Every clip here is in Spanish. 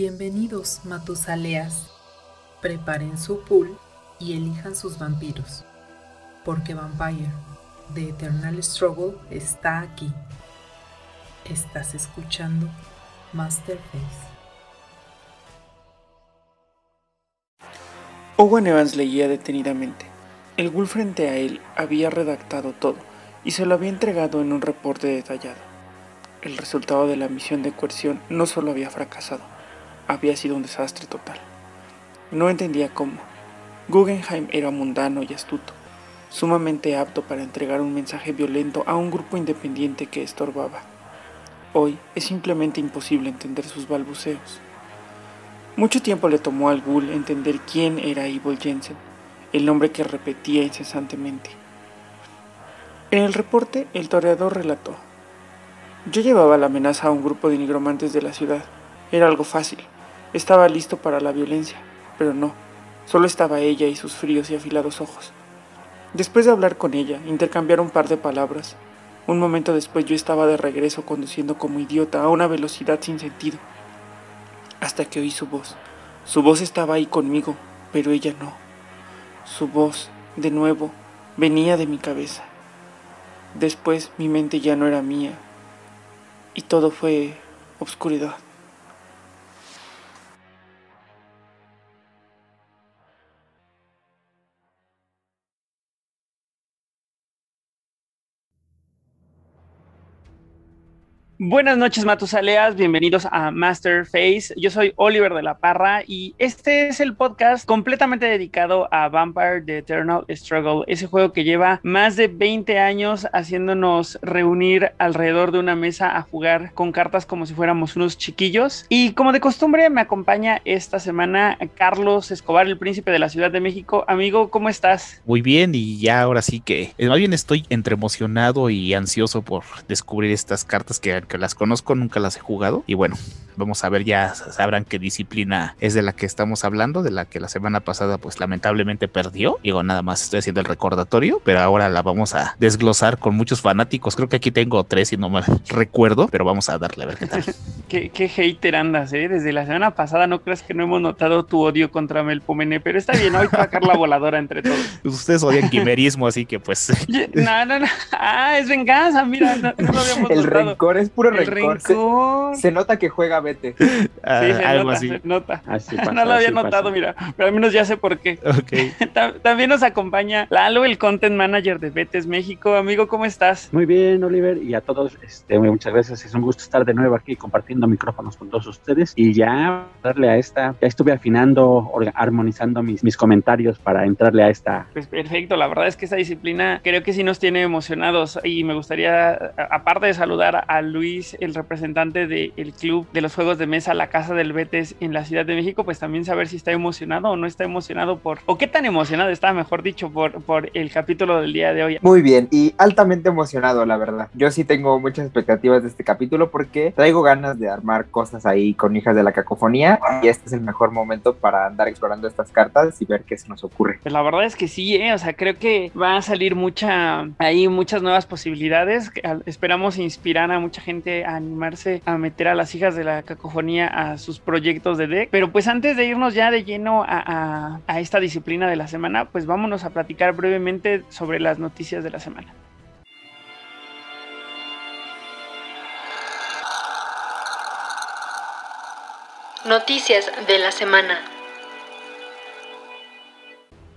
Bienvenidos, Matusaleas. Preparen su pool y elijan sus vampiros, porque Vampire, The Eternal Struggle, está aquí. Estás escuchando Masterface. Owen Evans leía detenidamente. El ghoul frente a él había redactado todo y se lo había entregado en un reporte detallado. El resultado de la misión de coerción no solo había fracasado, había sido un desastre total. No entendía cómo. Guggenheim era mundano y astuto, sumamente apto para entregar un mensaje violento a un grupo independiente que estorbaba. Hoy es simplemente imposible entender sus balbuceos. Mucho tiempo le tomó al ghoul entender quién era Evil Jensen, el nombre que repetía incesantemente. En el reporte, el toreador relató. Yo llevaba la amenaza a un grupo de nigromantes de la ciudad. Era algo fácil. Estaba listo para la violencia, pero no. Solo estaba ella y sus fríos y afilados ojos. Después de hablar con ella, intercambiar un par de palabras. Un momento después yo estaba de regreso conduciendo como idiota a una velocidad sin sentido. Hasta que oí su voz. Su voz estaba ahí conmigo, pero ella no. Su voz, de nuevo, venía de mi cabeza. Después mi mente ya no era mía y todo fue obscuridad. Buenas noches, Matusaleas. Bienvenidos a Master Face. Yo soy Oliver de la Parra y este es el podcast completamente dedicado a Vampire The Eternal Struggle, ese juego que lleva más de 20 años haciéndonos reunir alrededor de una mesa a jugar con cartas como si fuéramos unos chiquillos. Y como de costumbre, me acompaña esta semana Carlos Escobar, el príncipe de la Ciudad de México. Amigo, ¿cómo estás? Muy bien, y ya ahora sí que eh, más bien estoy entre emocionado y ansioso por descubrir estas cartas que que las conozco, nunca las he jugado. Y bueno, vamos a ver, ya sabrán qué disciplina es de la que estamos hablando, de la que la semana pasada pues lamentablemente perdió. Digo, nada más estoy haciendo el recordatorio, pero ahora la vamos a desglosar con muchos fanáticos. Creo que aquí tengo tres, si no me recuerdo, pero vamos a darle a ver qué tal. ¿Qué, qué, hater andas, ¿eh? Desde la semana pasada no creas que no hemos notado tu odio contra Melpomene, pero está bien, hoy sacar la voladora entre todos. Ustedes odian quimerismo, así que pues... No, no, no. Ah, es venganza, mira, no, no lo habíamos El notado. rencor es puro El rencor. rencor. Se, se nota que juega Vete. ah, Sí, se algo nota, así. se nota. Así pasa, no lo había notado, pasa. mira, pero al menos ya sé por qué. Ok. Ta- También nos acompaña Lalo, el content manager de Betes México. Amigo, ¿cómo estás? Muy bien, Oliver, y a todos, este, muchas gracias. Es un gusto estar de nuevo aquí compartiendo micrófonos con todos ustedes. Y ya darle a esta, ya estuve afinando, armonizando mis, mis comentarios para entrarle a esta. Pues perfecto, la verdad es que esta disciplina creo que sí nos tiene emocionados y me gustaría, aparte de saludar a Luis, el representante del club de los juegos de mesa La Casa del Betes en la Ciudad de México, pues también saber si está emocionado o no está emocionado por, o qué tan emocionado está, mejor dicho, por, por el capítulo del día de hoy. Muy bien, y altamente emocionado, la verdad. Yo sí tengo muchas expectativas de este capítulo porque traigo ganas de armar cosas ahí con hijas de la cacofonía y este es el mejor momento para andar explorando estas cartas y ver qué se nos ocurre. Pues la verdad es que sí, ¿eh? o sea, creo que va a salir mucha, ahí muchas nuevas posibilidades. Esperamos inspirar a mucha gente a animarse a meter a las hijas de la cacofonía a sus proyectos de deck. Pero pues antes de irnos ya de lleno a, a- esta disciplina de la semana, pues vámonos a platicar brevemente sobre las noticias de la semana. Noticias de la semana.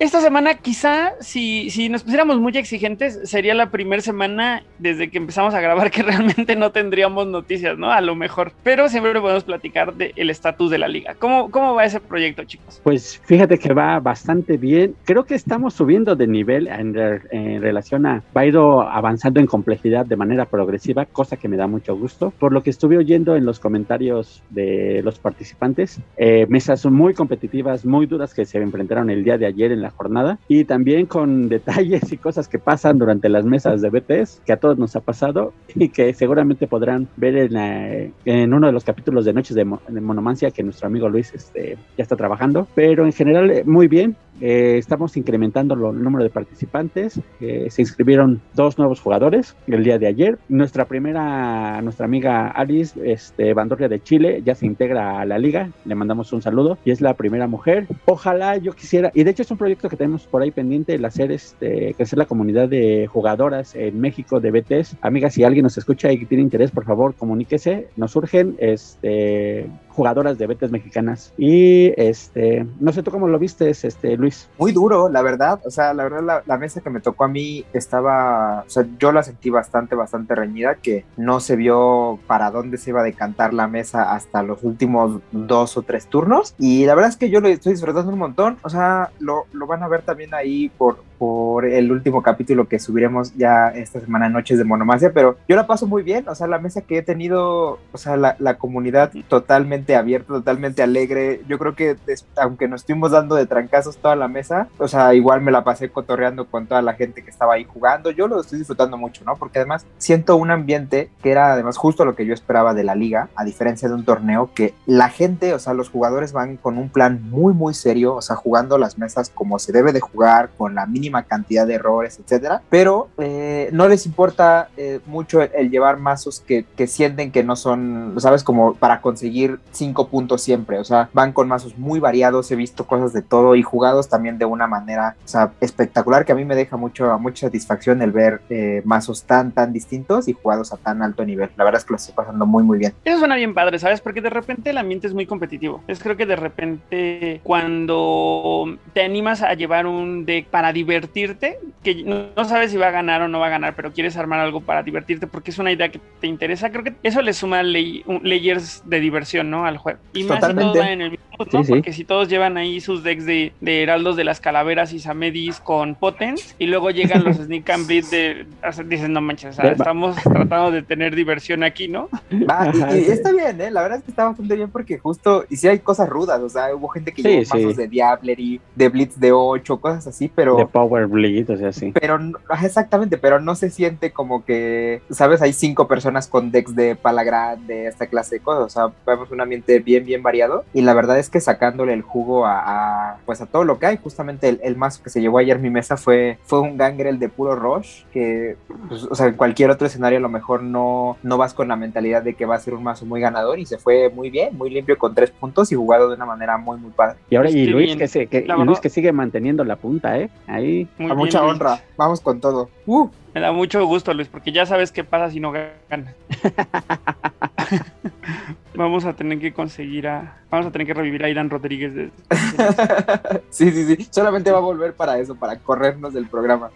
Esta semana quizá si, si nos pusiéramos muy exigentes sería la primera semana desde que empezamos a grabar que realmente no tendríamos noticias, ¿no? A lo mejor. Pero siempre podemos platicar del estatus de la liga. ¿Cómo, ¿Cómo va ese proyecto, chicos? Pues fíjate que va bastante bien. Creo que estamos subiendo de nivel en, en relación a. Va ido avanzando en complejidad de manera progresiva, cosa que me da mucho gusto. Por lo que estuve oyendo en los comentarios de los participantes, eh, mesas muy competitivas, muy duras que se enfrentaron el día de ayer en la jornada y también con detalles y cosas que pasan durante las mesas de BTS que a todos nos ha pasado y que seguramente podrán ver en, la- en uno de los capítulos de Noches de, Mo- de Monomancia que nuestro amigo Luis este, ya está trabajando. Pero en general, eh, muy bien. Eh, estamos incrementando lo- el número de participantes. Eh, se inscribieron dos nuevos jugadores el día de ayer. Nuestra primera, nuestra amiga Alice este, Bandorria de Chile ya se integra a la liga. Le mandamos un saludo y es la primera mujer. Ojalá yo quisiera, y de hecho es un proyecto que tenemos por ahí pendiente, el hacer este, crecer la comunidad de jugadoras en México de BTS. Amigas, si alguien nos escucha y tiene interés, por favor, comuníquese. Nos surgen este, jugadoras de BTS mexicanas. Y este, no sé tú cómo lo viste, este, Luis. Muy duro, la verdad. O sea, la verdad, la, la mesa que me tocó a mí estaba. O sea, yo la sentí bastante, bastante reñida, que no se vio para dónde se iba a decantar la mesa hasta los últimos dos o tres turnos. Y la verdad es que yo lo estoy disfrutando un montón. O sea, lo, lo van a ver también ahí por, por el último capítulo que subiremos ya esta semana Noches de Monomacia, pero yo la paso muy bien, o sea, la mesa que he tenido, o sea, la, la comunidad totalmente abierta, totalmente alegre, yo creo que aunque nos estuvimos dando de trancazos toda la mesa, o sea, igual me la pasé cotorreando con toda la gente que estaba ahí jugando, yo lo estoy disfrutando mucho, ¿no? Porque además siento un ambiente que era además justo lo que yo esperaba de la liga, a diferencia de un torneo, que la gente, o sea, los jugadores van con un plan muy, muy serio, o sea, jugando las mesas como se debe de jugar, con la mínima cantidad de errores, etcétera, pero eh, no les importa eh, mucho el, el llevar mazos que, que sienten que no son, ¿sabes? Como para conseguir cinco puntos siempre, o sea, van con mazos muy variados, he visto cosas de todo y jugados también de una manera, o sea, espectacular, que a mí me deja mucho, mucha satisfacción el ver eh, mazos tan, tan distintos y jugados a tan alto nivel. La verdad es que lo estoy pasando muy, muy bien. Eso suena bien padre, ¿sabes? Porque de repente el ambiente es muy competitivo. Es creo que de repente cuando te animas a llevar un deck para divertirte, que no, no sabes si va a ganar o no va a ganar, pero quieres armar algo para divertirte porque es una idea que te interesa, creo que eso le suma ley- un- layers de diversión, ¿no? Al juego. Y más todos van en el mismo mood, ¿no? Sí, sí. Porque si todos llevan ahí sus decks de, de heraldos de las calaveras y samedis con potens, y luego llegan los sneak and bleed de... o sea, dices, no manches, o sea, De- estamos tratando de tener diversión aquí, ¿no? Va, y, está bien, ¿eh? La verdad es que está bastante bien porque justo, y sí hay cosas rudas, o sea, hubo gente que Sí, llevó sí. mazos de Diablery, de Blitz de 8, cosas así, pero... De Power Bleed, o sea, sí. Pero exactamente, pero no se siente como que, ¿sabes? Hay cinco personas con decks de pala grande, esta clase de cosas. O sea, vemos un ambiente bien, bien variado. Y la verdad es que sacándole el jugo a, a, pues a todo lo que hay. Justamente el, el mazo que se llevó ayer mi mesa fue, fue un Gangrel de puro Rush. Que, pues, o sea, en cualquier otro escenario a lo mejor no, no vas con la mentalidad de que va a ser un mazo muy ganador. Y se fue muy bien, muy limpio con tres puntos y jugado de una manera muy, muy padre. Y ahora, y Luis que, se, que, y Luis que sigue manteniendo la punta, ¿eh? Ahí. Muy a bien, mucha Luis. honra. Vamos con todo. Uh. Me da mucho gusto, Luis, porque ya sabes qué pasa si no ganas. vamos a tener que conseguir a. Vamos a tener que revivir a Irán Rodríguez. de- sí, sí, sí. Solamente va a volver para eso, para corrernos del programa.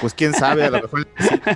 Pues quién sabe, a lo mejor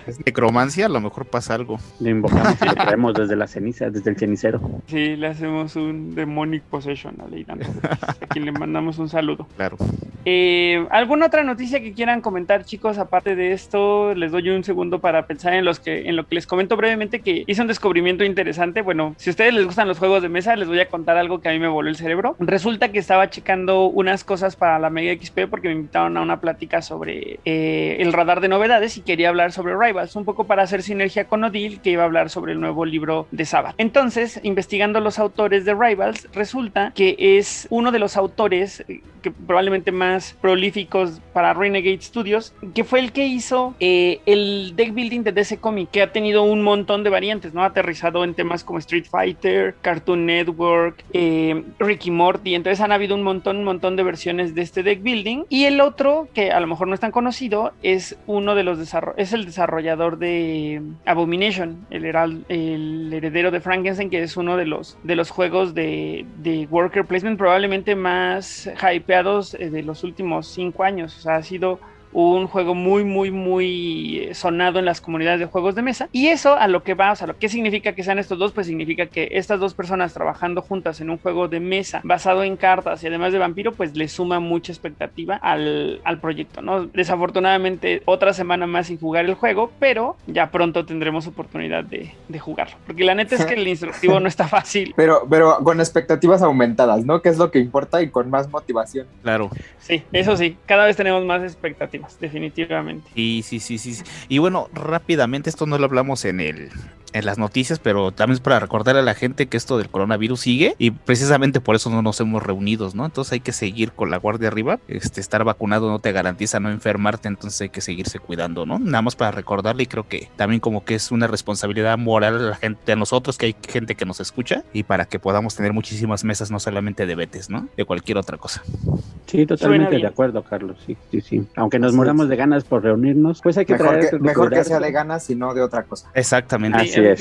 es necromancia, a lo mejor pasa algo. Lo invocamos y lo traemos desde la ceniza, desde el cenicero. Sí, le hacemos un Demonic Possession a Irán Rodríguez, a quien le mandamos un saludo. Claro. Eh, ¿Alguna otra noticia que quieran comentar, chicos? Aparte de esto, les doy un segundo para pensar en, los que, en lo que les comento brevemente, que hice un descubrimiento interesante. Bueno, si ustedes les gustan los juegos de mesa, les voy a contar algo que a mí me voló el cerebro. Resulta que estaba checando unas cosas para la Mega XP porque me invitaron a una plática sobre eh, el radar de novedades y quería hablar sobre Rivals, un poco para hacer sinergia con Odil, que iba a hablar sobre el nuevo libro de Sabbath. Entonces, investigando los autores de Rivals, resulta que es uno de los autores eh, que probablemente más prolíficos para Renegade Studios, que fue el que hizo eh, el deck building de DC Comic, que ha tenido un montón de variantes, ¿no? Aterrizado en temas como Street Fighter, Cartoon Network, eh, Ricky Morty, entonces han habido un montón, un montón de versiones de este deck building. Y el otro, que a lo mejor no es tan conocido, es uno de los es el desarrollador de Abomination, el heredero de Frankenstein, que es uno de los, de los juegos de, de worker placement probablemente más hypeados eh, de los últimos cinco años. O sea, ha sido un juego muy, muy, muy eh, sonado en las comunidades de juegos de mesa. Y eso a lo que va, o sea, lo que significa que sean estos dos, pues significa que estas dos personas trabajando juntas en un juego de mesa basado en cartas y además de vampiro, pues le suma mucha expectativa al, al proyecto, ¿no? Desafortunadamente, otra semana más sin jugar el juego, pero ya pronto tendremos oportunidad de, de jugarlo. Porque la neta es que el instructivo no está fácil. Pero, pero con expectativas aumentadas, ¿no? Que es lo que importa y con más motivación. Claro. Sí, eso sí, cada vez tenemos más expectativas, definitivamente. Sí, sí, sí, sí. Y bueno, rápidamente, esto no lo hablamos en el en las noticias, pero también es para recordarle a la gente que esto del coronavirus sigue y precisamente por eso no nos hemos reunido, ¿no? Entonces hay que seguir con la guardia arriba. Este, estar vacunado no te garantiza no enfermarte, entonces hay que seguirse cuidando, ¿no? Nada más para recordarle y creo que también como que es una responsabilidad moral a la gente, a nosotros, que hay gente que nos escucha y para que podamos tener muchísimas mesas, no solamente de betes, ¿no? De cualquier otra cosa. Sí, totalmente de acuerdo, Carlos. Sí, sí, sí. Aunque nos moramos de ganas por reunirnos, pues hay que mejor traer que, mejor que sea de ganas y no de otra cosa. Exactamente. Así es.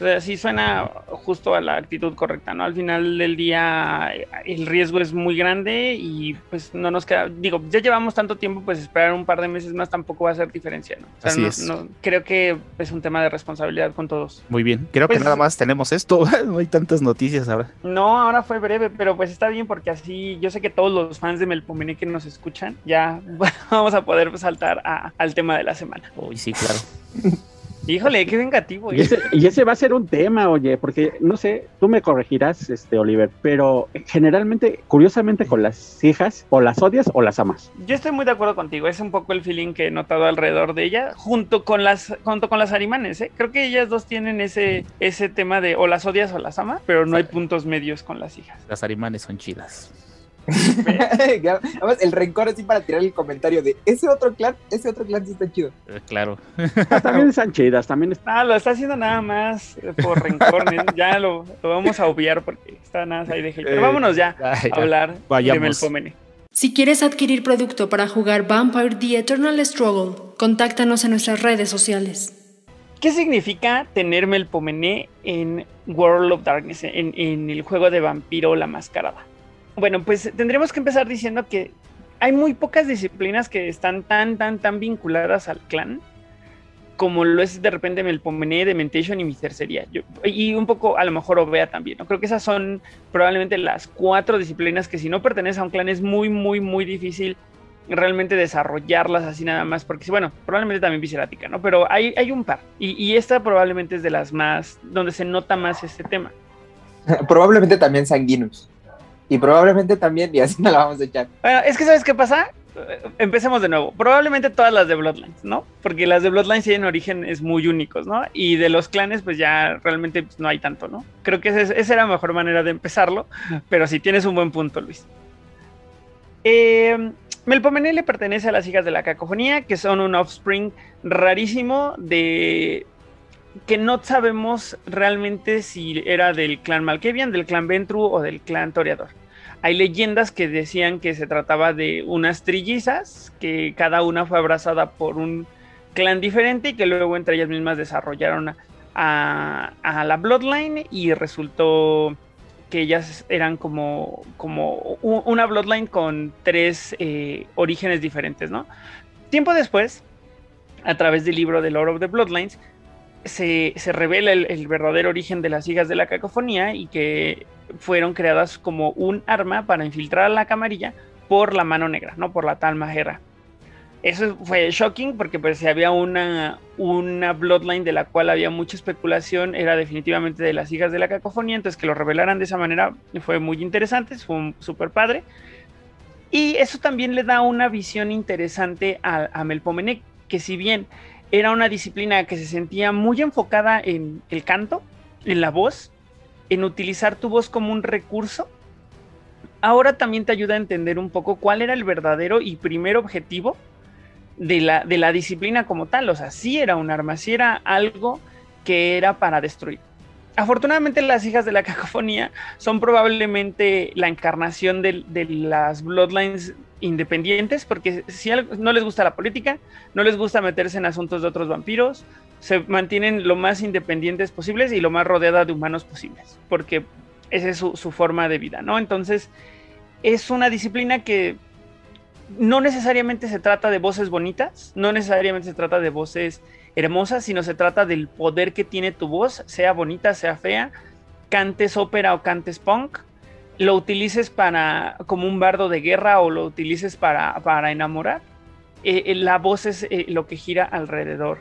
O sea, sí suena justo a la actitud correcta, ¿no? Al final del día el riesgo es muy grande y pues no nos queda, digo, ya llevamos tanto tiempo, pues esperar un par de meses más tampoco va a hacer diferencia, ¿no? O sea, Así no- es. no- creo que es un tema de responsabilidad con todos. Muy bien. Creo Pues- que nada más tenemos esto. no hay tantas noticias ahora. No, ahora fue breve, pero pues está bien porque así yo sé que todos los fans de Melpomene que nos escuchan ya vamos a poder saltar a- al tema de la semana. Uy, sí, claro. Híjole, qué vengativo. Y ese, y ese va a ser un tema, oye, porque no sé, tú me corregirás, este Oliver, pero generalmente, curiosamente, con las hijas, o las odias o las amas. Yo estoy muy de acuerdo contigo, es un poco el feeling que he notado alrededor de ella, junto con las, junto con las arimanes, ¿eh? Creo que ellas dos tienen ese, ese tema de o las odias o las amas, pero no hay puntos medios con las hijas. Las arimanes son chidas. Además, el rencor así para tirar el comentario de ese otro clan, ese otro clan sí está chido. Eh, claro. Ah, también están chidas, también están. Ah, lo está haciendo nada más eh, por rencor, ya lo, lo vamos a obviar porque está nada más ahí de hate. Pero Eh, vámonos ya Ay, a hablar Vayamos. de Melpomene. Si quieres adquirir producto para jugar Vampire The Eternal Struggle, contáctanos en nuestras redes sociales. ¿Qué significa tener Melpomene en World of Darkness, en, en el juego de vampiro La Mascarada? Bueno, pues tendremos que empezar diciendo que hay muy pocas disciplinas que están tan, tan, tan vinculadas al clan como lo es de repente Melpomene, Dementation y Mistercería. Yo- y un poco, a lo mejor, Ovea también. ¿no? Creo que esas son probablemente las cuatro disciplinas que si no perteneces a un clan es muy, muy, muy difícil realmente desarrollarlas así nada más, porque bueno, probablemente también Viscerática, ¿no? Pero hay, hay un par, y, y esta probablemente es de las más, donde se nota más este tema. Probablemente también sanguinos. Y probablemente también, y así no la vamos a echar. Bueno, es que ¿sabes qué pasa? Empecemos de nuevo. Probablemente todas las de Bloodlines, ¿no? Porque las de Bloodlines tienen orígenes muy únicos, ¿no? Y de los clanes, pues ya realmente pues, no hay tanto, ¿no? Creo que ese- esa era la mejor manera de empezarlo, pero sí tienes un buen punto, Luis. Eh, Melpomene le pertenece a las hijas de la cacofonía, que son un offspring rarísimo de que no sabemos realmente si era del clan Malkavian, del clan Ventru o del clan Toreador. Hay leyendas que decían que se trataba de unas trillizas, que cada una fue abrazada por un clan diferente y que luego entre ellas mismas desarrollaron a, la Bloodline y resultó que ellas eran como, como una Bloodline con tres eh, orígenes diferentes, ¿no? Tiempo después, a través del libro de Lord of the Bloodlines, se, revela el, verdadero origen de las hijas de la cacofonía y que fueron creadas como un arma para infiltrar a la camarilla por la mano negra, no por la tal majera. Eso fue shocking porque pues había una, una bloodline de la cual había mucha especulación, era definitivamente de las hijas de la cacofonía, entonces que lo revelaran de esa manera fue muy interesante, fue un súper padre. Y eso también le da una visión interesante a, a que si bien era una disciplina que se sentía muy enfocada en el canto, en la voz, en utilizar tu voz como un recurso, ahora también te ayuda a entender un poco cuál era el verdadero y primer objetivo de la, de la disciplina como tal. O sea, sí era un arma, sí era algo que era para destruir. Afortunadamente las hijas de la cacofonía son probablemente la encarnación de, de las bloodlines independientes, porque si no les gusta la política, no les gusta meterse en asuntos de otros vampiros, se mantienen lo más independientes posibles y lo más rodeada de humanos posibles, porque esa es su forma de vida, ¿no? Entonces, es una disciplina que no necesariamente se trata de voces bonitas, no necesariamente se trata de voces hermosas, sino se trata del poder que tiene tu voz, sea bonita, sea fea, cantes ópera o cantes punk, lo utilices para como un bardo de guerra o lo utilices para, para enamorar. eh, eh, la voz es eh, lo que gira alrededor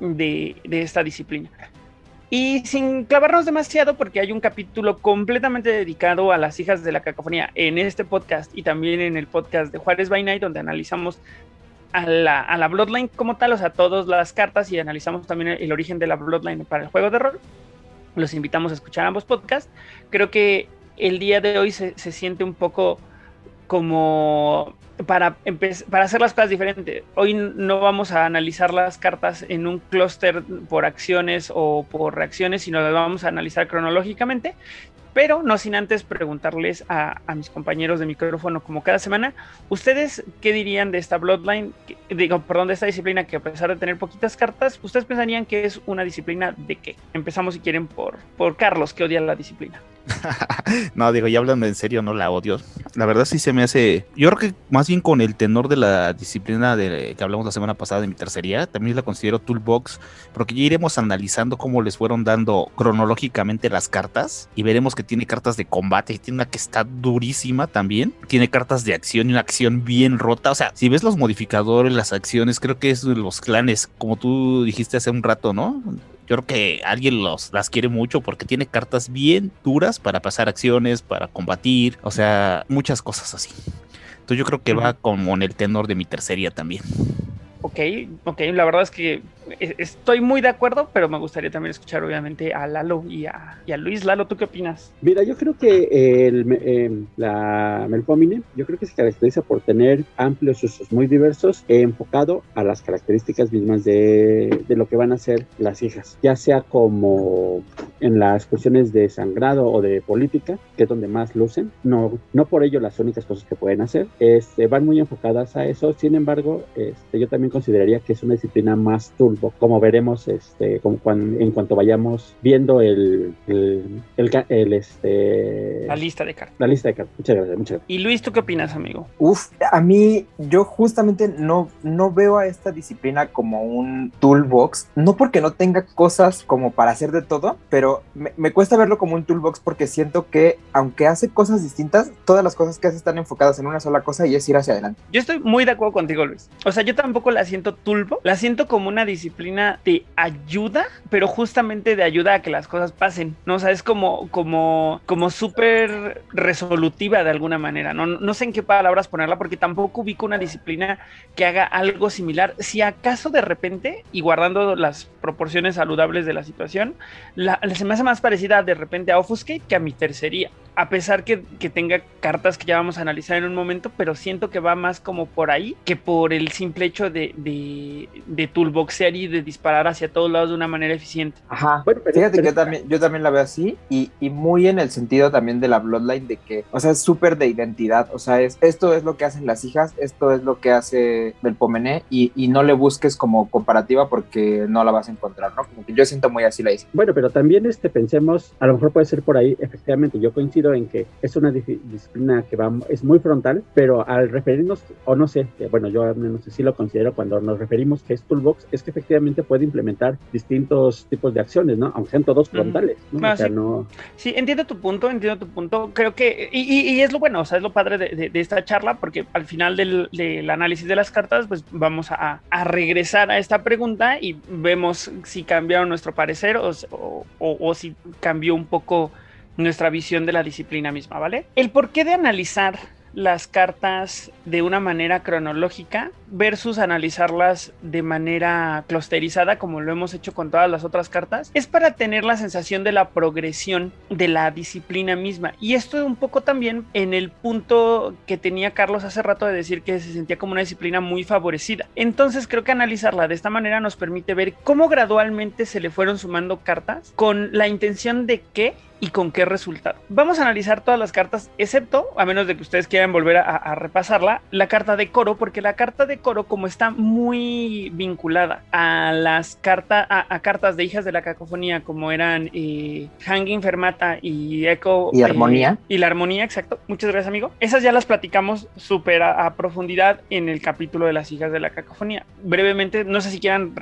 de, de esta disciplina. Y sin clavarnos demasiado, porque hay un capítulo completamente dedicado a las hijas de la cacofonía en este podcast y también en el podcast de Juárez by Night, donde analizamos a la, a la Bloodline como tal, o sea, todas las cartas y analizamos también el, el origen de la Bloodline para el juego de rol. Los invitamos a escuchar ambos podcasts. Creo que el día de hoy se, siente un poco como para, para hacer las cosas diferentes. Hoy no vamos a analizar las cartas en un clúster por acciones o por reacciones, sino las vamos a analizar cronológicamente. Pero no sin antes preguntarles a, a, mis compañeros de micrófono, como cada semana, ¿ustedes qué dirían de esta Bloodline? Digo, perdón, de esta disciplina que a pesar de tener poquitas cartas, ¿ustedes pensarían que es una disciplina de qué? Empezamos si quieren por, por Carlos, que odia la disciplina. no, digo, ya hablando en serio, no la odio. La verdad sí se me hace. Yo creo que más bien con el tenor de la disciplina de que hablamos la semana pasada de mi tercería, también la considero toolbox, porque ya iremos analizando cómo les fueron dando cronológicamente las cartas y veremos que tiene cartas de combate y tiene una que está durísima también. Tiene cartas de acción y una acción bien rota. O sea, si ves los modificadores, las acciones, creo que es de los clanes, como tú dijiste hace un rato, ¿no? Yo creo que alguien los, las quiere mucho porque tiene cartas bien duras para pasar acciones, para combatir, o sea, muchas cosas así. Entonces yo creo que va como en el tenor de mi tercería también. Ok, ok, la verdad es que estoy muy de acuerdo, pero me gustaría también escuchar obviamente a Lalo y a, y a Luis. Lalo, ¿tú qué opinas? Mira, yo creo que el, eh, la Melpomine, yo creo que se caracteriza por tener amplios usos muy diversos, enfocado a las características mismas de, de, lo que van a ser las hijas, ya sea como en las cuestiones de sangrado o de política, que es donde más lucen, no, no por ello las únicas cosas que pueden hacer, este, van muy enfocadas a eso, sin embargo, este, yo también consideraría que es una disciplina más como veremos este, como cuando, en cuanto vayamos viendo el, el, el, el, este... La lista de cartas. La lista de cartas. Muchas gracias, muchas gracias. ¿Y Luis, tú qué opinas, amigo? Uf, a mí, yo justamente no, no veo a esta disciplina como un toolbox, no porque no tenga cosas como para hacer de todo, pero me, me cuesta verlo como un toolbox porque siento que aunque hace cosas distintas, todas las cosas que hace están enfocadas en una sola cosa y es ir hacia adelante. Yo estoy muy de acuerdo contigo, Luis. O sea, yo tampoco la siento tulbo, la siento como una disciplina de ayuda, pero justamente de ayuda a que las cosas pasen, ¿no? O es como, como, como súper resolutiva de alguna manera, ¿no? No sé en qué palabras ponerla porque tampoco ubico una disciplina que haga algo similar. Si acaso de repente, y guardando las proporciones saludables de la situación, se me hace más parecida de repente a Offuscate que a mi tercería. A pesar que, que tenga cartas que ya vamos a analizar en un momento, pero siento que va más como por ahí que por el simple hecho de, de, de toolboxear y de disparar hacia todos lados de una manera eficiente. Ajá. Bueno, pero, Fíjate pero, que yo también, yo también la veo así y, y, muy en el sentido también de la Bloodline de que, o sea, es súper de identidad. O sea, es, esto es lo que hacen las hijas, esto es lo que hace Belpomené y, y no le busques como comparativa porque no la vas a encontrar, ¿no? Como que yo siento muy así la hice. Bueno, pero también este, pensemos, a lo mejor puede ser por ahí, efectivamente, yo coincido en que es una disciplina que va, es muy frontal, pero al referirnos, o no sé, bueno, yo al menos sí lo considero cuando nos referimos que es Toolbox, es que efectivamente puede implementar distintos tipos de acciones, ¿no? Aunque sean todos frontales, ¿no? Bueno, o sea, sí. no... sí, entiendo tu punto, entiendo tu punto. Creo que, y, y, y es lo bueno, o sea, es lo padre de, de, de esta charla, porque al final del, del, análisis de las cartas, pues vamos a, a, regresar a esta pregunta y vemos si cambiaron nuestro parecer o, o, o si cambió un poco nuestra visión de la disciplina misma, ¿vale? El porqué de analizar las cartas de una manera cronológica versus analizarlas de manera clusterizada como lo hemos hecho con todas las otras cartas es para tener la sensación de la progresión de la disciplina misma y esto un poco también en el punto que tenía Carlos hace rato de decir que se sentía como una disciplina muy favorecida entonces creo que analizarla de esta manera nos permite ver cómo gradualmente se le fueron sumando cartas con la intención de que y con qué resultado. Vamos a analizar todas las cartas, excepto, a menos de que ustedes quieran volver a, a, repasarla, la carta de coro, porque la carta de coro, como está muy vinculada a las cartas, a, a, cartas de hijas de la cacofonía, como eran eh, Hanging Fermata y Echo. Y Armonía. Eh, y la Armonía, exacto. Muchas gracias, amigo. Esas ya las platicamos súper a, a, profundidad en el capítulo de las hijas de la cacofonía. Brevemente, no sé si quieran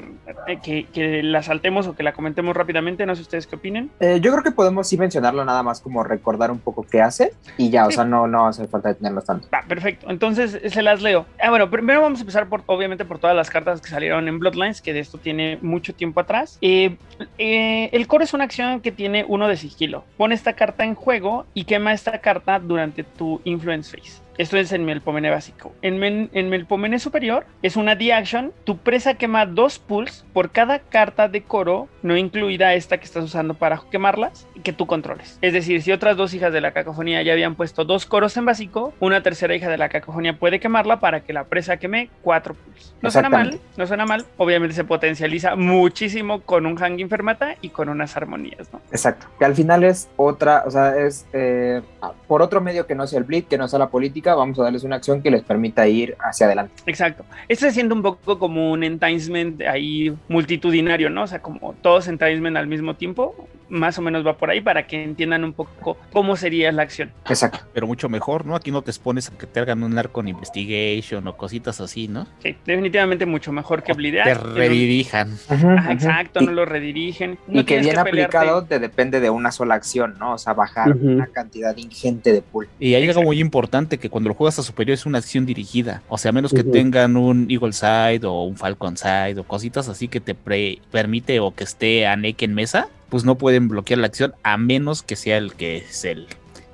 eh, que, que, la saltemos o que la comentemos rápidamente, no sé ustedes qué opinen. yo creo que podemos sí mencionarlo nada más como recordar un poco qué hace y ya, sí. o sea, no, no hace falta tenerlos tanto. Va, perfecto. Entonces se las leo. Ah, bueno, primero vamos a por, obviamente, por todas las cartas que salieron en Bloodlines, que de esto tiene mucho tiempo atrás. Eh, eh, el core es una acción que tiene uno de sigilo. Pone esta carta en juego y quema esta carta durante tu influence phase. Esto es en Melpomene básico. En, men- en Melpomene superior es una D-Action. Tu presa quema dos pools por cada carta de coro, no incluida esta que estás usando para quemarlas, que tú controles. Es decir, si otras dos hijas de la cacofonía ya habían puesto dos coros en básico, una tercera hija de la cacofonía puede quemarla para que la presa queme cuatro pools. No suena mal, no suena mal. Obviamente se potencializa muchísimo con un Hanging Fermata y con unas armonías, ¿no? Exacto. Que al final es otra, o sea, es eh, por otro medio que no sea el bleed, que no sea la política, vamos a darles una acción que les permita ir hacia adelante. Exacto. Esto se siente un poco como un enticement ahí multitudinario, ¿no? O sea, como todos enticement al mismo tiempo, más o menos va por ahí para que entiendan un poco cómo sería la acción. Exacto. Pero mucho mejor, ¿no? Aquí no te expones a que te hagan un arco en investigation o cositas así, ¿no? Sí, definitivamente mucho mejor que blidear. Te redirijan. Ajá, exacto, Y- no lo redirigen. No y que bien pelearte. aplicado te depende de una sola acción, ¿no? O sea, bajar una cantidad ingente de pool. Y hay algo muy importante que cuando lo juegas a superior es una acción dirigida. O sea, a menos que tengan un Eagle Side o un Falcon Side o cositas así que te pre- permite o que esté a en mesa, pues no pueden bloquear la acción a menos que sea el que es el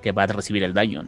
que va a recibir el daño.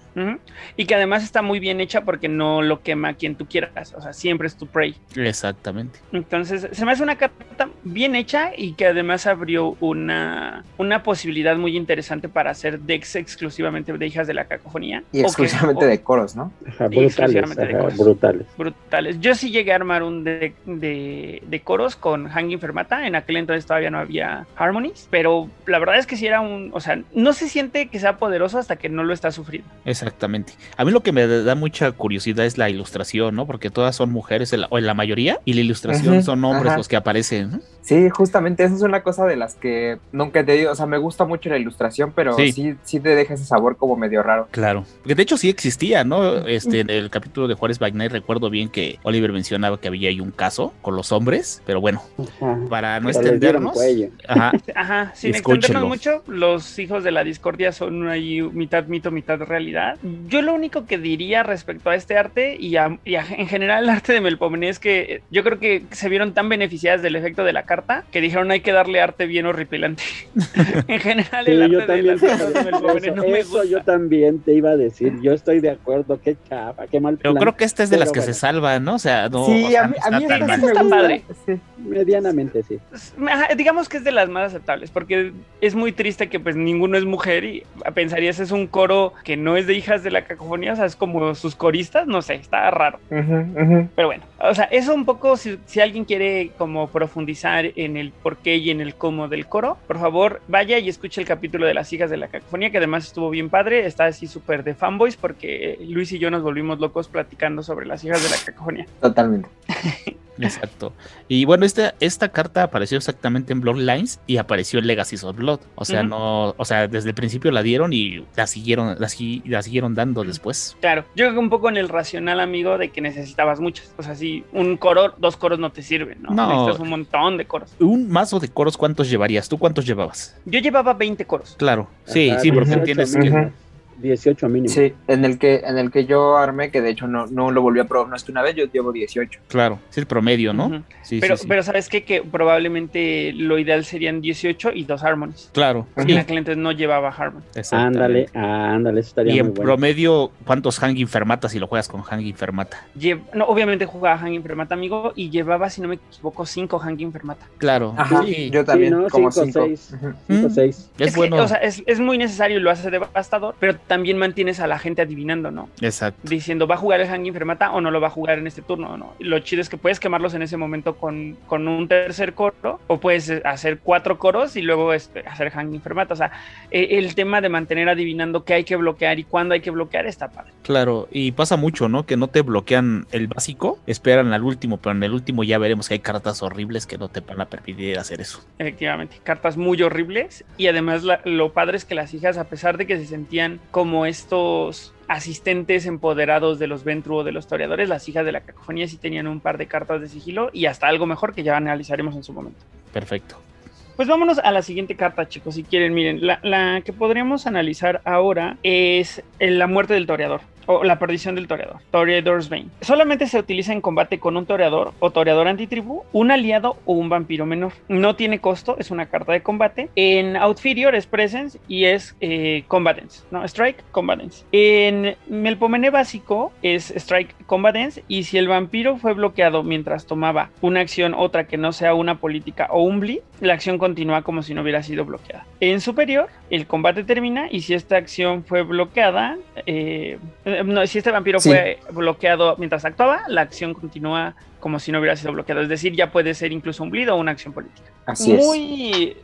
Y que además está muy bien hecha porque no lo quema quien tú quieras. O sea, siempre es tu prey. Exactamente. Entonces, se me hace una carta bien hecha y que además abrió una, una posibilidad muy interesante para hacer decks exclusivamente de hijas de la cacofonía. Y que- exclusivamente o- de coros, ¿no? Ajá, brutales, exclusivamente de cosas. brutales. brutales. Yo sí llegué a armar un deck de, de coros con Hanging Fermata. En aquel entonces todavía no había Harmonies, pero la verdad es que sí era un. O sea, no se siente que sea poderoso hasta que no lo está sufriendo. Exactamente. A mí lo que me da mucha curiosidad es la ilustración, ¿no? Porque todas son mujeres, en la- o en la mayoría, y la ilustración son hombres ajá. los que aparecen. ¿no? Sí, justamente esa es una cosa de las que nunca te digo, o sea, me gusta mucho la ilustración, pero Sí. sí, sí, te deja ese sabor como medio raro. Claro. Porque de hecho sí existía, ¿no? Este, en el capítulo de Juárez by Night recuerdo bien que Oliver mencionaba que había ahí un caso con los hombres, pero bueno, Ajá. para no Pero extendernos. Ajá. Ajá, sin Escúchenlo. extendernos mucho, los hijos de la discordia son ahí mitad mito, mitad realidad. Yo lo único que diría respecto a este arte y, a- y a- en general el arte de Melpomene es que eh, yo creo que se vieron tan beneficiadas del efecto de la carta que dijeron hay que darle arte bien horripilante. en general Sí, el arte yo de también las te iba a cartas de decir Melpomene eso, no me eso gusta. yo también te iba a decir. Yo estoy de acuerdo, qué chapa, qué mal Pero plan. creo que esta es de las Pero que bueno. se salvan, ¿no? O sea, no, sí, o sea, a mí, no a mí esta sí me Está gusta. padre. Sí. Medianamente sí. Ajá, digamos que es de las más aceptables, porque es muy triste que pues ninguno es mujer y pensarías es un coro que no es de hijas de la cacofonía, o sea, es como sus coristas, no sé, está raro. Pero bueno, o sea, eso un poco, si, si alguien quiere como profundizar en el por qué y en el cómo del coro, por favor, vaya y escuche el capítulo de las hijas de la cacofonía, que además estuvo bien padre, está así súper de fanboys, porque Luis y yo nos volvimos locos platicando sobre las hijas de la cacofonía. Totalmente. Exacto. Y bueno, esta, esta carta apareció exactamente en Bloodlines y apareció en Legacies of Blood. O sea, no, o sea, desde el principio la dieron y la siguieron, la, sigui- la siguieron dando después. Claro, yo creo que un poco en el racional, amigo, de que necesitabas muchas. O sea, si un coro, dos coros no te sirven, ¿no? No. Necesitas un montón de coros. Un mazo de coros, ¿cuántos llevarías? ¿Tú cuántos llevabas? Yo llevaba 20 coros. Claro. Sí, Ajá, sí, porque 18 tienes que. Mínimo. 18 mínimo. Sí, en el que, en el que yo armé, que de hecho no, no lo volví a probar más que una vez, yo llevo 18. Claro, es el promedio, ¿no? Sí, Pero, sí, sí. pero ¿sabes qué? Que probablemente lo ideal serían 18 y dos harmonies. Claro. Y la cliente no llevaba harmony. Ándale, ándale, eso estaría Y muy en bueno. promedio, ¿cuántos Hanging Fermata si lo juegas con Hanging Fermata? No, obviamente jugaba Hanging Fermata, amigo, y llevaba, si no me equivoco, 5 Hanging Fermata. Claro. Ajá, sí, yo también, Sí, ¿no? como Cinco, 5. seis. 5 Mm. 6. es, que, bueno. o sea, es, es muy necesario y lo hace devastador, pero también mantienes a la gente adivinando, ¿no? Exacto. diciendo va a jugar el Hanging Fermata o no lo va a jugar en este turno, ¿no? Y lo chido es que puedes quemarlos en ese momento con, con un tercer coro o puedes hacer cuatro coros y luego este, hacer Hanging Fermata. O sea, eh, el tema de mantener adivinando qué hay que bloquear y cuándo hay que bloquear está padre. Claro, y pasa mucho, ¿no? Que no te bloquean el básico, esperan al último, pero en el último ya veremos que hay cartas horribles que no te van a permitir hacer eso. Efectivamente, cartas muy horribles y además la- lo padre es que las hijas, a pesar de que se sentían como estos asistentes empoderados de los Ventru o de los toreadores, las hijas de la cacofonía sí tenían un par de cartas de sigilo y hasta algo mejor que ya analizaremos en su momento. Perfecto. Pues vámonos a la siguiente carta, chicos, si quieren. Miren, la, la que podríamos analizar ahora es eh, la muerte del toreador. O la perdición del toreador, Toreador's Bane. Solamente se utiliza en combate con un toreador o toreador antitribu, un aliado o un vampiro menor. No tiene costo, es una carta de combate. En Outferior es Presence y es eh, ¿no? Strike, Combatants. En Melpomene básico es Strike, Combatants y si el vampiro fue bloqueado mientras tomaba una acción, otra que no sea una política o un bleed, la acción continúa como si no hubiera sido bloqueada. En superior, el combate termina y si esta acción fue bloqueada, eh, no, si este vampiro Sí. fue bloqueado mientras actuaba, la acción continúa como si no hubiera sido bloqueado. Es decir, ya puede ser incluso un bleed o una acción política. Así es. Muy.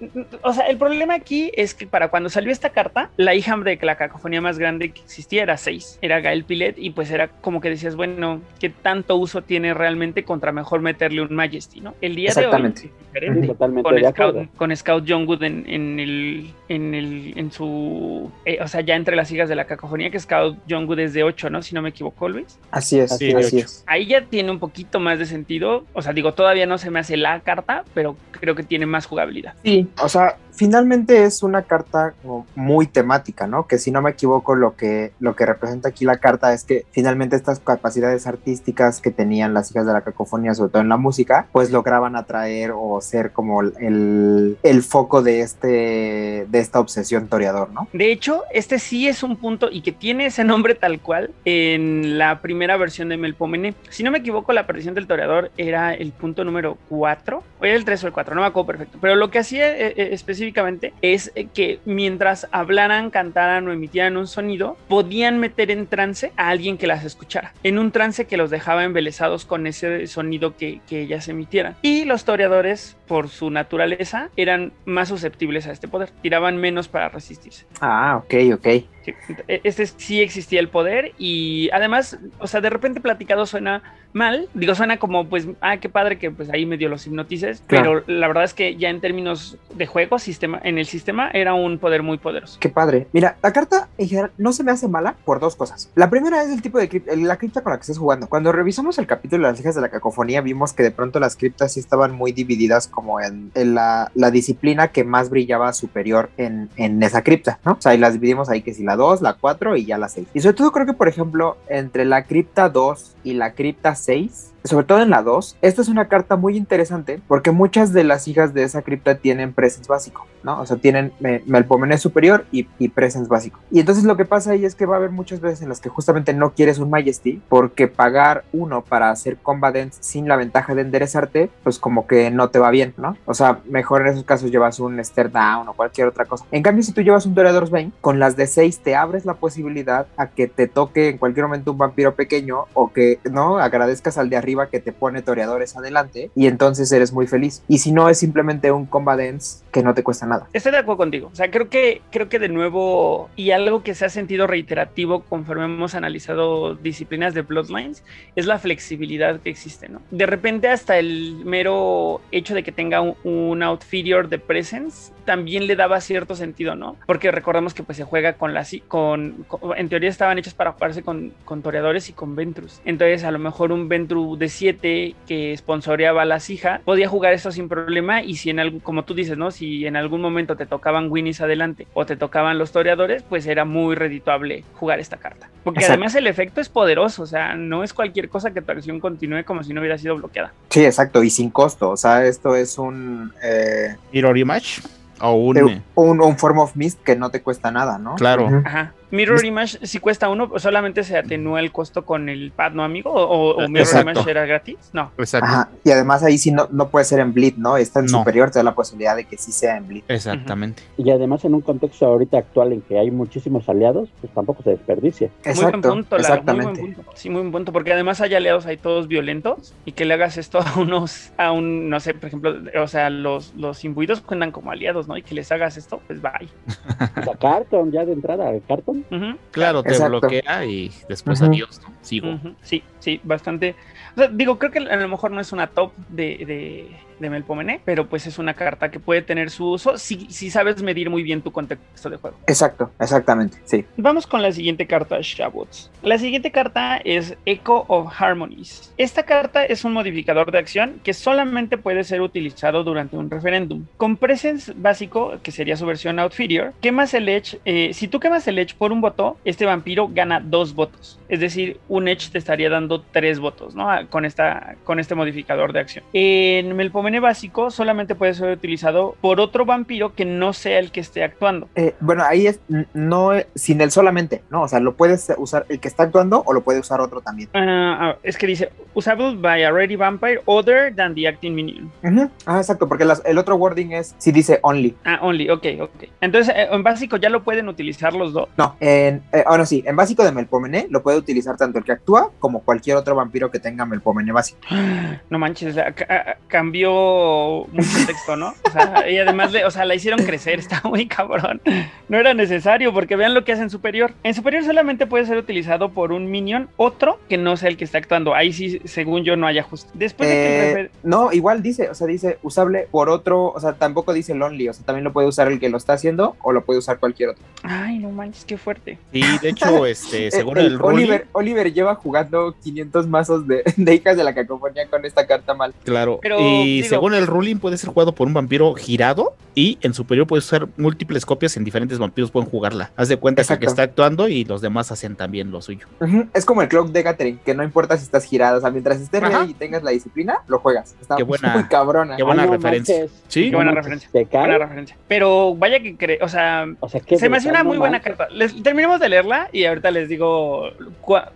O sea, el problema aquí es que para cuando salió esta carta, la hija de la cacofonía más grande que existía era 6. Era Gael Pilet y pues era como que decías, bueno, ¿qué tanto uso tiene realmente contra mejor meterle un Majesty, ¿no? El día de hoy Exactamente. es totalmente Con de Scout, con Scout Youngwood en, en el, en el, en su, eh, o sea, ya entre las hijas de la cacofonía, que Scout Youngwood es de 8, ¿no? Si no me equivoco, Luis. Así es, Así así, es. es. Ahí ya tiene un poquito más de sentido. O sea, digo, todavía no se me hace la carta, pero creo que tiene más jugabilidad. Sí, o sea, finalmente es una carta muy temática, ¿no? Que si no me equivoco, lo que, lo que representa aquí la carta es que finalmente estas capacidades artísticas que tenían las hijas de la cacofonía, sobre todo en la música, pues lograban atraer o ser como el, el foco de, este, de esta obsesión toreador, ¿no? De hecho, este sí es un punto y que tiene ese nombre tal cual en la primera versión de Melpomene. Si no me equivoco, la perdición del toreador era el punto número 4, o era el 3 o el 4, no me acuerdo perfecto. Pero lo que hacía eh, eh, específicamente es eh, que mientras hablaran, cantaran o emitieran un sonido, podían meter en trance a alguien que las escuchara. En un trance que los dejaba embelesados con ese sonido que, que ellas emitieran. Y los toreadores, por su naturaleza, eran más susceptibles a este poder. Tiraban menos para resistirse. Ah, ok, ok. Este sí existía el poder y además, o sea, de repente platicado suena mal, digo, suena como pues, ah, qué padre que pues ahí medio los hipnotices, Claro. pero la verdad es que ya en términos de juego, sistema, en el sistema era un poder muy poderoso. Qué padre. Mira, la carta en general no se me hace mala por dos cosas. La primera es el tipo de cripta, la cripta con la que estés jugando. Cuando revisamos el capítulo de las hijas de la cacofonía, vimos que de pronto las criptas sí estaban muy divididas como en, en la, la disciplina que más brillaba superior en, en esa cripta, ¿no? O sea, y las dividimos ahí que si la 2, la 4 y ya la 6. Y sobre todo creo que, por ejemplo, entre la cripta 2 y la cripta 6, sobre todo en la 2, esta es una carta muy interesante porque muchas de las hijas de esa cripta tienen presence básico, ¿no? O sea, tienen eh, Melpomene superior y, y presence básico. Y entonces lo que pasa ahí es que va a haber muchas veces en las que justamente no quieres un Majesty porque pagar uno para hacer Combat Dance sin la ventaja de enderezarte, pues como que no te va bien, ¿no? O sea, mejor en esos casos llevas un Stare Down o cualquier otra cosa. En cambio, si tú llevas un Toreador's Bane, con las de 6 te abres la posibilidad a que te toque en cualquier momento un vampiro pequeño o que, ¿no? Agradezcas al de arriba que te pone toreadores adelante y entonces eres muy feliz. Y si no, es simplemente un Combat Dance que no te cuesta nada. Estoy de acuerdo contigo. O sea, creo que, creo que de nuevo, y algo que se ha sentido reiterativo conforme hemos analizado disciplinas de Bloodlines, es la flexibilidad que existe, ¿no? De repente, hasta el mero hecho de que tenga un, un outferior de presence también le daba cierto sentido, ¿no? Porque recordamos que pues se juega con las con, con- en teoría estaban hechos para jugarse con, con toreadores y con Ventrus. Entonces, a lo mejor un Ventru de 7 que sponsoreaba a las hijas podía jugar esto sin problema y si en algún, como tú dices, ¿no? Si en algún momento te tocaban Winnies adelante o te tocaban los toreadores, pues era muy redituable jugar esta carta. Porque Exacto. además el efecto es poderoso, o sea, no es cualquier cosa que tu acción continúe como si no hubiera sido bloqueada. Sí, exacto, y sin costo. O sea, esto es un, eh, Mirror Image o un. un, un Form of Mist que no te cuesta nada, ¿no? Claro. Ajá. Mirror Image si cuesta uno, pues solamente se atenúa el costo con el pad, ¿no, amigo? ¿O, o Mirror Exacto. Image era gratis? No. Exacto. Ajá, y además ahí sí no, no puede ser en Bleed, ¿no? Está en No. superior, te da la posibilidad de que sí sea en Bleed. Exactamente. Y además en un contexto ahorita actual en que hay muchísimos aliados, pues tampoco se desperdicia. muy buen Exacto, punto, Lara, muy exactamente. buen punto. Sí, muy buen punto, porque además hay aliados ahí todos violentos y que le hagas esto a unos, a un, no sé, por ejemplo, o sea, los, los imbuidos cuentan como aliados, ¿no? Y que les hagas esto, pues bye. O sea, Carton, ya de entrada, Carton. Claro, te Exacto. bloquea y después adiós, ¿no? Sigo. Sí, sí, bastante. O sea, digo, creo que a lo mejor no es una top de, de, de Melpomene, pero pues es una carta que puede tener su uso si, si sabes medir muy bien tu contexto de juego. Exacto, exactamente, sí. Vamos con la siguiente carta, Shabots. La siguiente carta es Echo of Harmonies. Esta carta es un modificador de acción que solamente puede ser utilizado durante un referéndum. Con Presence básico, que sería su versión Outferior, quemas el Edge. eh, si tú quemas el Edge por un voto, este vampiro gana dos votos. Es decir, un Edge te estaría dando tres votos, ¿no? Con, esta, con este modificador de acción. En Melpomene básico solamente puede ser utilizado por otro vampiro que no sea el que esté actuando. Eh, bueno, ahí es no eh, sin él solamente, ¿no? O sea, lo puedes usar el que está actuando o lo puede usar otro también. Ah, ah, es que dice usable by a ready vampire other than the acting minion. Ujú. Ah, exacto, porque las- el otro wording es si dice only. Ah, only, ok, ok. Entonces, eh, en básico ya lo pueden utilizar los dos. No, en, eh, ahora sí, en básico de Melpomene lo puede utilizar tanto el que actúa como cualquier otro vampiro que tenga Melpomene básico. No manches, o sea, ca- cambió mucho el texto, ¿no? O sea, y además, le- o sea, la hicieron crecer, está muy cabrón. No era necesario, porque vean lo que hace en superior. En superior solamente puede ser utilizado por un minion, otro que no sea el que está actuando. Ahí sí, según yo, no hay ajuste. Después de que el Eh, refer- no, igual dice, o sea, dice usable por otro, o sea, tampoco dice lonely, o sea, también lo puede usar el que lo está haciendo o lo puede usar cualquier otro. Ay, no manches, qué fuerte. Sí, de hecho, este, según Eh, el, ruling, Oliver, Oliver lleva jugando 500 mazos de, de hijas de la cacofonía con esta carta mal. claro. Pero, y digo- según el ruling puede ser jugado por un vampiro girado y en superior puede usar múltiples copias en diferentes vampiros pueden jugarla. Haz de cuenta que está actuando y los demás hacen también lo suyo. Es como el clock de Gathering, que no importa si estás girado, o sea, mientras estés Ajá. ready y tengas la disciplina, lo juegas. Está Qué buena- muy cabrona. qué buena Ay, referencia. manches. Sí, Qué buena referencia. Buena referencia. Pero vaya que cree, o sea, O sea, qué se me hace una muy buena manches. carta. Les, terminemos de leerla y ahorita les digo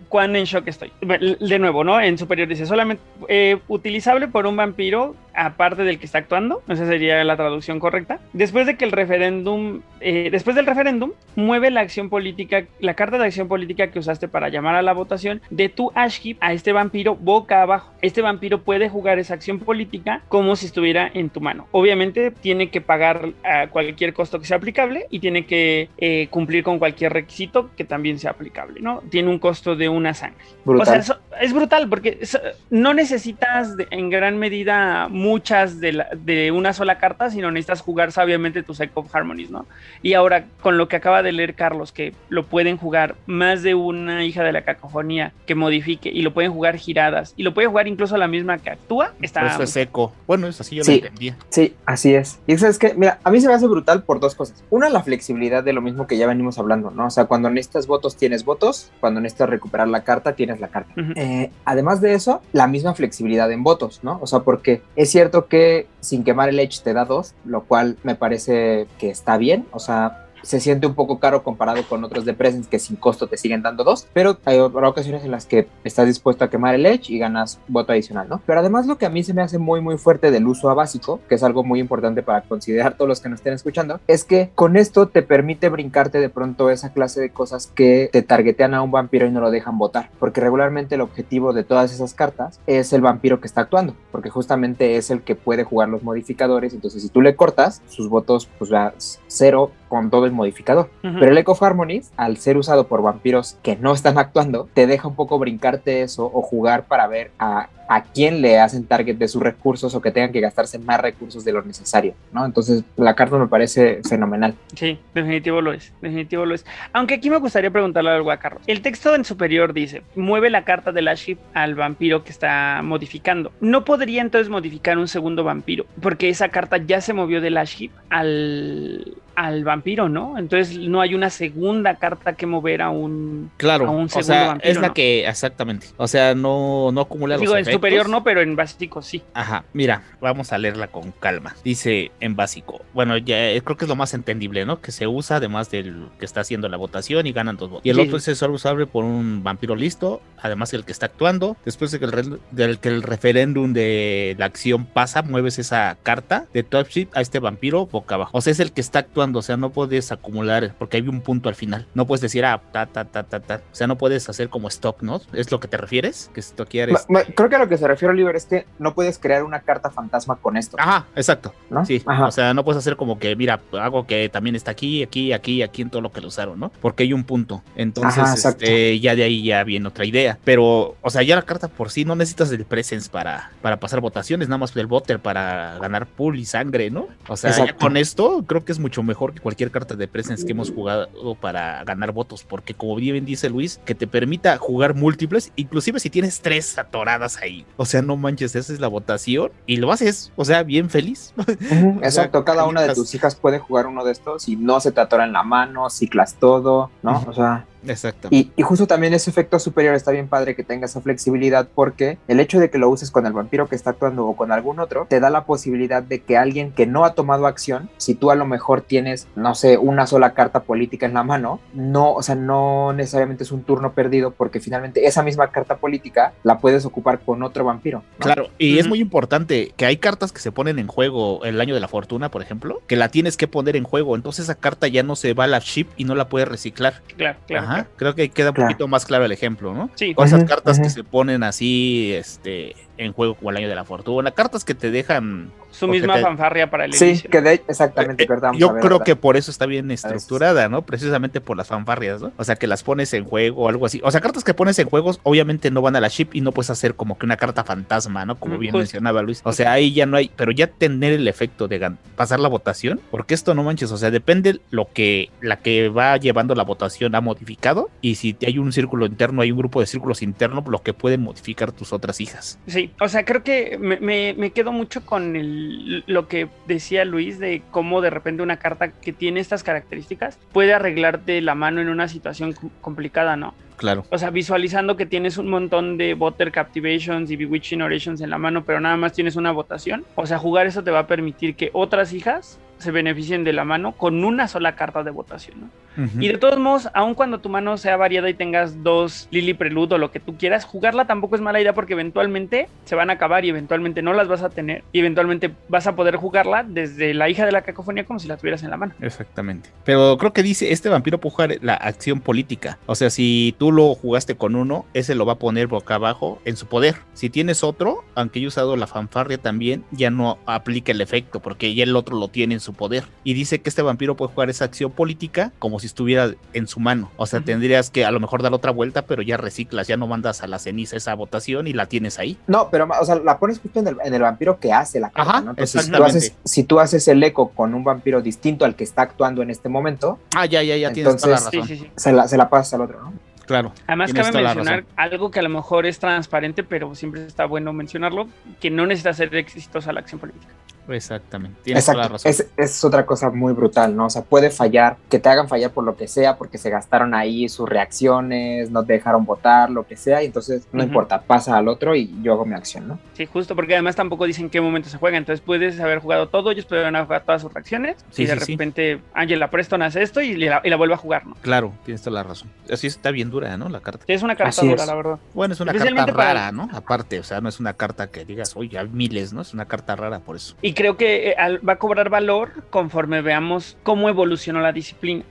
cuán en shock estoy. De nuevo, ¿no? En superior dice solamente eh, utilizable por un vampiro aparte del que está actuando. Esa sería la traducción correcta. Después de que el referéndum, eh, después del referéndum, mueve la acción política, la carta de acción política que usaste para llamar a la votación de tu Ash Heap a este vampiro boca abajo. Este vampiro puede jugar esa acción política como si estuviera en tu mano. Obviamente tiene que pagar a cualquier costo que sea aplicable y tiene que eh, cumplir con cualquier requisito que también sea aplicable, ¿no? Tiene un costo de una sangre. Brutal. O sea, eso- es brutal porque es- no necesitas de- en gran medida muchas de, la- de una sola carta, sino necesitas jugar sabiamente tus Echo of Harmonies, ¿no? Y ahora, con lo que acaba de leer Carlos, que lo pueden jugar más de una hija de la cacofonía que modifique y lo pueden jugar giradas y lo puede jugar incluso la misma que actúa, está. eso es seco. Bueno, es así yo Sí. lo entendía. Sí, así es. Y sabes que, mira, a mí se me hace brutal por dos cosas. Una, la flexibilidad de lo mismo que ya venimos hablando, ¿no? O sea, cuando necesitas votos, tienes votos. Cuando necesitas recuperar la carta, tienes la carta. Eh, además de eso, la misma flexibilidad en votos, ¿no? O sea, porque es cierto que sin quemar el Edge te da dos, lo cual me parece que está bien. O sea, se siente un poco caro comparado con otros de Presence que sin costo te siguen dando dos, pero hay ocasiones en las que estás dispuesto a quemar el Edge y ganas voto adicional, ¿no? Pero además lo que a mí se me hace muy muy fuerte del uso a básico, que es algo muy importante para considerar todos los que nos estén escuchando, es que con esto te permite brincarte de pronto esa clase de cosas que te targetean a un vampiro y no lo dejan votar, porque regularmente el objetivo de todas esas cartas es el vampiro que está actuando, porque justamente es el que puede jugar los modificadores, entonces si tú le cortas, sus votos pues va cero con todo el modificador. Pero el Echo of Harmonies, al ser usado por vampiros que no están actuando, te deja un poco brincarte eso o jugar para ver a, a quién le hacen target de sus recursos o que tengan que gastarse más recursos de lo necesario, ¿no? Entonces la carta me parece fenomenal. Sí, definitivo lo es, definitivo lo es. Aunque aquí me gustaría preguntarle algo a Carlos. El texto en superior dice, mueve la carta de la ship al vampiro que está modificando. No podría entonces modificar un segundo vampiro, porque esa carta ya se movió de la ship al, al vampiro, ¿no? Entonces no hay una segunda carta que mover a un... Claro, a un o segundo sea, vampiro, es la ¿no? que, exactamente. O sea, no, no acumula los Digo, en superior no, pero en básico sí. Ajá, mira, vamos a leerla con calma. Dice en básico, bueno, ya eh, creo que es lo más entendible, ¿no? Que se usa además del que está haciendo la votación y ganan dos votos. Y el Sí. otro es solo usable por un vampiro listo, además el que está actuando. Después de que el, re- del que el referéndum de la acción pasa, mueves esa carta de top sheet a este vampiro boca abajo. O sea, es el que está actuando o sea, no puedes acumular, porque hay un punto al final. No puedes decir, ah, ta, ta, ta, ta, ta. O sea, no puedes hacer como stock, ¿no? ¿Es lo que te refieres? Que stockear es... Creo que a lo que se refiere Oliver es que no puedes crear una carta fantasma con esto. Ajá, exacto. ¿no? Sí, Ajá. o sea, no puedes hacer como que, mira, hago que también está aquí, aquí, aquí, aquí en todo lo que lo usaron, ¿no? Porque hay un punto. Entonces, Ajá, este, ya de ahí ya viene otra idea. Pero, o sea, ya la carta por sí no necesitas del presence para, para pasar votaciones, nada más del voter para ganar pool y sangre, ¿no? O sea, ya con esto creo que es mucho mejor que cualquier carta de presence que hemos jugado para ganar votos, porque como bien dice Luis, que te permita jugar múltiples, inclusive si tienes tres atoradas ahí. O sea, no manches, esa es la votación y lo haces, o sea, bien feliz. Exacto, cada una de tus hijas puede jugar uno de estos y no se te atora en la mano, ciclas todo, ¿no? O sea, Exacto. y, y justo también ese efecto superior está bien padre que tenga esa flexibilidad porque el hecho de que lo uses con el vampiro que está actuando o con algún otro, te da la posibilidad de que alguien que no ha tomado acción, si tú a lo mejor tienes, no sé, una sola carta política en la mano, no, o sea, no necesariamente es un turno perdido porque finalmente esa misma carta política la puedes ocupar con otro vampiro. ¿no? Claro, y es muy importante que hay cartas que se ponen en juego el año de la fortuna, por ejemplo, que la tienes que poner en juego, entonces esa carta ya no se va a la ship y no la puedes reciclar. Claro, claro. Ajá, claro. creo que ahí queda un Claro. poquito más claro el ejemplo, ¿no? Sí, O esas cartas que se ponen así, este, en juego como el año de la fortuna, cartas que te dejan su misma te- fanfarria para el Sí, inicio. que de exactamente, Eh, vamos Yo ver creo que por eso está bien estructurada, ¿no? Precisamente por las fanfarrias, ¿no? O sea, que las pones en juego o algo así. O sea, cartas que pones en juegos obviamente no van a la ship y no puedes hacer como que una carta fantasma, ¿no? Como bien justo. mencionaba Luis. O sea, ahí ya no hay, pero ya tener el efecto de pasar la votación, porque esto no manches, o sea, depende lo que la que va llevando la votación ha modificado y si hay un círculo interno, hay un grupo de círculos internos, lo que pueden modificar tus otras hijas. Sí, o sea, creo que me, me- me quedo mucho con el- lo que decía Luis de cómo de repente una carta que tiene estas características puede arreglarte la mano en una situación com- complicada, ¿no? Claro. O sea, visualizando que tienes un montón de Voter Captivations y Bewitching Orations en la mano, pero nada más tienes una votación. O sea, jugar eso te va a permitir que otras hijas se beneficien de la mano con una sola carta de votación, ¿no? Y de todos modos, aun cuando tu mano sea variada y tengas dos Lily Prelude o lo que tú quieras, jugarla tampoco es mala idea porque eventualmente se van a acabar y eventualmente no las vas a tener y eventualmente vas a poder jugarla desde la hija de la cacofonía como si la tuvieras en la mano. Exactamente. Pero creo que dice, este vampiro puede jugar la acción política. O sea, si tú lo jugaste con uno, ese lo va a poner boca abajo en su poder. Si tienes otro, aunque haya usado la fanfarria también, ya no aplica el efecto, porque ya el otro lo tiene en su poder. Y dice que este vampiro puede jugar esa acción política como si estuviera en su mano. O sea, tendrías que a lo mejor dar otra vuelta, pero ya reciclas, ya no mandas a la ceniza esa votación y la tienes ahí. No, pero o sea, la pones justo en el, en el vampiro que hace la carta, Ajá, ¿no? Entonces, si tú, exactamente. haces, si tú haces el eco con un vampiro distinto al que está actuando en este momento, Ah, ya, ya, ya tienes toda la Entonces- razón. Sí, sí, sí. se la, se la pasas al otro, ¿no? Claro. Además, cabe mencionar algo que a lo mejor es transparente, pero siempre está bueno mencionarlo, que no necesita ser exitosa la acción política. Exactamente. Tienes toda la razón. Es, es otra cosa muy brutal, ¿no? O sea, puede fallar, que te hagan fallar por lo que sea, porque se gastaron ahí sus reacciones, no te dejaron votar, lo que sea, y entonces no importa, pasa al otro y yo hago mi acción, ¿no? Sí, justo, porque además tampoco dicen qué momento se juega. Entonces puedes haber jugado todo, ellos pueden haber jugado todas sus reacciones. Sí, y de sí, sí. repente Angela Preston hace esto y la, y la vuelve a jugar, ¿no? Claro, tienes toda la razón. Así está bien dura, ¿no? La carta. Sí, es una carta Así dura, es. la verdad. Bueno, es una carta para- rara, ¿no? Aparte, o sea, no es una carta que digas, oye, hay miles, ¿no? Es una carta rara por eso. Y creo que eh, va a cobrar valor conforme veamos cómo evolucionó la disciplina.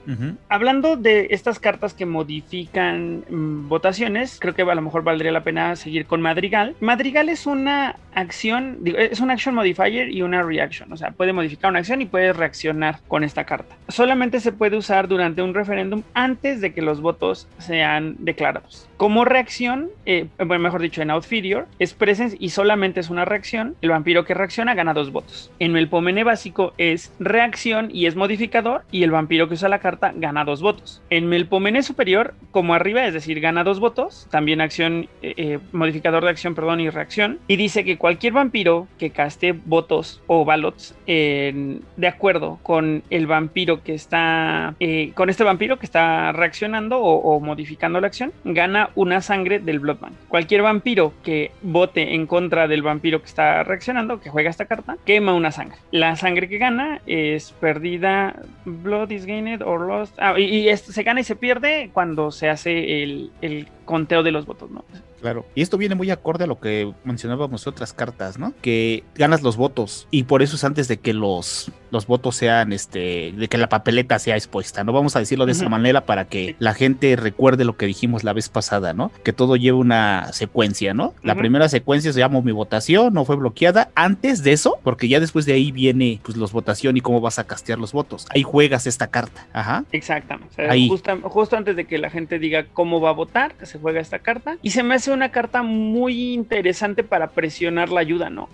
Hablando de estas cartas que modifican mm, votaciones, creo que a lo mejor valdría la pena seguir con Madrigal. Madrigal es una acción, digo, es una action modifier y una reaction, o sea, puede modificar una acción y puede reaccionar con esta carta. Solamente se puede usar durante un referéndum antes de que los votos sean declarados. Como reacción, eh, bueno, mejor dicho, en Outferior, es presence y solamente es una reacción. El vampiro que reacciona gana dos votos. En Melpomene básico es reacción y es modificador, y el vampiro que usa la carta gana dos votos. En Melpomene superior, como arriba, es decir, gana dos votos, también acción, eh, eh, modificador de acción, perdón, y reacción. Y dice que cualquier vampiro que caste votos o ballots en- de acuerdo con el vampiro que está, eh, con este vampiro que está reaccionando o, o modificando la acción, gana una sangre del Blood Bank. Cualquier vampiro que vote en contra del vampiro que está reaccionando, que juega esta carta, quema una sangre. La sangre que gana es perdida, blood is gained or lost. Ah, y, y esto se gana y se pierde cuando se hace el, el conteo de los votos, ¿no? Claro. Y esto viene muy acorde a lo que mencionábamos en otras cartas, ¿no? Que ganas los votos. Y por eso es antes de que los, los votos sean, este, de que la papeleta sea expuesta. No vamos a decirlo de esa manera para que la gente recuerde lo que dijimos la vez pasada, ¿no? Que todo lleva una secuencia, ¿no? La primera secuencia se llama mi votación, no fue bloqueada. Antes de eso, porque ya después de ahí viene, pues, los votación y cómo vas a castear los votos. Ahí juegas esta carta. Ajá. Exactamente. justo antes de que la gente diga cómo va a votar, que se juega esta carta. Y se me hace una carta muy interesante para presionar la ayuda, ¿no?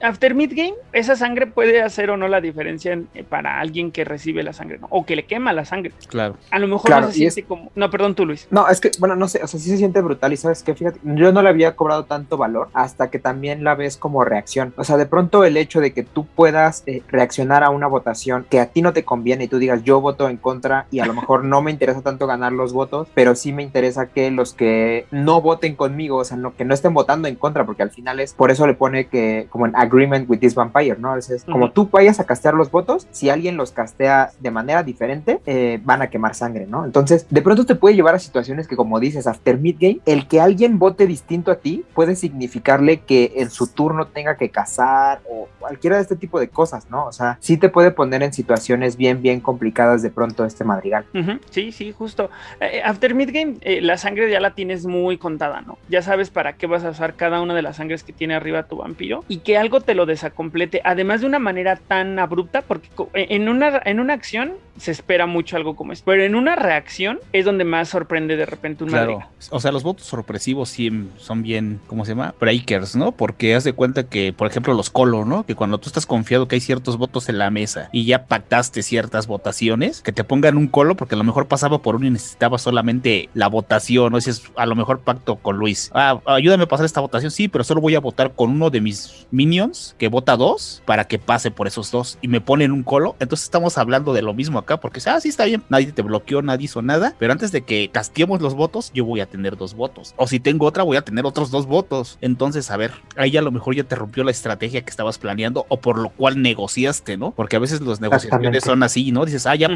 After Midgame, esa sangre puede hacer o no la diferencia eh, para alguien que recibe la sangre, ¿no? O que le quema la sangre. Claro. A lo mejor no se siente como. No, perdón, tú, Luis. No, es que, bueno, no sé, o sea, sí se siente brutal y sabes que, fíjate, yo no le había cobrado tanto valor hasta que también la ves como reacción. O sea, de pronto el hecho de que tú puedas eh, reaccionar a una votación que a ti no te conviene y tú digas, yo voto en contra y a lo mejor no me interesa tanto ganar los votos, pero sí me interesa que los que no voten con conmigo, o sea, no, que no estén votando en contra, porque al final es, por eso le pone que como en agreement with this vampire, ¿no? Es, como tú vayas a castear los votos, si alguien los castea de manera diferente, eh, van a quemar sangre, ¿no? Entonces, de pronto te puede llevar a situaciones que, como dices, after midgame, el que alguien vote distinto a ti puede significarle que en su turno tenga que cazar o cualquiera de este tipo de cosas, ¿no? O sea, sí te puede poner en situaciones bien, bien complicadas de pronto este madrigal. Sí, sí, justo. Eh, after midgame, eh, la sangre ya la tienes muy contada, ¿no? ya sabes para qué vas a usar cada una de las sangres que tiene arriba tu vampiro y que algo te lo desacomplete, además de una manera tan abrupta, porque en una, en una acción se espera mucho algo como esto, pero en una reacción es donde más sorprende de repente un claro. O sea, los votos sorpresivos sí son bien, ¿cómo se llama? Breakers, ¿no? Porque haz de cuenta que, por ejemplo, los colo, ¿no? Que cuando tú estás confiado que hay ciertos votos en la mesa y ya pactaste ciertas votaciones, que te pongan un colo porque a lo mejor pasaba por uno y necesitaba solamente la votación, ¿no? Ese a lo mejor pacto con Luis. Ah, ayúdame a pasar esta votación, sí, pero solo voy a votar con uno de mis minions que vota dos para que pase por esos dos y me ponen un colo. Entonces estamos hablando de lo mismo acá porque, ah, sí está bien, nadie te bloqueó, nadie hizo nada, pero antes de que castiemos los votos, yo voy a tener dos votos. O si tengo otra, voy a tener otros dos votos. Entonces, a ver, ahí a lo mejor ya te rompió la estrategia que estabas planeando o por lo cual negociaste, ¿no? Porque a veces los negociaciones son así, ¿no? Dices, ah, ya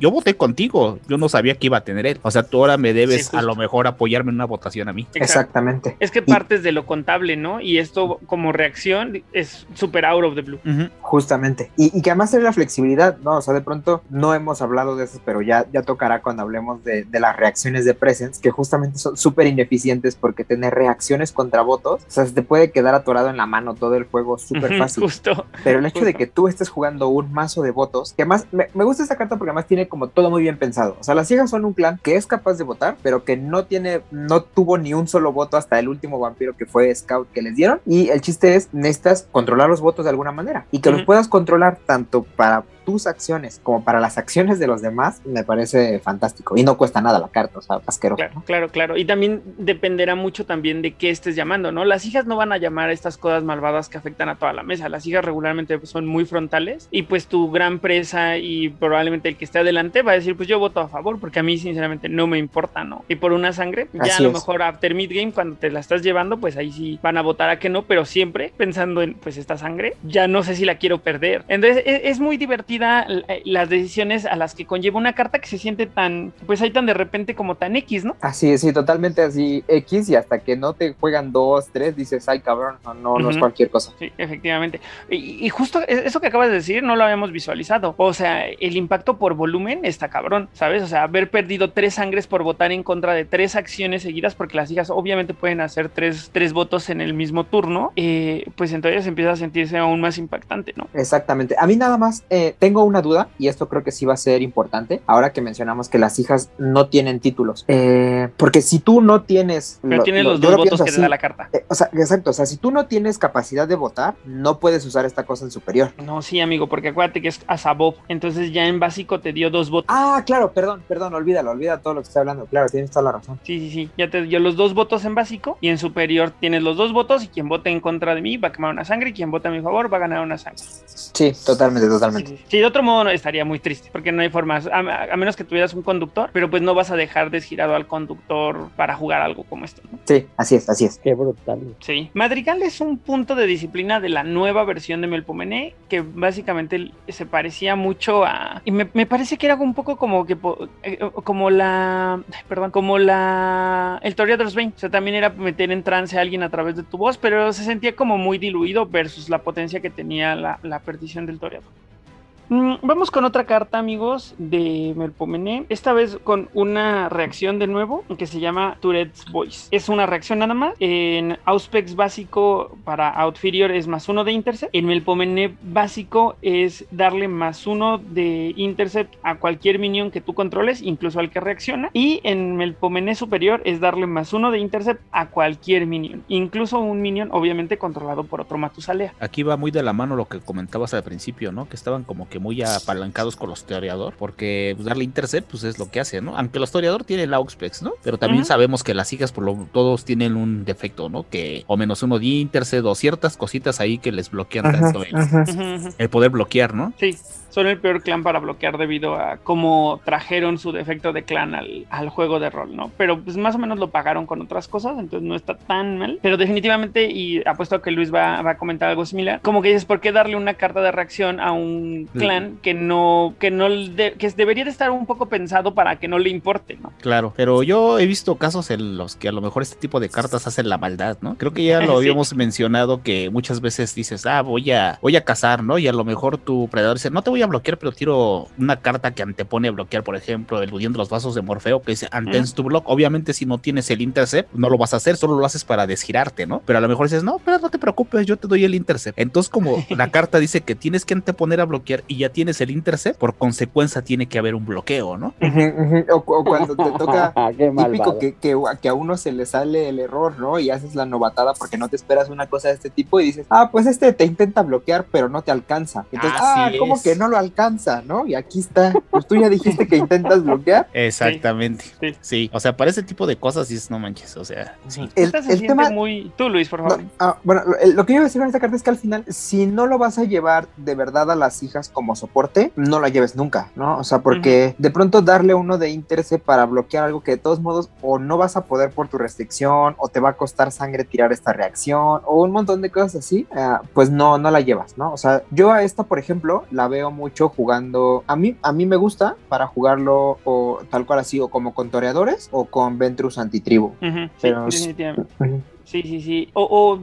yo voté contigo, yo no sabía que iba a tener él. O sea, tú ahora me debes a lo mejor apoyarme en una votación a mí. Exactamente. Es que partes de lo contable, ¿no? Y esto como reacción es súper out of the blue. Justamente. Y, y, que además tiene la flexibilidad, ¿no? O sea, de pronto no hemos hablado de eso, pero ya, ya tocará cuando hablemos de, de las reacciones de presence, que justamente son súper ineficientes porque tener reacciones contra votos, o sea, se te puede quedar atorado en la mano todo el juego súper fácil. Justo. Pero el hecho de que tú estés jugando un mazo de votos, que además me, me, gusta esta carta porque además tiene como todo muy bien pensado. O sea, las ciegas son un clan que es capaz de votar, pero que no tiene, no tuvo ni un solo voto hasta el último vampiro que fue Scout que les dieron. Y el chiste es, necesitas controlar los votos de alguna manera y que los puedas controlar tanto para tus acciones como para las acciones de los demás, me parece fantástico. Y no cuesta nada la carta, o sea, asqueroso. Claro, claro, claro. Y también dependerá mucho también de qué estés llamando, ¿no? Las hijas no van a llamar a estas cosas malvadas que afectan a toda la mesa. Las hijas regularmente son muy frontales y pues tu gran presa y probablemente el que esté adelante va a decir, pues yo voto a favor porque a mí sinceramente no me importa, ¿no? Y por una sangre, ya a lo mejor after midgame cuando te la estás llevando, pues ahí sí van a votar a que no, pero siempre pensando en pues esta sangre, ya no sé si la quiero perder. Entonces es, es muy divertido eh, las decisiones a las que conlleva una carta que se siente tan, pues ahí tan de repente como tan X, ¿no? Así, sí, totalmente así X y hasta que no te juegan dos, tres, dices, ay cabrón, no, no, es cualquier cosa. Sí, efectivamente. Y, justo e, eso que acabas de decir no lo habíamos visualizado. O sea, el impacto por volumen está cabrón, ¿sabes? O sea, haber perdido tres sangres por votar en contra de tres acciones seguidas, porque las hijas obviamente pueden hacer tres, tres votos en el mismo turno, eh, pues entonces empieza a sentirse aún más impactante, ¿no? Exactamente. A mí nada más, eh, tengo una duda y esto creo que sí va a ser importante ahora que mencionamos que las hijas no tienen títulos. Eh, porque si tú no tienes... Pero tienes los dos votos que te da la carta. Eh, o sea, exacto. O sea, si tú no tienes capacidad de votar, no puedes usar esta cosa en superior. No, sí, amigo, porque acuérdate que es Asabob. Entonces ya en básico te dio dos votos. Ah, claro, perdón, perdón, olvídalo, olvida todo lo que estoy hablando. Claro, tienes toda la razón. Sí, sí, sí. Ya te dio los dos votos en básico y en superior tienes los dos votos y quien vote en contra de mí va a quemar una sangre y quien vote a mi favor va a ganar una sangre. Sí, totalmente, totalmente. Sí, de otro modo no, estaría muy triste, porque no hay forma, a, a menos que tuvieras un conductor, pero pues no vas a dejar desgirado al conductor para jugar algo como esto. ¿no? Sí, así es, así es. Qué brutal. Sí. Madrigal es un punto de disciplina de la nueva versión de Melpomene que básicamente se parecía mucho a. Y me, me parece que era un poco como que. eh, Como la. ay, Perdón, como la. El Toreador's Bane. O sea, también era meter en trance a alguien a través de tu voz, pero se sentía como muy diluido versus la potencia que tenía la, la perdición del Toreador. Mm, Vamos con otra carta, amigos, de Melpomene. Esta vez con una reacción de nuevo que se llama Tourette's Voice. Es una reacción nada más. En Auspex básico para Outferior es más uno de Intercept. En Melpomene básico es darle más uno de Intercept a cualquier minion que tú controles, incluso al que reacciona. Y en Melpomene superior es darle más uno de Intercept a cualquier minion, incluso un minion obviamente controlado por otro Matusalea. Aquí va muy de la mano lo que comentabas al principio, ¿no? Que estaban como que muy apalancados con los toreador, porque pues, darle intercept pues es lo que hace, ¿no? Aunque los toreador tienen la Auxpex, ¿no? Pero también sabemos que las hijas por lo todos tienen un defecto, ¿no? Que o menos uno de intercept o ciertas cositas ahí que les bloquean Ajá, tanto el, el poder bloquear, ¿no? Sí, son el peor clan para bloquear debido a cómo trajeron su defecto de clan al, al juego de rol, ¿no? Pero pues más o menos lo pagaron con otras cosas, entonces no está tan mal. Pero definitivamente, y apuesto a que Luis va, va a comentar algo similar, como que dices, ¿por qué darle una carta de reacción a un clan que no, que no, de- que debería de estar un poco pensado para que no le importe, ¿no? Claro, pero yo he visto casos en los que a lo mejor este tipo de cartas hacen la maldad, ¿no? Creo que ya lo Sí. habíamos mencionado que muchas veces dices, ah, voy a, voy a cazar, ¿no? Y a lo mejor tu predador dice, no te voy a bloquear, pero tiro una carta que antepone a bloquear, por ejemplo, eludiendo los vasos de Morfeo, que dice Antens to block. Obviamente, si no tienes el intercept, no lo vas a hacer, solo lo haces para desgirarte, ¿no? Pero a lo mejor dices, no, pero no te preocupes, yo te doy el intercept. Entonces, como la carta dice que tienes que anteponer a bloquear y ya tienes el intercept, por consecuencia tiene que haber un bloqueo, ¿no? O, o cuando te toca Qué típico que, que, que a uno se le sale el error, ¿no? Y haces la novatada porque no te esperas una cosa de este tipo y dices, ah, pues este te intenta bloquear, pero no te alcanza. Entonces, ah, Así ¿cómo es. que no lo alcanza, no? Y aquí está. Pues tú ya dijiste que intentas bloquear. Exactamente. Sí. Sí, o sea, para ese tipo de cosas dices, no manches, o sea, sí. El, Esta se el siente tema, muy... Tú, Luis, por No, favor. ah, bueno, lo, que yo iba a decir con esta carta es que al final, si no lo vas a llevar de verdad a las hijas como soporte, no la lleves nunca, ¿no? O sea, porque de pronto darle uno de intercept para bloquear algo que de todos modos o no vas a poder por tu restricción, o te va a costar sangre tirar esta reacción, o un montón de cosas así, ah, pues no, no la llevas, ¿no? O sea, yo a esta, por ejemplo, la veo mucho jugando, a mí, a mí me gusta para jugarlo o tal cual así, o como con toreadores o con Ventrus antitribu. Ujú, sí, pero- definitivamente. Sí, sí, sí. O, o,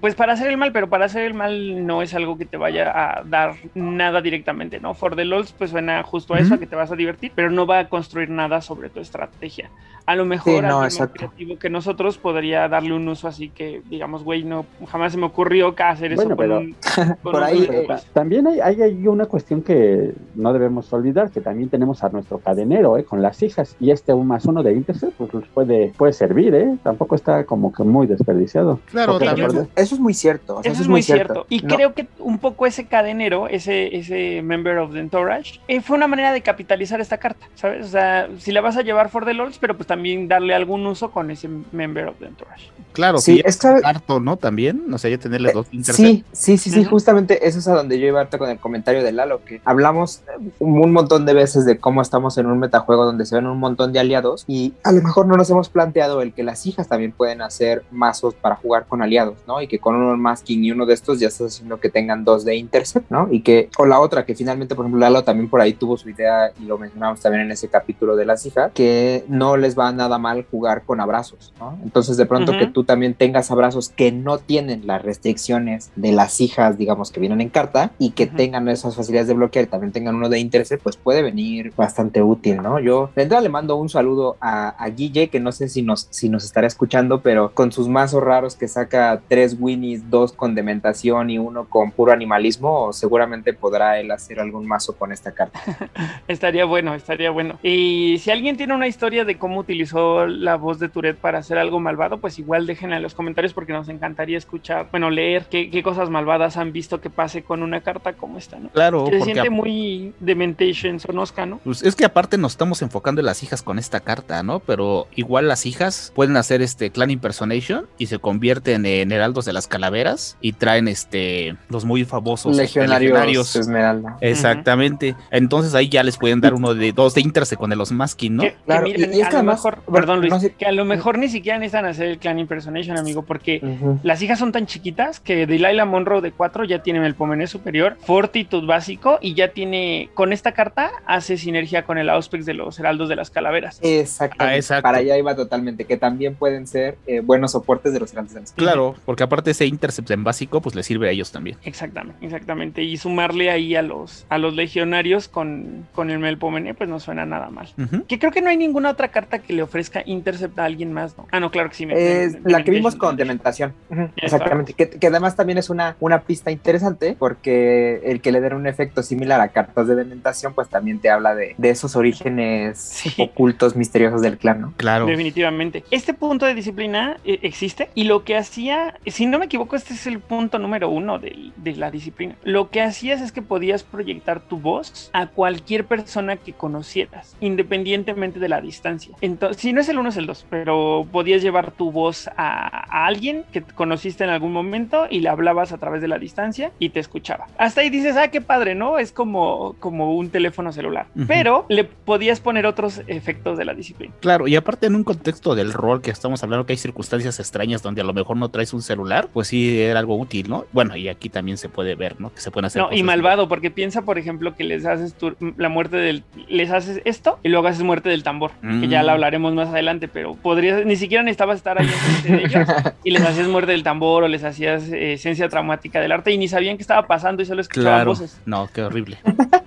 pues para hacer el mal, pero para hacer el mal no es algo que te vaya a dar nada directamente, ¿no? For the LOLs pues suena justo a eso, a que te vas a divertir, pero no va a construir nada sobre tu estrategia. A lo mejor Sí, no, creativo que nosotros podría darle un uso así que, digamos, güey, no, jamás se me ocurrió hacer eso Bueno, con pero- un... con Por un ahí, de eh, juegos. También hay, hay, una cuestión que no debemos olvidar, que también tenemos a nuestro cadenero, ¿eh? Con las hijas, y este un más uno de Intercept, pues les puede, puede servir, ¿eh? Tampoco está como que muy desperdiciado. Claro, también. Eso es muy cierto. o sea, Eso es muy cierto. Y No, creo que un poco ese cadenero, ese, ese member of the entourage, eh, fue una manera de capitalizar esta carta, ¿sabes? O sea, si la vas a llevar for the LOLs, pero pues también darle algún uso con ese member of the entourage. Claro, Sí, es que- harto, ¿no? También, o sea, ya tenerle dos intercept. Sí, sí, sí, sí, justamente eso es a donde yo iba ahorita con el comentario de Lalo, que hablamos eh, un montón de veces de cómo estamos en un metajuego donde se ven un montón de aliados y a lo mejor no nos hemos planteado el que las hijas también pueden hacer mazos para jugar con aliados, ¿no? Y que con un masking y uno de estos ya estás haciendo que tengan dos de intercept, ¿no? Y que, o la otra, que finalmente, por ejemplo, Lalo también por ahí tuvo su idea y lo mencionamos también en ese capítulo de las hijas, que no les va nada mal jugar con abrazos, ¿no? Entonces, de pronto Ujú. que tú también tengas abrazos que no tienen las restricciones de las hijas, digamos, que vienen en carta y que Ujú. tengan esas facilidades de bloquear y también tengan uno de intercept, pues puede venir bastante útil, ¿no? Yo de entrada le mando un saludo a, a Guille, que no sé si nos, si nos estará escuchando, pero con sus mazos raros que saca tres winnies, dos con dementación y uno con puro animalismo, seguramente podrá él hacer algún mazo con esta carta. Estaría bueno, estaría bueno. Y si alguien tiene una historia de cómo utilizó la voz de Tourette para hacer algo malvado, pues igual déjenla en los comentarios porque nos encantaría escuchar, bueno, leer qué, qué cosas malvadas han visto que pase con una carta como esta, ¿no? Claro, se siente muy Dementation Sonosca, ¿no? Pues es que aparte nos estamos enfocando en las hijas con esta carta, ¿no? Pero igual las hijas pueden hacer este clan impersonation Y se convierten en heraldos de las calaveras y traen este los muy famosos Legionarios, Esmeralda. Exactamente. Entonces ahí ya les pueden dar uno de dos de Intercept con el los masking, ¿no? Que, que Claro, miren, y- y es a que lo además- mejor, perdón Luis, no sé- que a lo mejor ni siquiera necesitan hacer el clan impersonation, amigo, porque las hijas son tan chiquitas que Delilah Monroe de 4 ya tiene el Pomené superior, Fortitude básico y ya tiene, con esta carta, hace sinergia con el Auspex de los Heraldos de las Calaveras. Exactamente. Ah, exacto. Para allá iba totalmente, que también pueden ser eh, buenos soportes de los grandes de las Claro, porque aparte ese Intercept en básico, pues le sirve a ellos también. Exactamente, exactamente. Y sumarle ahí a los, a los legionarios con, con el Melpomene, pues no suena nada mal. Que creo que no hay ninguna otra carta que le ofrezca Intercept a alguien más, ¿no? Ah, no, claro que sí. me- Es me- la que vimos con Dementación. Exactamente. Que, que además también es una, una pista interesante porque el que le den un efecto similar a cartas de Dementación, pues también te habla de, de esos orígenes Sí. ocultos, misteriosos del clan, ¿no? Claro. Definitivamente. Este punto de disciplina eh, existe y lo que hacía, si no me equivoco, este es el punto número uno del- de, la disciplina. Lo que hacías es que podías proyectar tu voz a cualquier persona que conocieras, independientemente de la distancia. Entonces, si no es el uno, es el dos, pero podías llevar tu voz a, a alguien que conociste en algún momento y le hablabas a través de la distancia y te escuchaba. Hasta ahí dices, ah, qué padre, ¿no? Es como, como un teléfono celular. Ujú. Pero le podías poner otros efectos de la disciplina. Claro, y aparte en un contexto del rol que estamos hablando que hay circunstancias extrañas donde a lo mejor no traes un celular, pues sí era algo útil, ¿no? Bueno, y aquí también se puede ver, ¿no? Que se pueden hacer No, y malvado, porque piensa, por ejemplo, que les haces tu- la muerte del. Les haces esto y luego haces muerte del tambor, que ya Mm. la hablaremos más adelante, pero podrías. Ni siquiera necesitabas estar ahí enfrente de ellos y les hacías muerte del tambor o les hacías eh, esencia traumática del arte y ni sabían qué estaba pasando y solo escuchaban Claro. voces. No, qué horrible.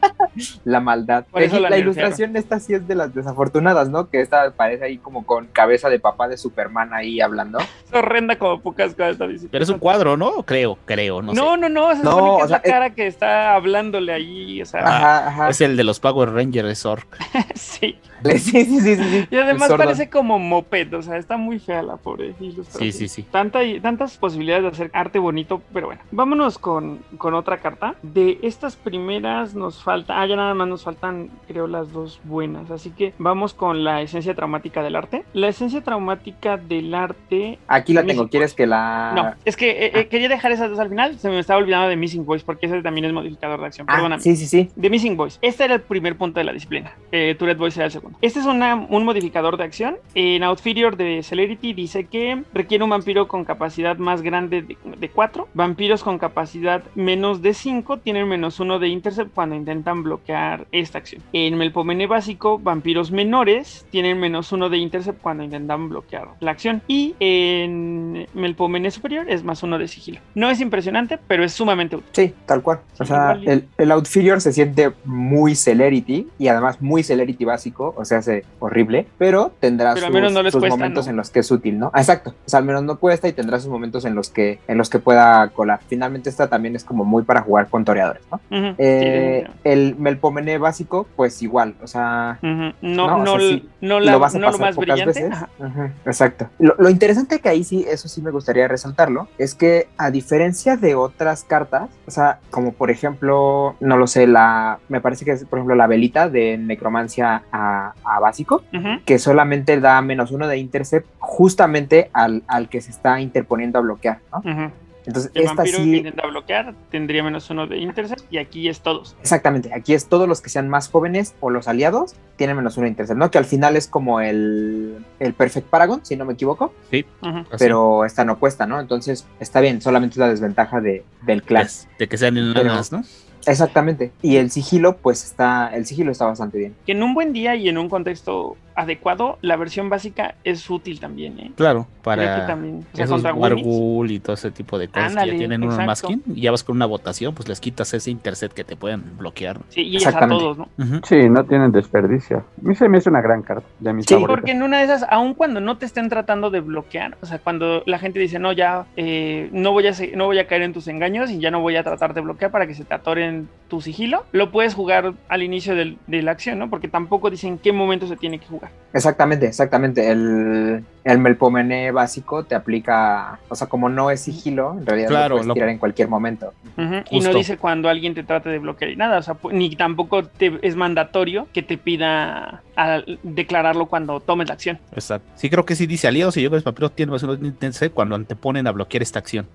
La maldad. Por eso la, ilustración esta sí es de las desafortunadas, ¿no? Que esta parece ahí como con cabeza de papá de Superman ahí hablando. Es horrenda como pocas cosas esta disciplina. Pero es un cuadro, ¿no? Creo, creo, no, No, no, no, se No, supone que o es sea, la cara que está hablándole ahí, o sea, Ajá, ajá. sé. Es el de los Power Rangers, es Orc. sí. Sí, sí, sí, sí, sí. Y además parece como moped, o sea, está muy fea la pobre ilustración. Sí, sí, sí. Tanta, y- tantas posibilidades de hacer arte bonito, pero bueno. Vámonos con, con otra carta. De estas primeras nos falta, ah, ya nada más nos faltan, creo, las dos buenas. Así que vamos con la esencia traumática del arte. La esencia traumática del arte... Aquí la Missing tengo. ¿Quieres que la...? No, es que eh, eh, quería dejar esas dos al final. Se me estaba olvidando de Missing Voice, porque ese también es modificador de acción. Ah, Perdóname. sí, sí, sí. The Missing Voice. Este era el primer punto de la disciplina. Eh, Tourette Voice era el segundo. Este es una- un modificador de acción. En Outferior de Celerity dice que requiere un vampiro con capacidad más grande de 4. Vampiros con capacidad menos de 5 tienen menos 1 de Intercept cuando intentan bloquear esta acción. En Melpomene básico, vampiros menores tienen menos 1 de Intercept cuando intentan bloquear la acción. Y en Melpomene superior es más 1 de sigilo. No es impresionante, pero es sumamente útil. Sí, tal cual. O sea, el, el se siente muy Celerity y además muy Celerity básico, o sea, hace horrible, pero tendrá Pero sus, menos no les sus cuesta, momentos ¿no? en los que es útil, ¿no? Ah, Exacto. O sea, al menos no cuesta y tendrá sus momentos en los que en los que pueda colar. Finalmente esta también es como muy para jugar con toreadores, ¿no? Eh, el Melpomene básico, pues igual, o sea. No, No, no, o sea, sí, no, la- lo vas a no lo pasar más pocas brillante. veces. Exacto. Lo, lo interesante que ahí sí, eso sí me gustaría resaltarlo, es que a diferencia de otras cartas, o sea, como por ejemplo, no lo sé, la, me parece que es por ejemplo la velita de necromancia a, a básico, que solamente da menos uno de intercept justamente al, al que se está interponiendo a bloquear, ¿no? Entonces, El esta vampiro que sí, intenta bloquear tendría menos uno de intercept y aquí es todos. exactamente, aquí es todos los que sean más jóvenes o los aliados tienen menos uno de intercept, ¿no? Que al final es como el, el Perfect Paragon, si no me equivoco. Así, pero esta no cuesta, ¿no? Entonces está bien, solamente es la desventaja de, del clan. es, de que sean Pero- enanas, ¿no? Exactamente. Y el sigilo, pues está, el sigilo está bastante bien. Que en un buen día y en un contexto adecuado, la versión básica es útil también, ¿eh? Claro, para también. O sea, esos. Wargul y todo ese tipo de cosas que ya tienen un masking y ya vas con una votación, pues les quitas ese intercept que te pueden bloquear. Sí, y es a todos, ¿no? Sí, no tienen desperdicio. A mí se me hace una gran carta, de mis Sí, favoritas. Porque en una de esas, aun cuando no te estén tratando de bloquear, o sea, cuando la gente dice, no, ya eh, no, voy a, no voy a caer en tus engaños y ya no voy a tratar de bloquear para que se te atoren tu sigilo, lo puedes jugar al inicio del- de la acción, ¿no? Porque tampoco dicen en qué momento se tiene que jugar. Exactamente, exactamente. El, El Melpomene básico te aplica, o sea, como no es sigilo, en realidad Claro, lo puedes lo- tirar en cualquier momento. Y no dice cuando alguien te trate de bloquear y nada, o sea, ni tampoco te, es mandatorio que te pida a declararlo cuando tomes la acción. Exacto. Sí, creo que sí dice aliados y yo con papiro tiene más o menos intense cuando anteponen a bloquear esta acción.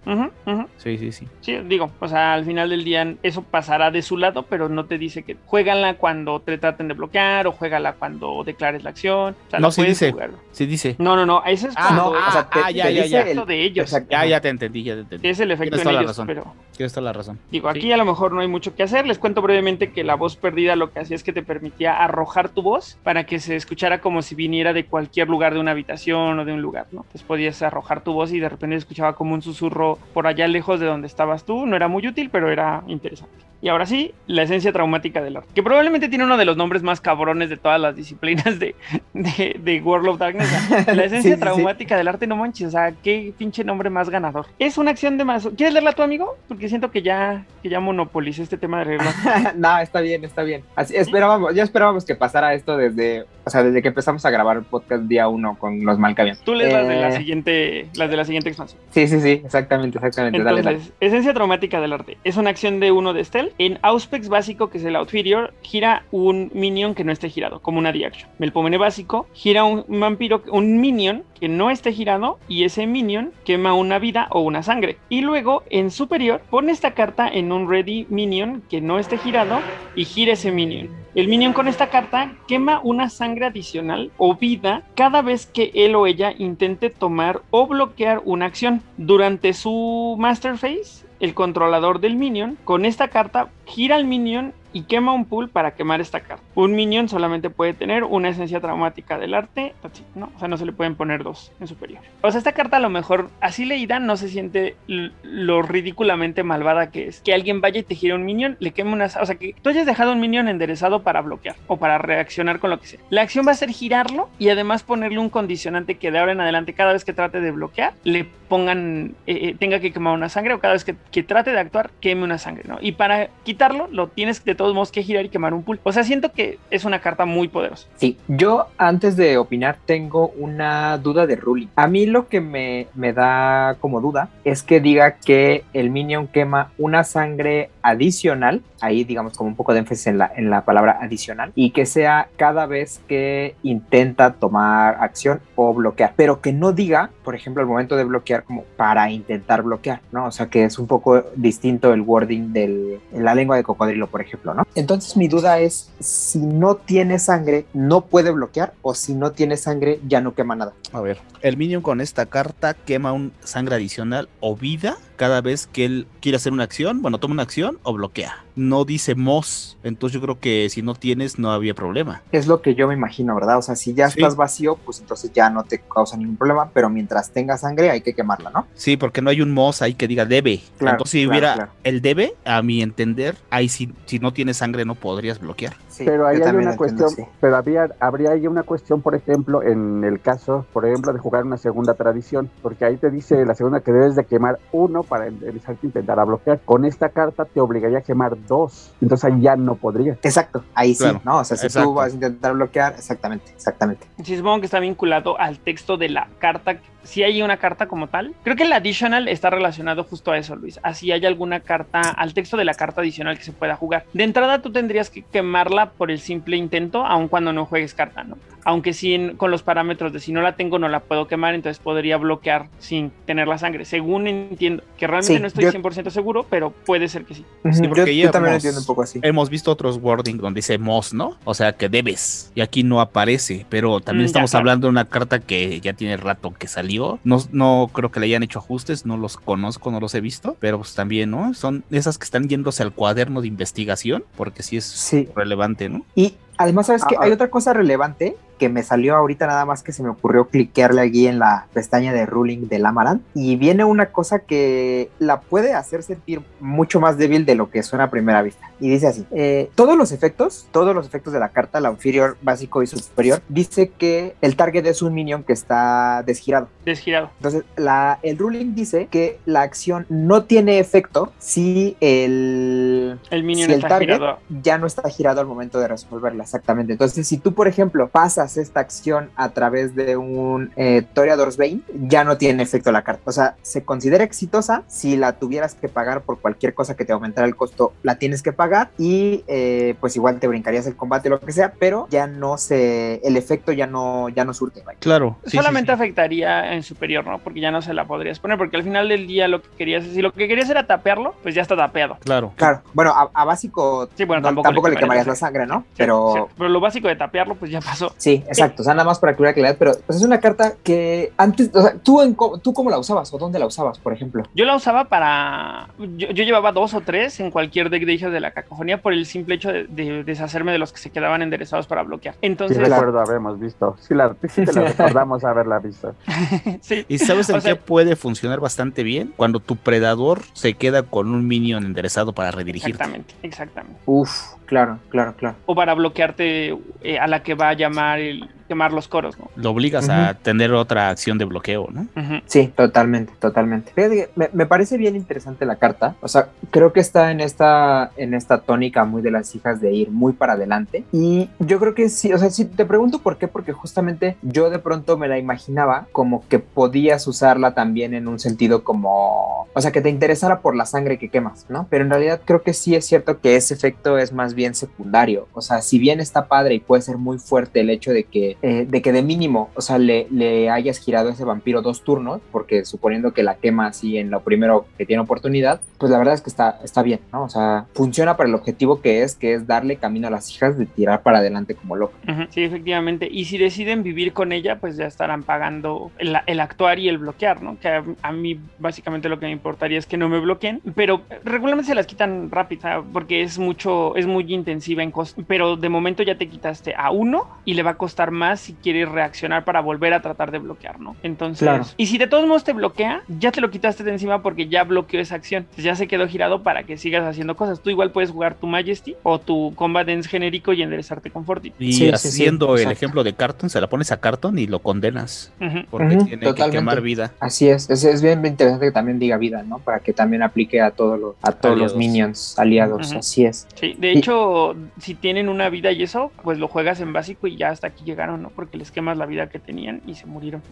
Sí, sí, sí. Sí, digo, o sea, al final del día eso pasará de su lado, pero no te dice que juégala cuando te traten de bloquear o juégala cuando declares la acción. O sea, No, sí dice. Sí dice. No, no, no, eso es Ah, cuando no, es o sea, te, ah, ya, te ya, dice ya. el- efecto de ellos. Ya, ya te entendí, ya te entendí. Es el efecto en ellos, razón. pero Tienes toda la razón. digo, Sí. aquí a lo mejor no hay mucho que hacer. Les cuento brevemente que la voz perdida lo que hacía es que te permitía arrojar tu voz para que se escuchara como si viniera de cualquier lugar de una habitación o de un lugar, ¿no? Entonces podías arrojar tu voz y de repente escuchaba como un susurro por allá lejos de donde estabas tú. No era muy útil, pero era interesante. Y ahora sí, la esencia traumática del arte, que probablemente tiene uno de los nombres más cabrones de todas las disciplinas de, de, de World of Darkness. La esencia Sí, sí, sí. traumática del arte, no manches, o sea, qué pinche nombre más ganador. Es una acción de más. ¿Quieres leerla tu amigo? Porque siento que ya, que ya monopolicé este tema de leerla. no, está bien, está bien. Así, esperábamos, ya esperábamos que pasara esto desde, o sea, desde que empezamos a grabar el podcast día uno con los Malkavian. Tú lees las de la Eh, siguiente, las de la siguiente expansión. Sí, sí, sí, exactamente, exactamente. dale, Entonces, dale. esencia traumática del arte. Es una acción de uno de Stealth. En Auspex básico, que es el Outferior, gira un minion que no esté girado, como una D-Action. Melpomene básico, gira un vampiro, un minion que no esté girado y ese minion quema una vida o una sangre. Y luego, en superior, pone esta carta en un ready minion que no esté girado y gira ese minion. El minion con esta carta quema una sangre adicional o vida cada vez que él o ella intente tomar o bloquear una acción. Durante su Master Phase, el controlador del minion con esta carta gira al minion y quema un pool para quemar esta carta. Un minion solamente puede tener una esencia traumática del arte, ¿no? O sea, no se le pueden poner dos en superior. O sea, esta carta a lo mejor así leída no se siente lo ridículamente malvada que es. Que alguien vaya y te gire un minion, le queme una... O sea, que tú hayas dejado un minion enderezado para bloquear o para reaccionar con lo que sea. La acción va a ser girarlo y además ponerle un condicionante que de ahora en adelante cada vez que trate de bloquear, le pongan, eh, eh, tenga que quemar una sangre o cada vez que, que trate de actuar, queme una sangre, ¿no? Y para quitarlo, lo tienes de todos modos que girar y quemar un pool. O sea, siento que es una carta muy poderosa. Sí, yo antes de opinar tengo una duda de ruling. A mí lo que me, me da como duda es que diga que el minion quema una sangre adicional, ahí digamos como un poco de énfasis en la, en la palabra adicional, y que sea cada vez que intenta tomar acción o bloquear, pero que no diga, por ejemplo, al momento de bloquear como para intentar bloquear, ¿no? O sea, que es un poco distinto el wording de la lengua de cocodrilo, por ejemplo, ¿no? Entonces mi duda es, si no tiene sangre, no puede bloquear, o si no tiene sangre, ya no quema nada. A ver, el minion con esta carta quema un sangre adicional o vida cada vez que él quiere hacer una acción, bueno, toma una acción o bloquea. No dice Moss, entonces yo creo que si no tienes no había problema. Es lo que yo me imagino, ¿verdad? O sea, si ya Sí. estás vacío, pues entonces ya no te causa ningún problema, pero mientras tenga sangre hay que quemarla, ¿no? Sí, porque no hay un Moss ahí que diga debe. Claro, entonces si claro, hubiera claro. el debe, a mi entender, ahí si, si no tienes sangre no podrías bloquear. Sí, pero ahí hay una entiendo cuestión, pero había, habría ahí una cuestión, por ejemplo, en el caso, por ejemplo, de jugar una segunda tradición, porque ahí te dice la segunda que debes de quemar uno para empezar a intentar a bloquear. Con esta carta te obligaría a quemar dos, entonces ahí ya no podría. Exacto, ahí sí, Claro, ¿no? O sea, si exacto. tú vas a intentar bloquear, exactamente, exactamente. Sí, supongo que está vinculado al texto de la carta. Si hay una carta como tal. Creo que el additional está relacionado justo a eso, Luis. Así hay alguna carta, al texto de la carta adicional que se pueda jugar. De entrada tú tendrías que quemarla por el simple intento, aun cuando no juegues carta, ¿no? Aunque sí en- con los parámetros de si no la tengo no la puedo quemar, entonces podría bloquear sin tener la sangre. Según entiendo, que realmente Sí, no estoy yo- 100% seguro, pero puede ser que sí. Sí, porque yo, también hemos- entiendo un poco así. Hemos visto otros wording donde dice Moss, ¿no? O sea que debes. Y aquí no aparece. Pero también Mm, ya, estamos claro. hablando de una carta que ya tiene rato que salió. No, no creo que le hayan hecho ajustes. No los conozco, no los he visto. Pero pues también, ¿no? Son esas que están yéndose al cuaderno de investigación. Porque sí es Sí. relevante, ¿no? Y además, ¿sabes? Ah, Hay otra cosa relevante que me salió ahorita nada más que se me ocurrió cliquearle allí en la pestaña de ruling del Amaranth y viene una cosa que la puede hacer sentir mucho más débil de lo que suena a primera vista. Y dice así, eh, todos los efectos, todos los efectos de la carta, la inferior, básico y superior, dice que el target es un minion que está desgirado. Desgirado. Entonces, la, el ruling dice que la acción no tiene efecto si el, El minion si el está target girado. ya no está girado al momento de resolverla, exactamente. Entonces, si tú, por ejemplo, pasas usas esta acción a través de un eh, Toreador's Bane, ya no tiene efecto la carta. O sea, se considera exitosa si la tuvieras que pagar por cualquier cosa que te aumentara el costo, la tienes que pagar y eh, pues igual te brincarías el combate o lo que sea, pero ya no se, el efecto ya no, ya no surte. vaya. Claro. sí, Solamente sí. afectaría en superior, ¿no? Porque ya no se la podrías poner, porque al final del día lo que querías, si lo que querías era tapearlo, pues ya está tapeado. Claro. Claro, bueno, a, a básico Sí, bueno, no- tampoco, tampoco, le quemarías quemarías la sangre, ¿no? Sí, Pero sí, pero lo básico de tapearlo, pues ya pasó. Sí, exacto. O sea, nada más para curar claridad, pero pues, es una carta que antes, o sea, ¿tú, en, ¿tú cómo la usabas o dónde la usabas, por ejemplo? Yo la usaba para. Yo, yo llevaba dos o tres en cualquier deck de hijas de la cacofonía por el simple hecho de, de deshacerme de los que se quedaban enderezados para bloquear. Sí, Entonces, recuerdo habernos visto. Sí, la, sí te la recordamos haberla visto. sí. ¿Y sabes en O sea- qué puede funcionar bastante bien? Cuando tu predador se queda con un minion enderezado para redirigirte. Exactamente, exactamente. Uf, claro, claro, claro. O para bloquearte eh, a la que va a llamar el quemar los coros, ¿no? Lo obligas a tener otra acción de bloqueo, ¿no? Ujú. Sí, totalmente, totalmente. Fíjate que me, me parece bien interesante la carta. O sea, creo que está en esta, en esta tónica muy de las hijas de ir muy para adelante. Y yo creo que sí, o sea, sí, te pregunto por qué, porque justamente yo de pronto me la imaginaba como que podías usarla también en un sentido como, o sea, que te interesara por la sangre que quemas, ¿no? Pero en realidad creo que sí es cierto que ese efecto es más bien secundario. O sea, si bien está padre y puede ser muy fuerte el hecho de que, eh, de que de mínimo, o sea, le, le hayas girado a ese vampiro dos turnos, porque suponiendo que la quema así en lo primero que tiene oportunidad, pues la verdad es que está, está bien, ¿no? O sea, funciona para el objetivo que es, que es darle camino a las hijas de tirar para adelante como loco. Sí, efectivamente. Y si deciden vivir con ella, pues ya estarán pagando el, el actuar y el bloquear, ¿no? Que a, a mí básicamente lo que me importaría es que no me bloqueen, pero regularmente se las quitan rápido, ¿sabes? porque es mucho, es muy intensiva en costo. Pero de momento ya te quitaste a uno y le va a costar más si quieres reaccionar para volver a tratar de bloquear, ¿no? Entonces, Claro. y si de todos modos te bloquea, ya te lo quitaste de encima porque ya bloqueó esa acción. Entonces ya se quedó girado para que sigas haciendo cosas. Tú igual puedes jugar tu Majesty o tu Combat Dance genérico y enderezarte con Fortitude. Y Sí, sí, sí, haciendo el exacto. ejemplo de Carton, se la pones a Carton y lo condenas. Porque tiene que quemar vida. Así es, es, es bien interesante que también diga vida, ¿no? Para que también aplique a todos los, a todos los minions aliados, así es. Sí, de Y- hecho, si tienen una vida y eso, pues lo juegas en básico y ya hasta aquí llegaron, ¿no? Porque les quemas la vida que tenían y se murieron.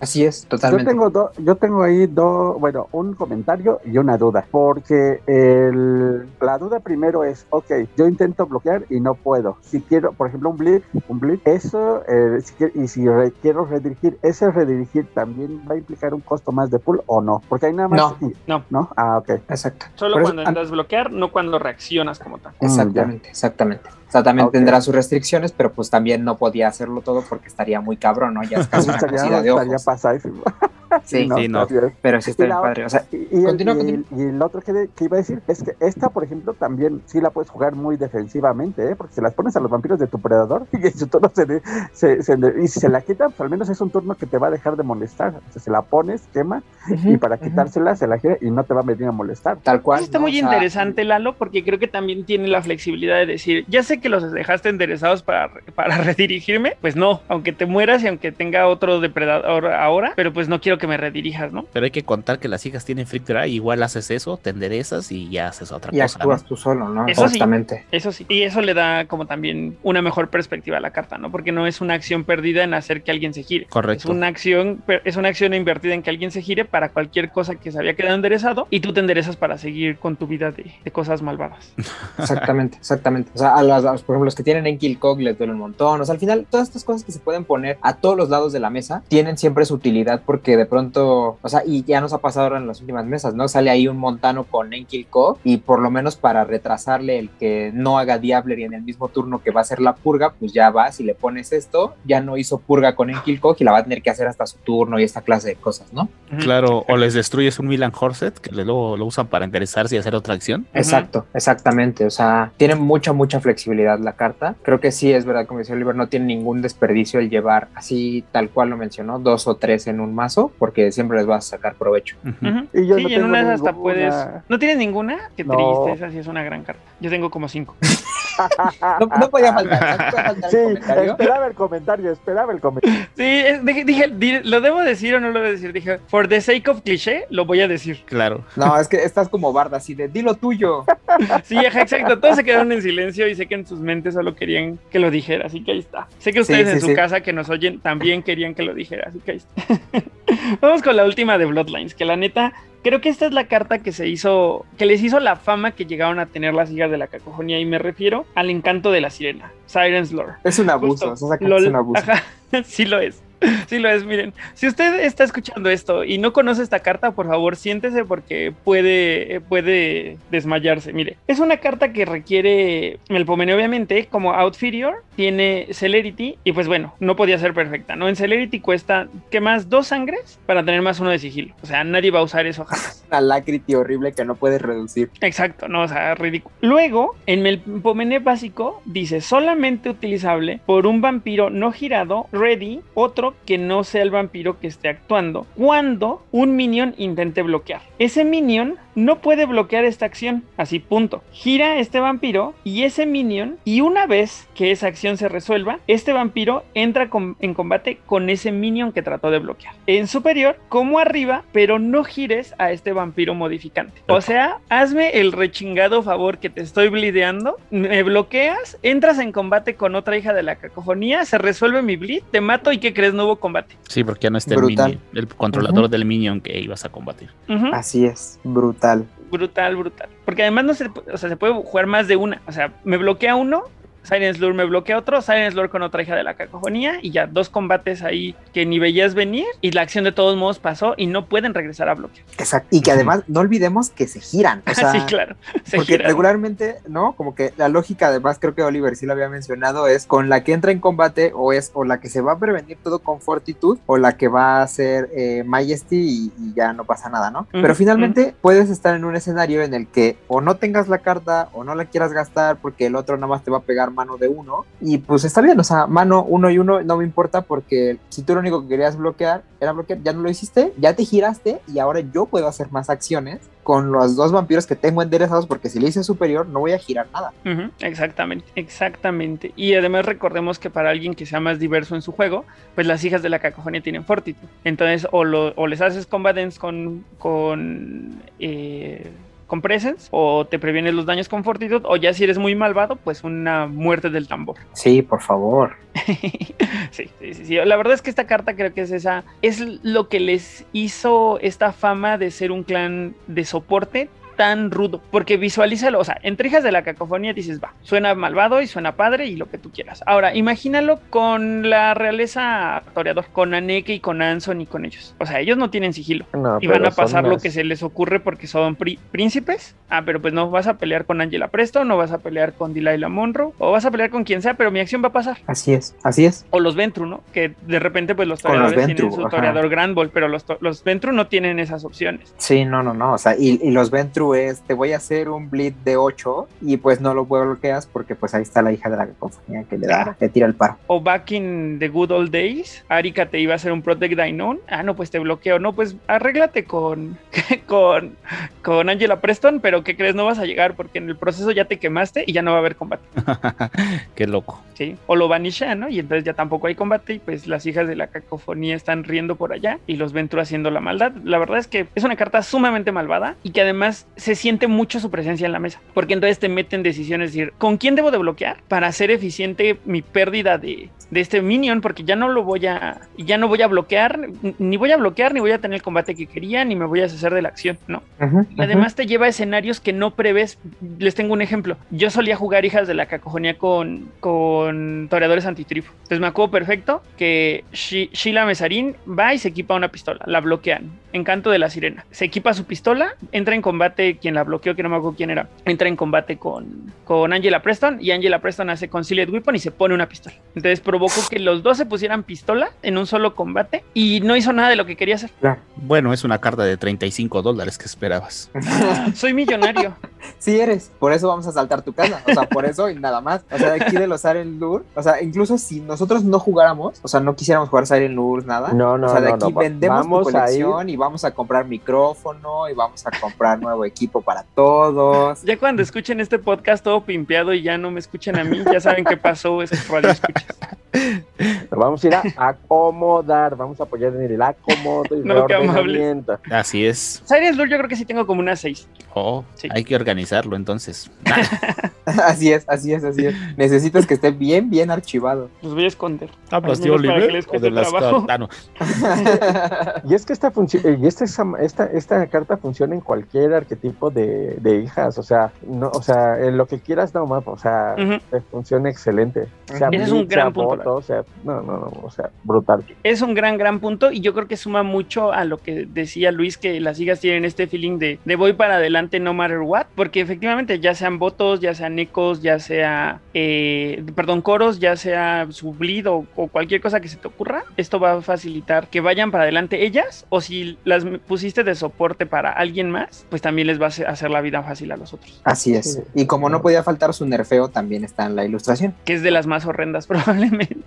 Así es, Yo totalmente. tengo, do- yo tengo ahí dos, bueno, un comentario y una duda. Porque el, la duda primero es, ok, yo intento bloquear y no puedo. Si quiero, por ejemplo, un blitz, un blitz, eso, eh, si quiero- y si re- quiero redirigir, ese redirigir también va a implicar un costo más de pool o no? Porque hay nada más. No. y- No. ¿No? Ah, ok. Exacto. Solo Por eso- cuando entras a bloquear, no cuando reaccionas como tal. Mm, Exactamente, exactamente. O sea, también tendrá sus restricciones, pero pues también no podía hacerlo todo porque estaría muy cabrón, ¿no? Ya es casi una estaría, de estaría ojos. pasadísimo. Sí, Sí, no. Pero sí está Y bien la padre. O sea, Y, y el, Continúa, y- continúa. y el otro que, de- que iba a decir es que esta, por ejemplo, también sí la puedes jugar muy defensivamente, ¿eh? porque se las pones a los vampiros de tu predador y en su turno se, de- se- se- y si se la quitan, pues al menos es un turno que te va a dejar de molestar. O sea, se la pones, quema, y para quitársela se la gira y no te va a venir a molestar. tal cual. Eso está ¿no? muy O sea, interesante, Lalo, porque creo que también tiene la flexibilidad de decir, ya sé que los dejaste enderezados para, para redirigirme, pues no, aunque te mueras y aunque tenga otro depredador ahora, pero pues no quiero que me redirijas, ¿no? Pero hay que contar que las hijas tienen Dry, igual haces eso, te enderezas y ya haces otra Y cosa. actúas ¿no? tú solo, ¿no? Eso sí. Exactamente. Eso sí, y eso le da como también una mejor perspectiva a la carta, ¿no? Porque no es una acción perdida en hacer que alguien se gire. Es Correcto. una acción, es una acción invertida en que alguien se gire para cualquier cosa que se había quedado enderezado y tú te enderezas para seguir con tu vida de, de cosas malvadas. Exactamente, exactamente. O sea, a los, por ejemplo, los que tienen en Kill Cog les duele un montón. O sea, al final, todas estas cosas que se pueden poner a todos los lados de la mesa tienen siempre su utilidad porque de pronto, o sea, y ya nos ha pasado ahora en las últimas mesas, ¿no? Sale ahí un montano con Enkil Cog y por lo menos para retrasarle el que no haga Diabler y en el mismo turno que va a hacer la purga, pues ya vas y le pones esto, ya no hizo purga con Enkil Cog y la va a tener que hacer hasta su turno y esta clase de cosas, ¿no? Claro, o les destruyes un Milan Horset, que luego lo usan para enderezarse y hacer otra acción. Exacto, exactamente. O sea, tiene mucha, mucha flexibilidad la carta. Creo que sí es verdad, como decía Oliver, no tiene ningún desperdicio el llevar así tal cual lo mencionó, dos o tres en un mazo, porque siempre les vas a sacar provecho. Y yo sí, no y en una hasta puedes. ¿No tienes ninguna? Qué No. triste, esa sí es una gran carta. Yo tengo como cinco. No, no podía faltar. no podía faltar Sí, el comentario. esperaba el comentario, esperaba el comentario. Sí, es- dije, dije, di- ¿lo debo decir o no lo debo decir? Dije, for the sake of cliché, lo voy a decir. Claro. No, es que estás como barda así de dilo tuyo. Sí, exacto. Todos se quedaron en silencio y sé que en sus mentes solo querían que lo dijera, así que ahí está. Sé que ustedes sí, en su sí. casa que nos oyen también querían que lo dijera, así que ahí está. Vamos con la última de Bloodlines, que la neta, creo que esta es la carta que se hizo, que les hizo la fama que llegaron a tener las hijas de la cacofonía y me refiero al encanto de la sirena, Siren's Lore. Es un abuso. Justo. o sea, Lol, es un abuso. Ajá, sí lo es. Sí lo es, miren. Si usted está escuchando esto y no conoce esta carta, por favor, siéntese porque puede, puede desmayarse. Mire, es una carta que requiere Melpomene, obviamente, como Outferior, tiene Celerity y pues bueno, no podía ser perfecta, ¿no? En Celerity cuesta, ¿qué más? Dos sangres para tener más uno de sigilo. O sea, nadie va a usar eso jamás. Una lacrity horrible que no puedes reducir. Exacto, no, o sea, ridículo. Luego, en Melpomene básico, dice solamente utilizable por un vampiro no girado, ready, otro que no sea el vampiro que esté actuando, cuando un minion intente bloquear. Ese minion no puede bloquear esta acción, así punto. Gira este vampiro y ese minion, y una vez que esa acción se resuelva, este vampiro entra con- en combate con ese minion que trató de bloquear. En superior, como arriba, pero no gires a este vampiro modificante. O sea, hazme el rechingado favor que te estoy blideando, me bloqueas, entras en combate con otra hija de la cacofonía, se resuelve mi bleed, te mato y ¿qué crees? No hubo combate. Sí, porque ya no está el, minion, el controlador del minion que ibas a combatir. Así es, brutal. Brutal, brutal. Porque además no se, o sea, se puede jugar más de una. O sea, me bloquea uno, Silence Lure me bloquea otro, Silence Lure con otra hija de la cacofonía y ya dos combates ahí que ni veías venir y la acción de todos modos pasó y no pueden regresar a bloquear. Exacto. Y que además no olvidemos que se giran. O sea, sí, claro. Se porque regularmente, ¿no? Como que la lógica, además, creo que Oliver sí lo había mencionado, es con la que entra en combate o es o la que se va a prevenir todo con fortitud o la que va a hacer eh, Majesty y, y ya no pasa nada, ¿no? Pero finalmente puedes estar en un escenario en el que o no tengas la carta o no la quieras gastar porque el otro nada más te va a pegar mano de uno y pues está bien, o sea, mano uno y uno no me importa porque si tú lo único que querías bloquear era bloquear, ya no lo hiciste, ya te giraste y ahora yo puedo hacer más acciones con los dos vampiros que tengo enderezados porque si le hice superior no voy a girar nada. Exactamente, exactamente. Y además recordemos que para alguien que sea más diverso en su juego, pues las hijas de la cacofonía tienen fortitud. Entonces, o, lo- o les haces combatants con, con, eh, con presence, o te previenes los daños con fortitud, o ya si eres muy malvado, pues una muerte del tambor. Sí, por favor. sí, sí, sí, sí. La verdad es que esta carta creo que es esa, es lo que les hizo esta fama de ser un clan de soporte tan rudo, porque visualízalo, o sea, entre hijas de la cacofonía dices, va, suena malvado y suena padre y lo que tú quieras. Ahora, imagínalo con la realeza toreador, con Aneke y con Anson y con ellos. O sea, ellos no tienen sigilo. No, Y van a pasar lo que se les ocurre porque son príncipes. Ah, pero pues no vas a pelear con Angela Preston, no vas a pelear con Delilah Monroe, o vas a pelear con quien sea, pero mi acción va a pasar. Así es, así es. O los Ventru, ¿no? Que de repente, pues los Con los toreadores Ventru, tienen su ajá. toreador Grand Ball, pero los, los Ventru no tienen esas opciones. Sí, no, no, no. O sea, y, y los Ventru es, te voy a hacer un bleed de 8 y pues no lo bloqueas porque pues ahí está la hija de la cacofonía que le da, Claro. le tira el paro. O back in the good old days, Arika te iba a hacer un Protect Known. Ah, no, pues te bloqueo. No, pues arréglate con, con, con Angela Preston, pero ¿qué crees? No vas a llegar porque en el proceso ya te quemaste y ya no va a haber combate. Qué loco. ¿sí? O lo vanishan, ¿no? Y entonces ya tampoco hay combate y pues las hijas de la cacofonía están riendo por allá y los Ventru haciendo la maldad. La verdad es que es una carta sumamente malvada y que además se siente mucho su presencia en la mesa, porque entonces te meten decisiones, es decir, ¿con quién debo de bloquear para hacer eficiente mi pérdida de, de este minion? Porque ya no lo voy a, ya no voy a bloquear, ni voy a bloquear, ni voy a tener el combate que quería, ni me voy a deshacer de la acción, ¿no? Además te lleva a escenarios que no prevés. Les tengo un ejemplo. Yo solía jugar hijas de la cacofonía con, con toreadores antitrifo. Entonces me acuerdo perfecto que Sheila Mesarín va y se equipa una pistola. La bloquean. Encanto de la sirena. Se equipa su pistola, entra en combate. Quien la bloqueó, que no me acuerdo quién era, entra en combate con, con Angela Preston. Y Angela Preston hace Conciliate Weapon y se pone una pistola. Entonces provocó que los dos se pusieran pistola en un solo combate y no hizo nada de lo que quería hacer. Bueno, es una carta de 35 dólares que esperabas. Soy millonario. Sí eres, por eso vamos a saltar tu casa, o sea, por eso y nada más. O sea, de aquí de los Siren Lure, o sea, incluso si nosotros no jugáramos, o sea, no quisiéramos jugar Siren Lure, nada. No, no, O sea, de no, aquí no, vendemos tu a colección y vamos a comprar micrófono y vamos a comprar nuevo equipo para todos. Ya cuando escuchen este podcast todo pimpeado y ya no me escuchen a mí, ya saben qué pasó, es radio escuchas. Nos vamos a ir a acomodar, vamos a apoyar en el acomodo y No, reordenamiento. Así es. Siren's Lure yo creo que sí tengo como una 6. Oh, Sí. hay que organizarlo entonces. Así es, así es, así es. Necesitas que esté bien, bien archivado. Los voy a esconder. Menos para que Oliver les o cueste de las. Ah, no. Y es que esta función, y esta, esta, esta carta funciona en cualquier arquetipo de, de hijas, o sea, no, o sea, en lo que quieras, no más, o sea, te funciona excelente. Sea Ese es un gran sea punto. Boto, o sea, no, no, no, o sea, brutal. Es un gran, gran punto y yo creo que suma mucho a lo que decía Luis, que las hijas tienen este feeling de, de voy para adelante no matter what, porque efectivamente ya sean votos, ya sean ecos, ya sea, eh, perdón, coros, ya sea su bleed o, cualquier cosa que se te ocurra, esto va a facilitar que vayan para adelante ellas o si las pusiste de soporte para alguien más, pues también les va a hacer- hacer la vida fácil a los otros, Así es. Sí. Y como no podía faltar su nerfeo, también está en la ilustración. que es de las más horrendas probablemente.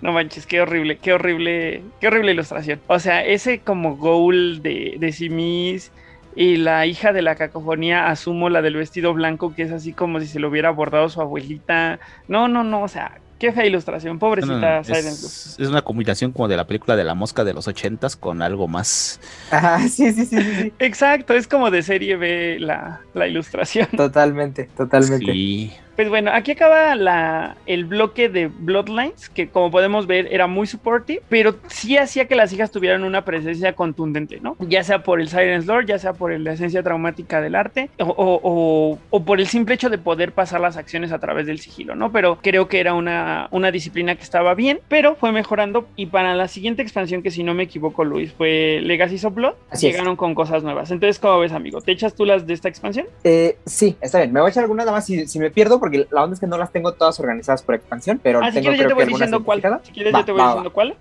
No manches, qué horrible, qué horrible, qué horrible ilustración. O sea, ese como goal de, de Simis y la hija de la cacofonía, asumo la del vestido blanco, que es así como si se lo hubiera bordado su abuelita. No, no, no, o sea, qué fea ilustración, pobrecita no, no, Silent es, es una combinación como de la película de la mosca de los ochentas con algo más. Ajá, sí, sí, sí, sí, sí. Exacto, es como de serie B la, la ilustración. Totalmente, totalmente. Sí. Pues bueno, aquí acaba la, el bloque de Bloodlines, que como podemos ver era muy supportive, pero sí hacía que las hijas tuvieran una presencia contundente, ¿no? Ya sea por el Silence Lord, ya sea por la esencia traumática del arte, o, o- o- o por el simple hecho de poder pasar las acciones a través del sigilo, ¿no? Pero creo que era una, una disciplina que estaba bien, pero fue mejorando. Y para la siguiente expansión, que si no me equivoco, Luis, fue Legacy of Blood, Así es. llegaron con cosas nuevas. Entonces, ¿cómo ves, amigo? ¿Te echas tú las de esta expansión? Eh, sí, está bien. Me voy a echar algunas nada más si, si me pierdo, porque la onda es que no las tengo todas organizadas por expansión, pero Ah, si tengo quieres, yo creo te que voy diciendo cuál. Si quieres, Va, yo te voy va, va. diciendo cuál.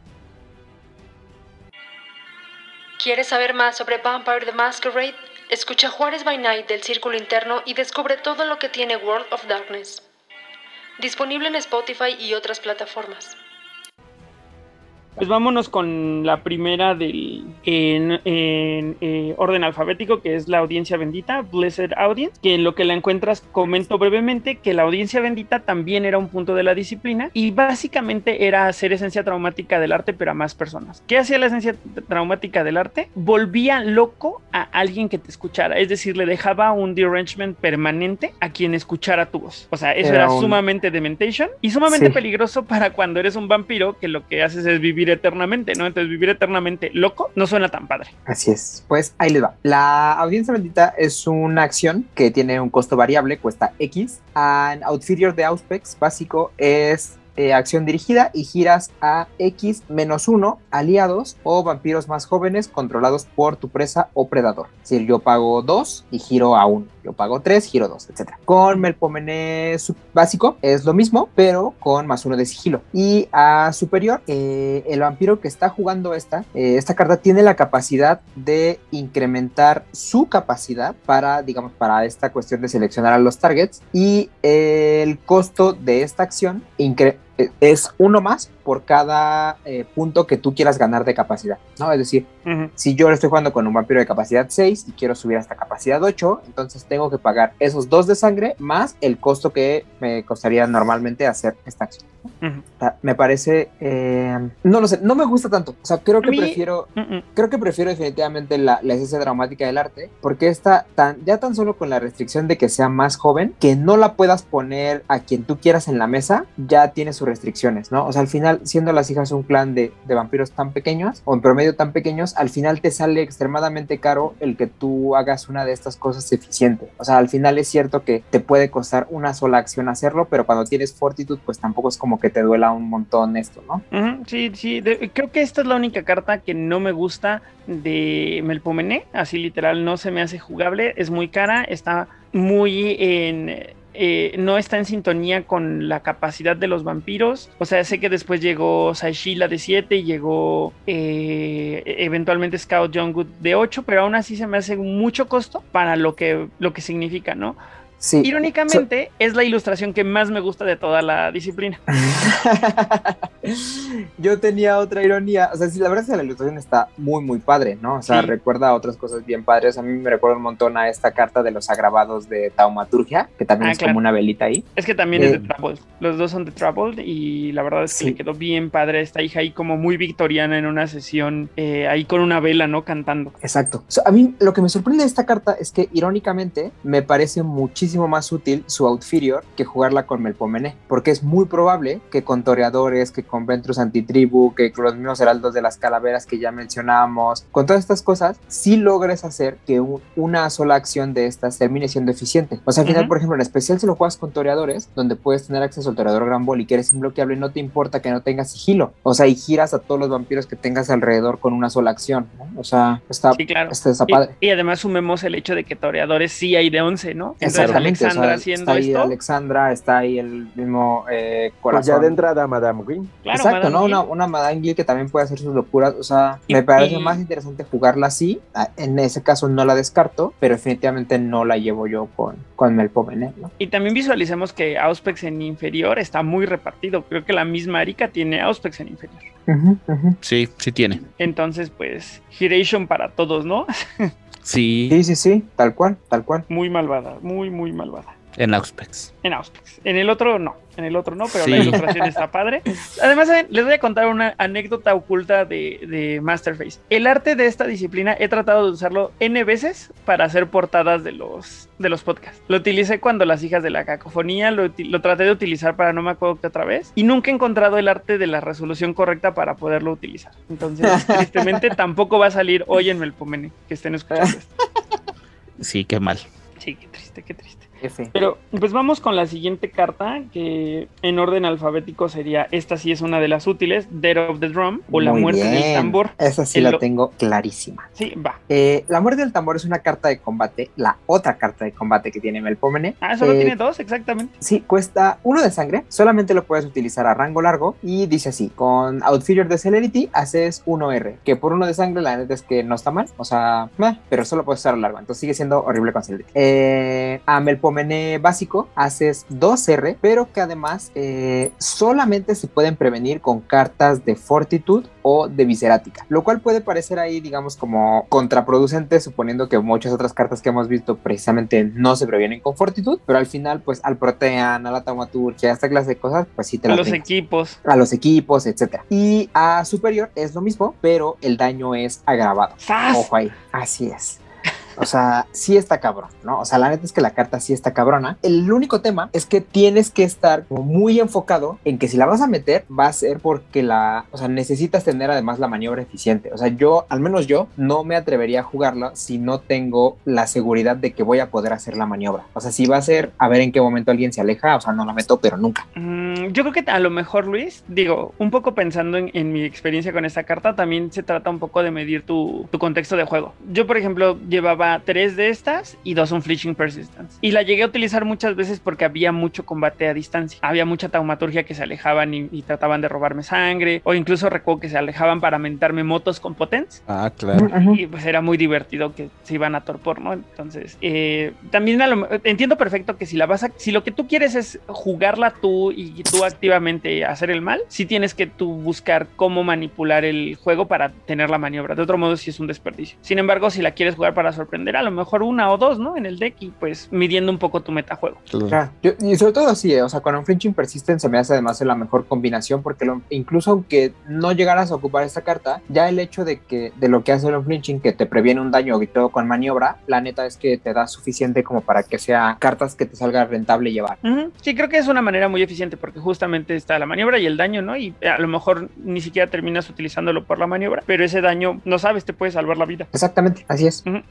¿Quieres saber más sobre Vampire the Masquerade? Escucha Juárez by Night del Círculo Interno y descubre todo lo que tiene World of Darkness. Disponible en Spotify y otras plataformas. Pues vámonos con la primera del en, en, eh, orden alfabético, que es la audiencia bendita, Blessed Audience, que en lo que la encuentras comento brevemente que la audiencia bendita también era un punto de la disciplina y básicamente era hacer esencia traumática del arte, pero a más personas. ¿Qué hacía la esencia traumática del arte? Volvía loco a alguien que te escuchara, es decir, le dejaba un derangement permanente a quien escuchara tu voz. O sea, eso Era era, un- sumamente dementation y sumamente Sí. peligroso para cuando eres un vampiro que lo que haces es vivir eternamente, ¿no? Entonces vivir eternamente loco no suena tan padre. Así es. Pues ahí les va. La audiencia bendita es una acción que tiene un costo variable, cuesta X. And Outferior de Auspex básico es eh, acción dirigida y giras a X menos uno aliados o vampiros más jóvenes controlados por tu presa o predador. Decir, yo pago 2 y giro a 1. Yo pago 3, giro 2, etc. Con Melpomene básico es lo mismo, pero con más uno de sigilo. Y a superior, eh, el vampiro que está jugando esta, eh, esta carta tiene la capacidad de incrementar su capacidad para, digamos, para esta cuestión de seleccionar a los targets. Y el costo de esta acción incre- eh, es uno más por cada eh, punto que tú quieras ganar de capacidad, ¿no? Es decir, si yo estoy jugando con un vampiro de capacidad 6 y quiero subir hasta capacidad 8, entonces tengo que pagar esos dos de sangre más el costo que me costaría normalmente hacer esta acción. Ujú. O sea, me parece, eh, no lo sé, no me gusta tanto. O sea, creo que prefiero, creo que prefiero definitivamente la, la esencia dramática del arte, porque está tan, ya tan solo con la restricción de que sea más joven, que no la puedas poner a quien tú quieras en la mesa, ya tiene restricciones, ¿no? O sea, al final, siendo las hijas un clan de, vampiros tan pequeños, o en promedio tan pequeños, al final te sale extremadamente caro el que tú hagas una de estas cosas eficiente. O sea, al final es cierto que te puede costar una sola acción hacerlo, pero cuando tienes fortitud, pues tampoco es como que te duela un montón esto, ¿no? Sí, sí, creo que esta es la única carta que no me gusta de Melpomene, así literal no se me hace jugable, es muy cara, está muy en eh, no está en sintonía con la capacidad de los vampiros. O sea, sé que después llegó Saishila de 7 y llegó eh, eventualmente Scout Youngwood de 8, pero aún así se me hace mucho costo para lo que, lo que significa, ¿no? Sí. Irónicamente, es la ilustración que más me gusta de toda la disciplina. Yo tenía otra ironía, o sea, sí, la verdad es que la ilustración está muy, muy padre, ¿no? O sea, Sí. recuerda a otras cosas bien padres. A mí me recuerda un montón a esta carta de los agravados de Taumaturgia, que también Ah, es claro. como una velita ahí. Es que también es de Eh, Troubled. Los dos son de Troubled y la verdad es que Sí. le quedó bien padre a esta hija ahí como muy victoriana en una sesión eh, ahí con una vela, ¿no? Cantando. Exacto. A mí lo que me sorprende de esta carta es que irónicamente me parece muchísimo más útil su Outferior que jugarla con Melpomene, porque es muy probable que con Toreadores, que con Ventrus Antitribu, que con los mismos Heraldos de las Calaveras que ya mencionamos, con todas estas cosas, sí logres hacer que un- una sola acción de estas termine siendo eficiente. O sea, al final, Ujú. por ejemplo, en especial si lo juegas con Toreadores, donde puedes tener acceso al Toreador Gran Ball y que eres imbloqueable, no te importa que no tengas sigilo. O sea, y giras a todos los vampiros que tengas alrededor con una sola acción. ¿no? O sea, está, Sí, claro. está, está Y- padre. Y, además sumemos el hecho de que toreadores sí hay de 11, ¿no? Entonces O Alexandra sea, haciendo está ahí esto. Alexandra, está ahí el mismo eh, Pues corazón. ya de entrada, Madame Green. Claro, Exacto, Madame ¿no? Una, una Madame Gil que también puede hacer sus locuras. O sea, Y- me parece y- más interesante jugarla así. Ah, En ese caso no la descarto, pero definitivamente no la llevo yo con, con Melpomene, ¿no? Y también visualicemos que Auspex en inferior está muy repartido. Creo que la misma Arika tiene Auspex en inferior. Sí, sí tiene. Entonces, pues, Giration para todos, ¿no? Sí, Sí, sí, sí, tal cual, tal cual. Muy malvada, muy, muy malvada. en Auspex. En Auspex. En el otro no, en el otro no, pero Sí. la ilustración está padre. Además, les voy a contar una anécdota oculta de, de Masterface. El arte de esta disciplina he tratado de usarlo N veces para hacer portadas de los, de los podcasts. Lo utilicé cuando las hijas de la cacofonía, lo, lo traté de utilizar para no me acuerdo qué otra vez, y nunca he encontrado el arte de la resolución correcta para poderlo utilizar. Entonces, tristemente, tampoco va a salir hoy en Melpomene, que estén escuchando esto. Sí, qué mal. Sí, qué triste, qué triste. F. Pero pues vamos con la siguiente carta, que en orden alfabético sería, esta sí es una de las útiles, Dead of the Drum o La Muerte del. Tambor. Esa sí El la lo- tengo clarísima. Sí, va. Eh, la muerte del tambor es una carta de combate, la otra carta de combate que tiene Melpomene. Ah, solo Eh, tiene dos, exactamente. Sí, cuesta uno de sangre, solamente lo puedes utilizar a rango largo y dice así, con Outfigure de Celerity haces 1R, que por uno de sangre la neta es que no está mal, o sea, meh, pero solo puedes usar a largo, entonces sigue siendo horrible con Celerity. Eh, a Melpomene básico haces 2R, pero que además eh, solamente se pueden prevenir con cartas de Fortitude o de Viscerática, lo cual puede parecer ahí, digamos, como contraproducente, suponiendo que muchas otras cartas que hemos visto precisamente no se previenen con Fortitude, pero al final, pues al Protean, a la Taumaturgia, a esta clase de cosas, pues sí te A las los equipos. a los equipos, etcétera. Y a superior es lo mismo, pero el daño es agravado. Ojo ahí, así es. O sea, sí está cabrón, ¿no? O sea, la neta es que la carta sí está cabrona. El único tema es que tienes que estar muy enfocado en que si la vas a meter, va a ser porque la, o sea, necesitas tener además la maniobra eficiente. O sea, yo, al menos yo, no me atrevería a jugarla si no tengo la seguridad de que voy a poder hacer la maniobra. O sea, si va a ser a ver en qué momento alguien se aleja, o sea, no la meto, pero nunca. Mm, yo creo que a lo mejor, Luis, digo, un poco pensando en, mi experiencia con esta carta, también se trata un poco de medir tu contexto de juego. Yo, por ejemplo, llevaba tres de estas y dos un Fleeting Persistence. Y la llegué a utilizar muchas veces porque había mucho combate a distancia. Había mucha taumaturgia que se alejaban y, y trataban de robarme sangre, o incluso recuerdo que se alejaban para mentarme motos con potens. Ah, claro. Y pues era muy divertido que se iban a torpor, ¿no? Entonces, eh, también lo- entiendo perfecto que si la vas a, si lo que tú quieres es jugarla tú y tú activamente hacer el mal, sí tienes que tú buscar cómo manipular el juego para tener la maniobra. De otro modo, sí es un desperdicio. Sin embargo, si la quieres jugar para sorprender, a lo mejor una o dos, ¿no? En el deck y pues midiendo un poco tu metajuego. Claro. Yo- y sobre todo así, eh, o sea, con un Flinching Persistent se me hace además la mejor combinación porque lo- incluso aunque no llegaras a ocupar esta carta, ya el hecho de que de lo que hace el Flinching que te previene un daño y todo con maniobra, la neta es que te da suficiente como para que sea cartas que te salga rentable llevar. Ujú. Sí, creo que es una manera muy eficiente porque justamente está la maniobra y el daño, ¿no? Y a lo mejor ni siquiera terminas utilizándolo por la maniobra, pero ese daño, no sabes, te puede salvar la vida. Exactamente, así es. Ujú.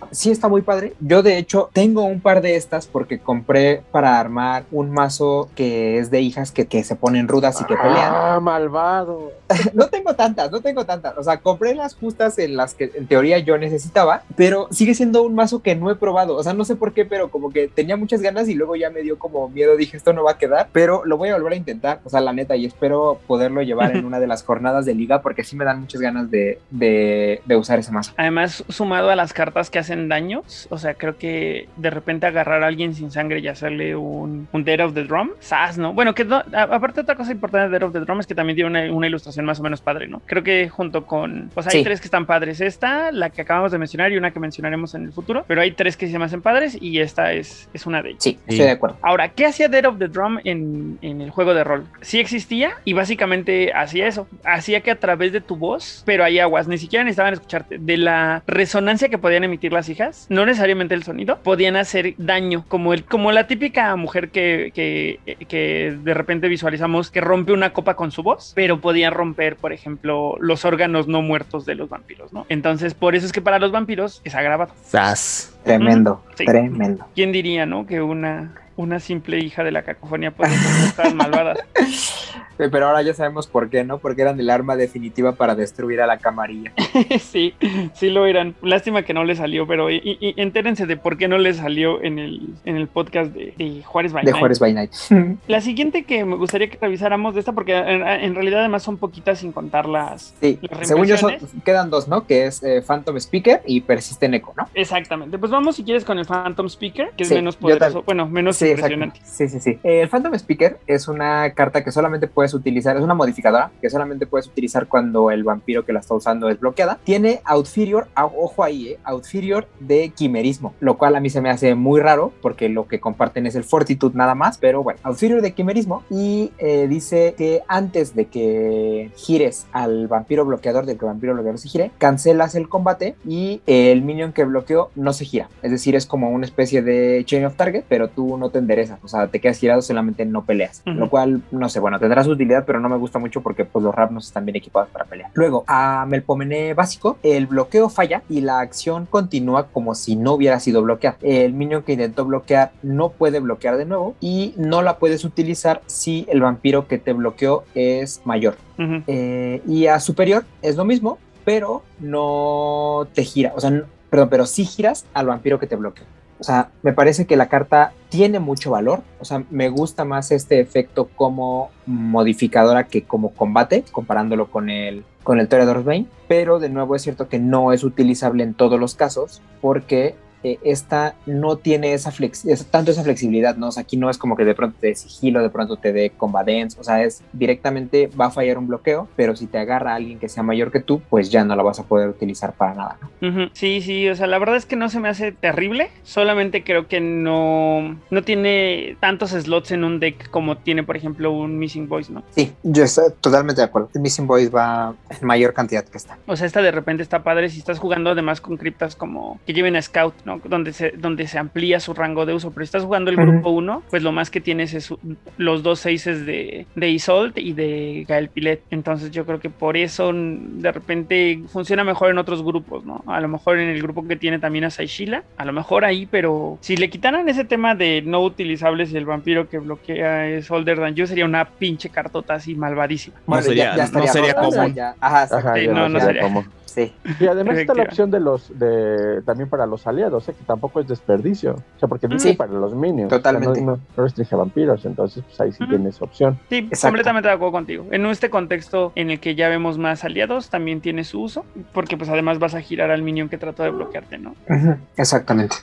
Ah, sí está muy padre. Yo de hecho tengo un par de estas porque compré para armar un mazo que es de hijas que, que se ponen rudas y que pelean. Ah, malvado. no tengo tantas, no tengo tantas. O sea, compré las justas en las que en teoría yo necesitaba, pero sigue siendo un mazo que no he probado. O sea, no sé por qué, pero como que tenía muchas ganas y luego ya me dio como miedo. Dije, esto no va a quedar, pero lo voy a volver a intentar. O sea, la neta, y espero poderlo llevar en una de las jornadas de liga porque sí me dan muchas ganas de, de, de usar ese mazo. Además, sumado a las cartas que hacen daños, o sea, creo que de repente agarrar a alguien sin sangre y hacerle un, un Dead of the Drum, sas, ¿no? Bueno, que no- aparte otra cosa importante de Dead of the Drum es que también tiene una, una ilustración más o menos padre, ¿no? Creo que junto con, pues hay Sí. tres que están padres. Esta, la que acabamos de mencionar y una que mencionaremos en el futuro, pero hay tres que se me hacen padres y esta es, es una de ellas. Sí, Sí. estoy de acuerdo. Ahora, ¿qué hacía Dead of the Drum en, en el juego de rol? Sí existía y básicamente hacía eso. Hacía que a través de tu voz, pero hay aguas, ni siquiera necesitaban escucharte, de la resonancia que podían emitir las hijas, no necesariamente el sonido, podían hacer daño, como, el, como la típica mujer que, que, que de repente visualizamos que rompe una copa con su voz, pero podían romper, por ejemplo, los órganos no muertos de los vampiros, ¿no? Entonces, por eso es que para los vampiros es agravado. Sas. Tremendo, Sí. tremendo. ¿Quién diría, no? Que una, una simple hija de la cacofonía puede ser malvadas. Pero ahora ya sabemos por qué, ¿no? Porque eran el arma definitiva para destruir a la camarilla. sí, sí lo eran. Lástima que no le salió, pero y, y- entérense de por qué no le salió en el, en el podcast de, de Juárez by De Night. Juárez by Night. La siguiente que me gustaría que revisáramos de esta, porque en, en realidad además son poquitas sin contar las... Sí, Las según yo son- quedan dos, ¿no? Que es eh, Phantom Speaker y Persisten Echo, ¿no? Exactamente. Pues vamos si quieres con el Phantom Speaker, que es menos poderoso, bueno, menos Sí, exacto. impresionante. Sí, sí, sí. Eh, el Phantom Speaker es una carta que solamente puedes utilizar, es una modificadora que solamente puedes utilizar cuando el vampiro que la está usando es bloqueada. Tiene Outferior, ah, ojo ahí, eh, de Quimerismo, lo cual a mí se me hace muy raro porque lo que comparten es el Fortitude nada más, pero bueno, Outferior de Quimerismo y eh, dice que antes de que gires al vampiro bloqueador, del que el vampiro bloqueador se gire, cancelas el combate y el minion que bloqueó no se gira. Es decir, es como una especie de Chain of Target, pero tú no te enderezas, o sea, te quedas girado, solamente no peleas. Ujú. Lo cual, no sé, bueno, tendrá su utilidad, pero no me gusta mucho porque pues, los Rapnos están bien equipados para pelear. Luego, a Melpomene básico, el bloqueo falla y la acción continúa como si no hubiera sido bloqueada. El minion que intentó bloquear no puede bloquear de nuevo y no la puedes utilizar si el vampiro que te bloqueó es mayor. Ujú. Eh, y a superior es lo mismo, pero no te gira, o sea, no- perdón, pero sí giras al vampiro que te bloqueó. O sea, me parece que la carta tiene mucho valor. O sea, me gusta más este efecto como modificadora que como combate, comparándolo con el, con el Toreador's Bane. Pero de nuevo es cierto que no es utilizable en todos los casos porque eh, esta no tiene esa flex tanto esa flexibilidad, ¿no? O sea, aquí no es como que de pronto te dé sigilo, de pronto te dé combat dance, o sea, es directamente va a fallar un bloqueo, pero si te agarra alguien que sea mayor que tú, pues ya no la vas a poder utilizar para nada, ¿no? Sí, sí, o sea, la verdad es que no se me hace terrible, solamente creo que no, no tiene tantos slots en un deck como tiene, por ejemplo, un Missing Voice, ¿no? Sí, yo estoy totalmente de acuerdo. El Missing Voice va en mayor cantidad que esta. O sea, esta de repente está padre si estás jugando además con criptas como que lleven a Scout, ¿no? Donde se, donde se amplía su rango de uso, pero si estás jugando el grupo 1, pues lo más que tienes es los dos seises de, de Isolt y de Gael Pilet. Entonces yo creo que por eso de repente funciona mejor en otros grupos, ¿no? A lo mejor en el grupo que tiene también a Saishila, a lo mejor ahí, pero si le quitaran ese tema de no utilizables y el vampiro que bloquea es Older Than You, sería una pinche cartota así malvadísima. No sería- no común. ajá, sería. Sí. Y además está la opción de los de también para los aliados, ¿eh? que tampoco es desperdicio. O sea, porque dice Sí. para los minions. o sea, Totalmente. no, no- no restringe a vampiros, entonces pues ahí sí tienes opción. Sí, Exacto. completamente de acuerdo contigo. En este contexto en el que ya vemos más aliados, también tiene su uso, porque pues además vas a girar al minion que trató de bloquearte, ¿no? Exactamente.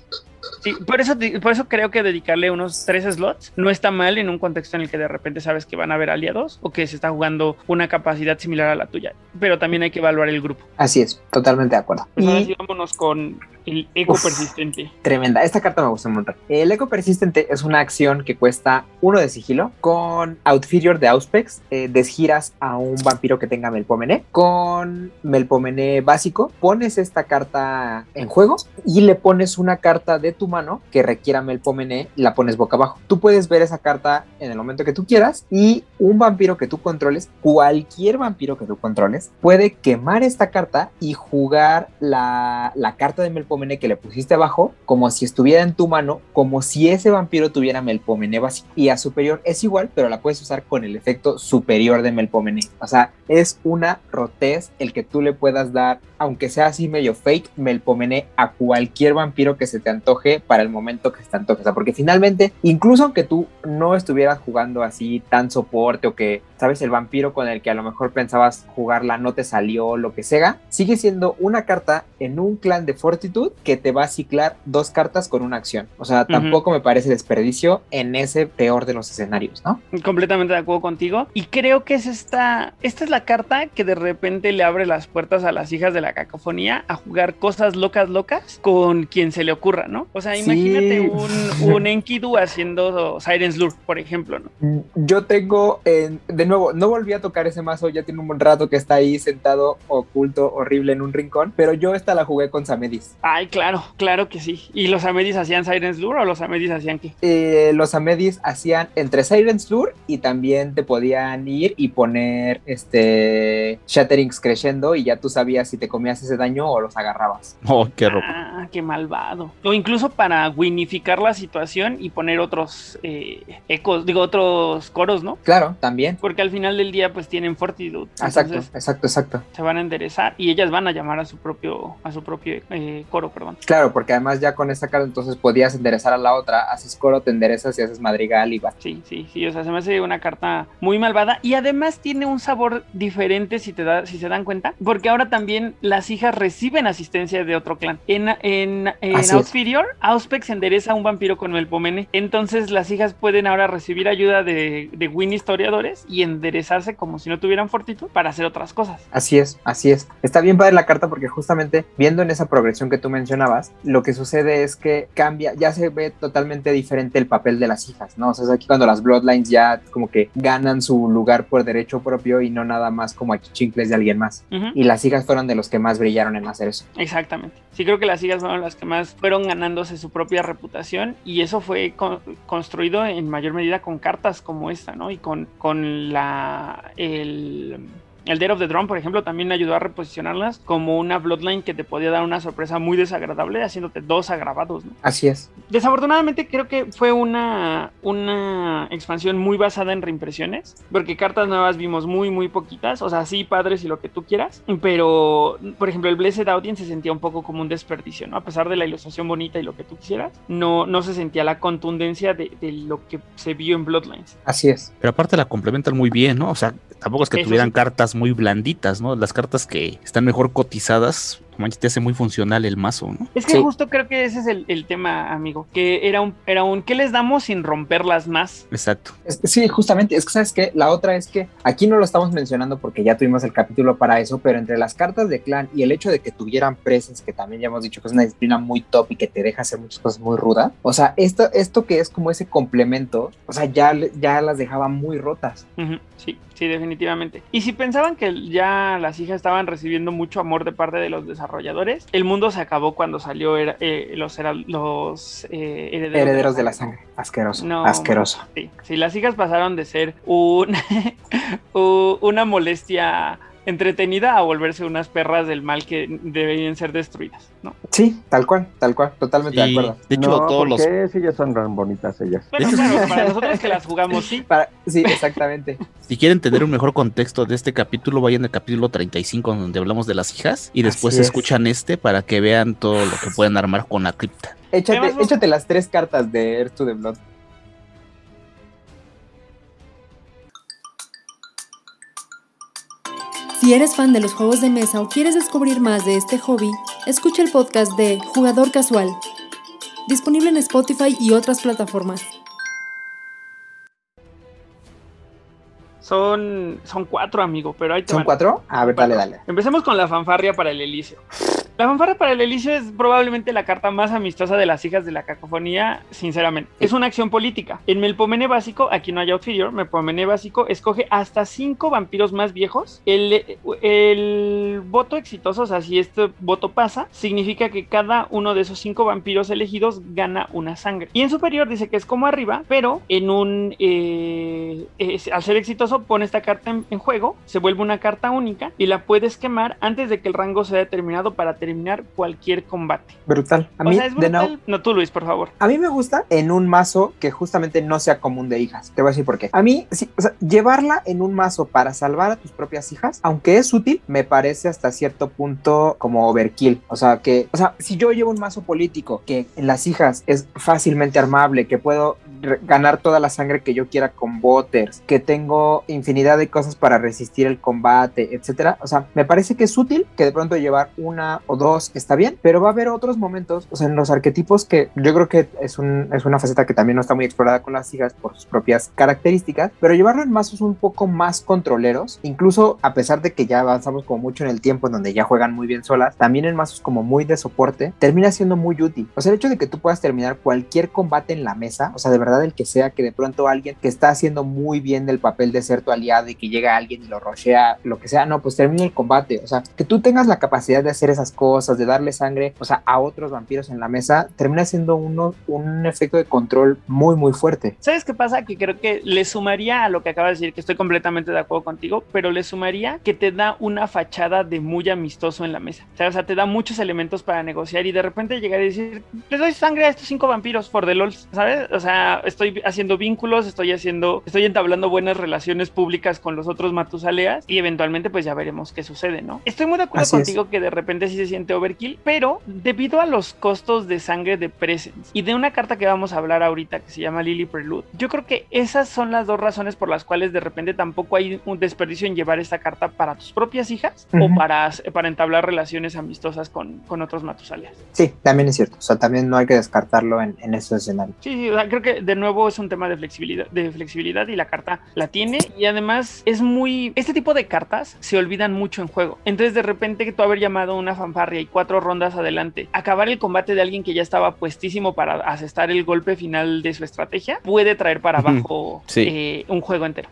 Sí, por eso, por eso creo que dedicarle unos tres slots no está mal en un contexto en el que de repente sabes que van a haber aliados o que se está jugando una capacidad similar a la tuya, pero también hay que evaluar el grupo. Así es, totalmente de acuerdo. Pues ahora Y sí vámonos con el eco Uf. persistente. tremenda, esta carta me gusta un montón. El eco persistente es una acción que cuesta uno de sigilo. Con Outferior de Auspex, eh, desgiras a un vampiro que tenga Melpomene. Con Melpomene básico, pones esta carta en juego y le pones una carta de tu mano que requiera Melpomene la pones boca abajo. Tú puedes ver esa carta en el momento que tú quieras y un vampiro que tú controles, cualquier vampiro que tú controles, puede quemar esta carta y jugar la, la carta de Melpomene Melpomene que le pusiste abajo como si estuviera en tu mano, como si ese vampiro tuviera Melpomene básico. Y a superior es igual, pero la puedes usar con el efecto superior de Melpomene. O sea, es una rotez el que tú le puedas dar, aunque sea así medio fake, Melpomene a cualquier vampiro que se te antoje para el momento que se te antoje. O sea, porque finalmente, incluso aunque tú no estuvieras jugando así tan soporte o que, sabes, el vampiro con el que a lo mejor pensabas jugarla no te salió, lo que sea, sigue siendo una carta en un clan de fortitud que te va a ciclar dos cartas con una acción. O sea, tampoco me parece desperdicio en ese peor de los escenarios, ¿no? Completamente de acuerdo contigo. Y creo que es esta, esta es la carta que de repente le abre las puertas a las hijas de la cacofonía a jugar cosas locas, locas con quien se le ocurra, ¿no? O sea, imagínate un, un Enkidu haciendo Siren's Lure, por ejemplo, ¿no? Mm, yo tengo, de nuevo, no volví a tocar ese mazo, ya tiene un buen rato que está ahí sentado oculto, horrible en un rincón, pero yo esta la jugué con Samedis. Ay, claro, claro que sí. ¿Y los Amedis hacían Siren's Lure o los Amedis hacían qué? Eh, los Amedis hacían entre Siren's Lure y también te podían ir y poner este Shatterings creciendo y ya tú sabías si te comías ese daño o los agarrabas. Oh, qué ropa. Ah, qué malvado. O incluso para winificar la situación y poner otros eh, ecos, digo, otros coros, ¿no? Claro, también. Porque al final del día pues tienen fortitud. Exacto, exacto, exacto. Se van a enderezar y ellas van a llamar a su propio, a su propio eh, coro, perdón. Claro, porque además ya con esta carta entonces podías enderezar a la otra, haces coro, te enderezas y haces madrigal y va. Sí, sí, sí, o sea, se me hace una carta muy malvada y además tiene un sabor diferente si te da, si se dan cuenta, porque ahora también las hijas reciben asistencia de otro clan. En, en, en Auspex Auspex endereza a un vampiro con el pomene, entonces las hijas pueden ahora recibir ayuda de, de Win historiadores y enderezarse como si no tuvieran fortitud para hacer otras cosas. Así es, así es. Está bien padre la carta porque justamente viendo en esa progresión que tú mencionabas, lo que sucede es que cambia, ya se ve totalmente diferente el papel de las hijas, ¿no? O sea, es aquí cuando las Bloodlines ya como que ganan su lugar por derecho propio y no nada más como aquí chincles de alguien más. Y las hijas fueron de los que más brillaron en hacer eso. Exactamente. Sí, creo que las hijas fueron las que más fueron ganándose su propia reputación y eso fue construido en mayor medida con cartas como esta, ¿no? Y con, con la... el el Dead of the Drum, por ejemplo, también ayudó a reposicionarlas como una Bloodline que te podía dar una sorpresa muy desagradable, haciéndote dos agravados. ¿no? Así es. Desafortunadamente, creo que fue una, una expansión muy basada en reimpresiones, porque cartas nuevas vimos muy, muy poquitas. O sea, sí, padres y lo que tú quieras, pero, por ejemplo, el Blessed Audience se sentía un poco como un desperdicio, ¿no? A pesar de la ilustración bonita y lo que tú quisieras, no, no se sentía la contundencia de, lo que se vio en Bloodlines. Así es. Pero aparte la complementan muy bien, ¿no? O sea, tampoco es que tuvieran cartas muy blanditas, ¿no? Las cartas que están mejor cotizadas manches, te hace muy funcional el mazo, ¿no? Es que justo creo que ese es el, tema, amigo, que era un, era un, ¿qué les damos sin romperlas más? Exacto. sí, justamente, es que sabes que la otra es que aquí no lo estamos mencionando porque ya tuvimos el capítulo para eso, pero entre las cartas de clan y el hecho de que tuvieran presas, que también ya hemos dicho que es una disciplina muy top y que te deja hacer muchas cosas muy rudas, o sea, esto, esto que es como ese complemento, o sea, ya, ya las dejaba muy rotas. Sí, sí, definitivamente. Y si pensaban que ya las hijas estaban recibiendo mucho amor de parte de los desarrolladores, desarrolladores. El mundo se acabó cuando salió eh, los, los eh, herederos, de, la sangre. Asqueroso. asqueroso. Sí, las hijas pasaron de ser un, una molestia entretenida a volverse unas perras del mal que deberían ser destruidas, ¿no? Sí, tal cual, tal cual, totalmente de acuerdo. De hecho, todos los... Sí, ellas son tan bonitas ellas. Bueno, claro, para nosotros que las jugamos, sí. Sí, exactamente. si quieren tener un mejor contexto de este capítulo, vayan al capítulo 35 donde hablamos de las hijas y después escuchan este para que vean todo lo que pueden armar con la cripta. Échate, échate las tres cartas de Earth to the Blood. Si eres fan de los juegos de mesa o quieres descubrir más de este hobby, escucha el podcast de Jugador Casual, disponible en Spotify y otras plataformas. Son, son cuatro, amigo, pero hay ¿Son cuatro? A ver, dale, dale. Empecemos con la fanfarria para el Elíseo. La fanfarra para el Elicio es probablemente la carta más amistosa de las hijas de la cacofonía, sinceramente. Es una acción política. En Melpomene básico, aquí no hay Outfigure, Melpomene básico escoge hasta cinco vampiros más viejos. El, el voto exitoso, o sea, si este voto pasa, significa que cada uno de esos cinco vampiros elegidos gana una sangre. Y en superior dice que es como arriba, pero en un... Eh, al ser exitoso, pone esta carta en, juego, se vuelve una carta única y la puedes quemar antes de que el rango sea determinado para tener terminar cualquier combate. Brutal. A o mí, sea, es de brutal. nuevo, No, tú Luis, por favor. A mí me gusta en un mazo que justamente no sea común de hijas. Te voy a decir por qué. A mí, sí, o sea, llevarla en un mazo para salvar a tus propias hijas, aunque es útil, me parece hasta cierto punto como overkill. O sea, que, o sea, si yo llevo un mazo político que en las hijas es fácilmente armable, que puedo ganar toda la sangre que yo quiera con voters, que tengo infinidad de cosas para resistir el combate, etcétera. O sea, me parece que es útil que de pronto llevar una o dos está bien, pero va a haber otros momentos, o sea, en los arquetipos que yo creo que es, es una faceta que también no está muy explorada con las hijas por sus propias características, pero llevarlo en mazos un poco más controleros, incluso a pesar de que ya avanzamos como mucho en el tiempo en donde ya juegan muy bien solas, también en mazos como muy de soporte, termina siendo muy útil. O sea, el hecho de que tú puedas terminar cualquier combate en la mesa, o sea, de verdad el que sea, que de pronto alguien que está haciendo muy bien del papel de ser tu aliado y que llega alguien y lo rochea, lo que sea, no, pues termina el combate. O sea, que tú tengas la capacidad de hacer esas cosas, de darle sangre, o sea, a otros vampiros en la mesa, termina siendo uno, un efecto de control muy, muy fuerte. ¿Sabes qué pasa? Que creo que le sumaría a lo que acabas de decir, que estoy completamente de acuerdo contigo, pero le sumaría que te da una fachada de muy amistoso en la mesa. O sea, o sea, te da muchos elementos para negociar y de repente llegar y decir, les doy sangre a estos cinco vampiros for the lols, ¿sabes? O sea, estoy haciendo vínculos, estoy haciendo, estoy entablando buenas relaciones públicas con los otros Matusaleas y eventualmente pues ya veremos qué sucede, ¿no? Estoy muy de acuerdo Así es. contigo que de repente sí se siente overkill, pero debido a los costos de sangre de presence y de una carta que vamos a hablar ahorita que se llama Lily Prelude, yo creo que esas son las dos razones por las cuales de repente tampoco hay un desperdicio en llevar esta carta para tus propias hijas o para, para entablar relaciones amistosas con, con otros Matusaleas. Sí, también es cierto. O sea, también no hay que descartarlo en, en esos escenarios. Sí, sí, o sea, creo que de nuevo es un tema de flexibilidad, de flexibilidad y la carta la tiene y además es muy... Este tipo de cartas se olvidan mucho en juego. Entonces de repente que tú haber llamado una fanfarria y cuatro rondas adelante, acabar el combate de alguien que ya estaba puestísimo para asestar el golpe final de su estrategia, puede traer para abajo Sí. eh, un juego entero.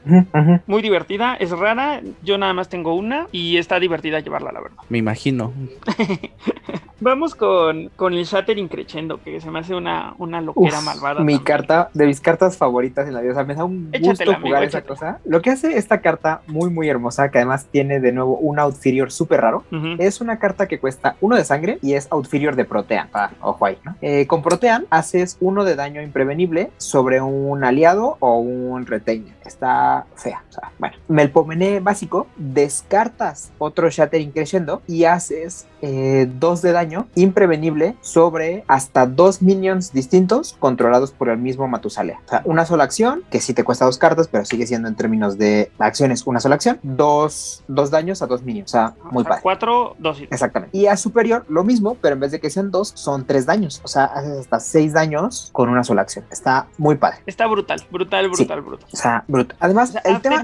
Muy divertida, es rara, yo nada más tengo una y está divertida llevarla, la verdad. Me imagino. Vamos con, con el Shatter Increchendo, que se me hace una, una loquera Uf, malvada. Mi también. carta, de mis cartas favoritas en la vida. O sea, me da un gusto Échatela, amigo, jugar esa cosa. Lo que hace esta carta muy, muy hermosa, que además tiene de nuevo un outferior súper raro. Es una carta que cuesta uno de sangre y es outferior de Protean. Ah, ojo ahí, ¿no? Eh, con Protean haces uno de daño imprevenible sobre un aliado o un retainer. Está fea. O sea, bueno. Melpomene básico, descartas otro Shattering Crescendo y haces eh, dos de daño imprevenible sobre hasta dos minions distintos controlados por el mismo Matusalea. O sea, una sola acción, que sí te cuesta dos cartas, pero sigue siendo en términos de acciones una sola acción. Dos, dos daños a dos minions. O sea, muy O sea, padre. Cuatro, dos y Exactamente. Y a superior, lo mismo, pero en vez de que sean dos, son tres daños. O sea, haces hasta seis daños con una sola acción. Está muy padre. Está brutal, brutal, Sí. brutal, brutal. O sea, bruto. Además, O sea, el tema.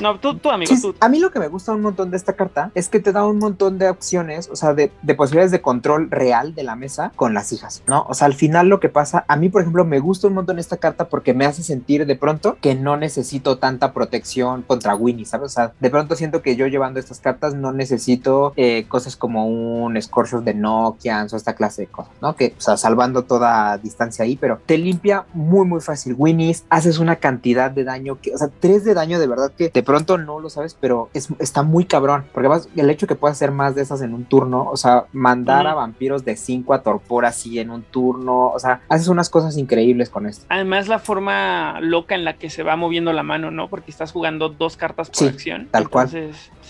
No, tú, tú amigo, Sí, tú. a mí lo que me gusta un montón de esta carta es que te da un montón de opciones, o sea, de, de posibilidades de control real de la mesa con las hijas, ¿no? O sea, al final lo que pasa, a mí, por ejemplo, me gusta un montón esta carta porque me hace sentir de pronto que no necesito tanta protección contra Winnie, ¿sabes? O sea, de pronto siento que yo llevando estas cartas no necesito eh, cosas como un Scorchers de Nokia o esta clase de cosas, ¿no? Que, o sea, salvando toda distancia ahí, pero te limpia muy, muy fácil Winnies, haces una cantidad de daño que, o sea, tres de daño de verdad que de pronto no lo sabes, pero es, está muy cabrón, porque el hecho que puedas hacer más de esas en un turno, o sea, mandar a vampiros de 5 a torpor así en un turno, o sea, haces unas cosas increíbles con esto. Además, la forma loca en la que se va moviendo la mano, ¿no? Porque estás jugando dos cartas por Sí, acción. tal cual.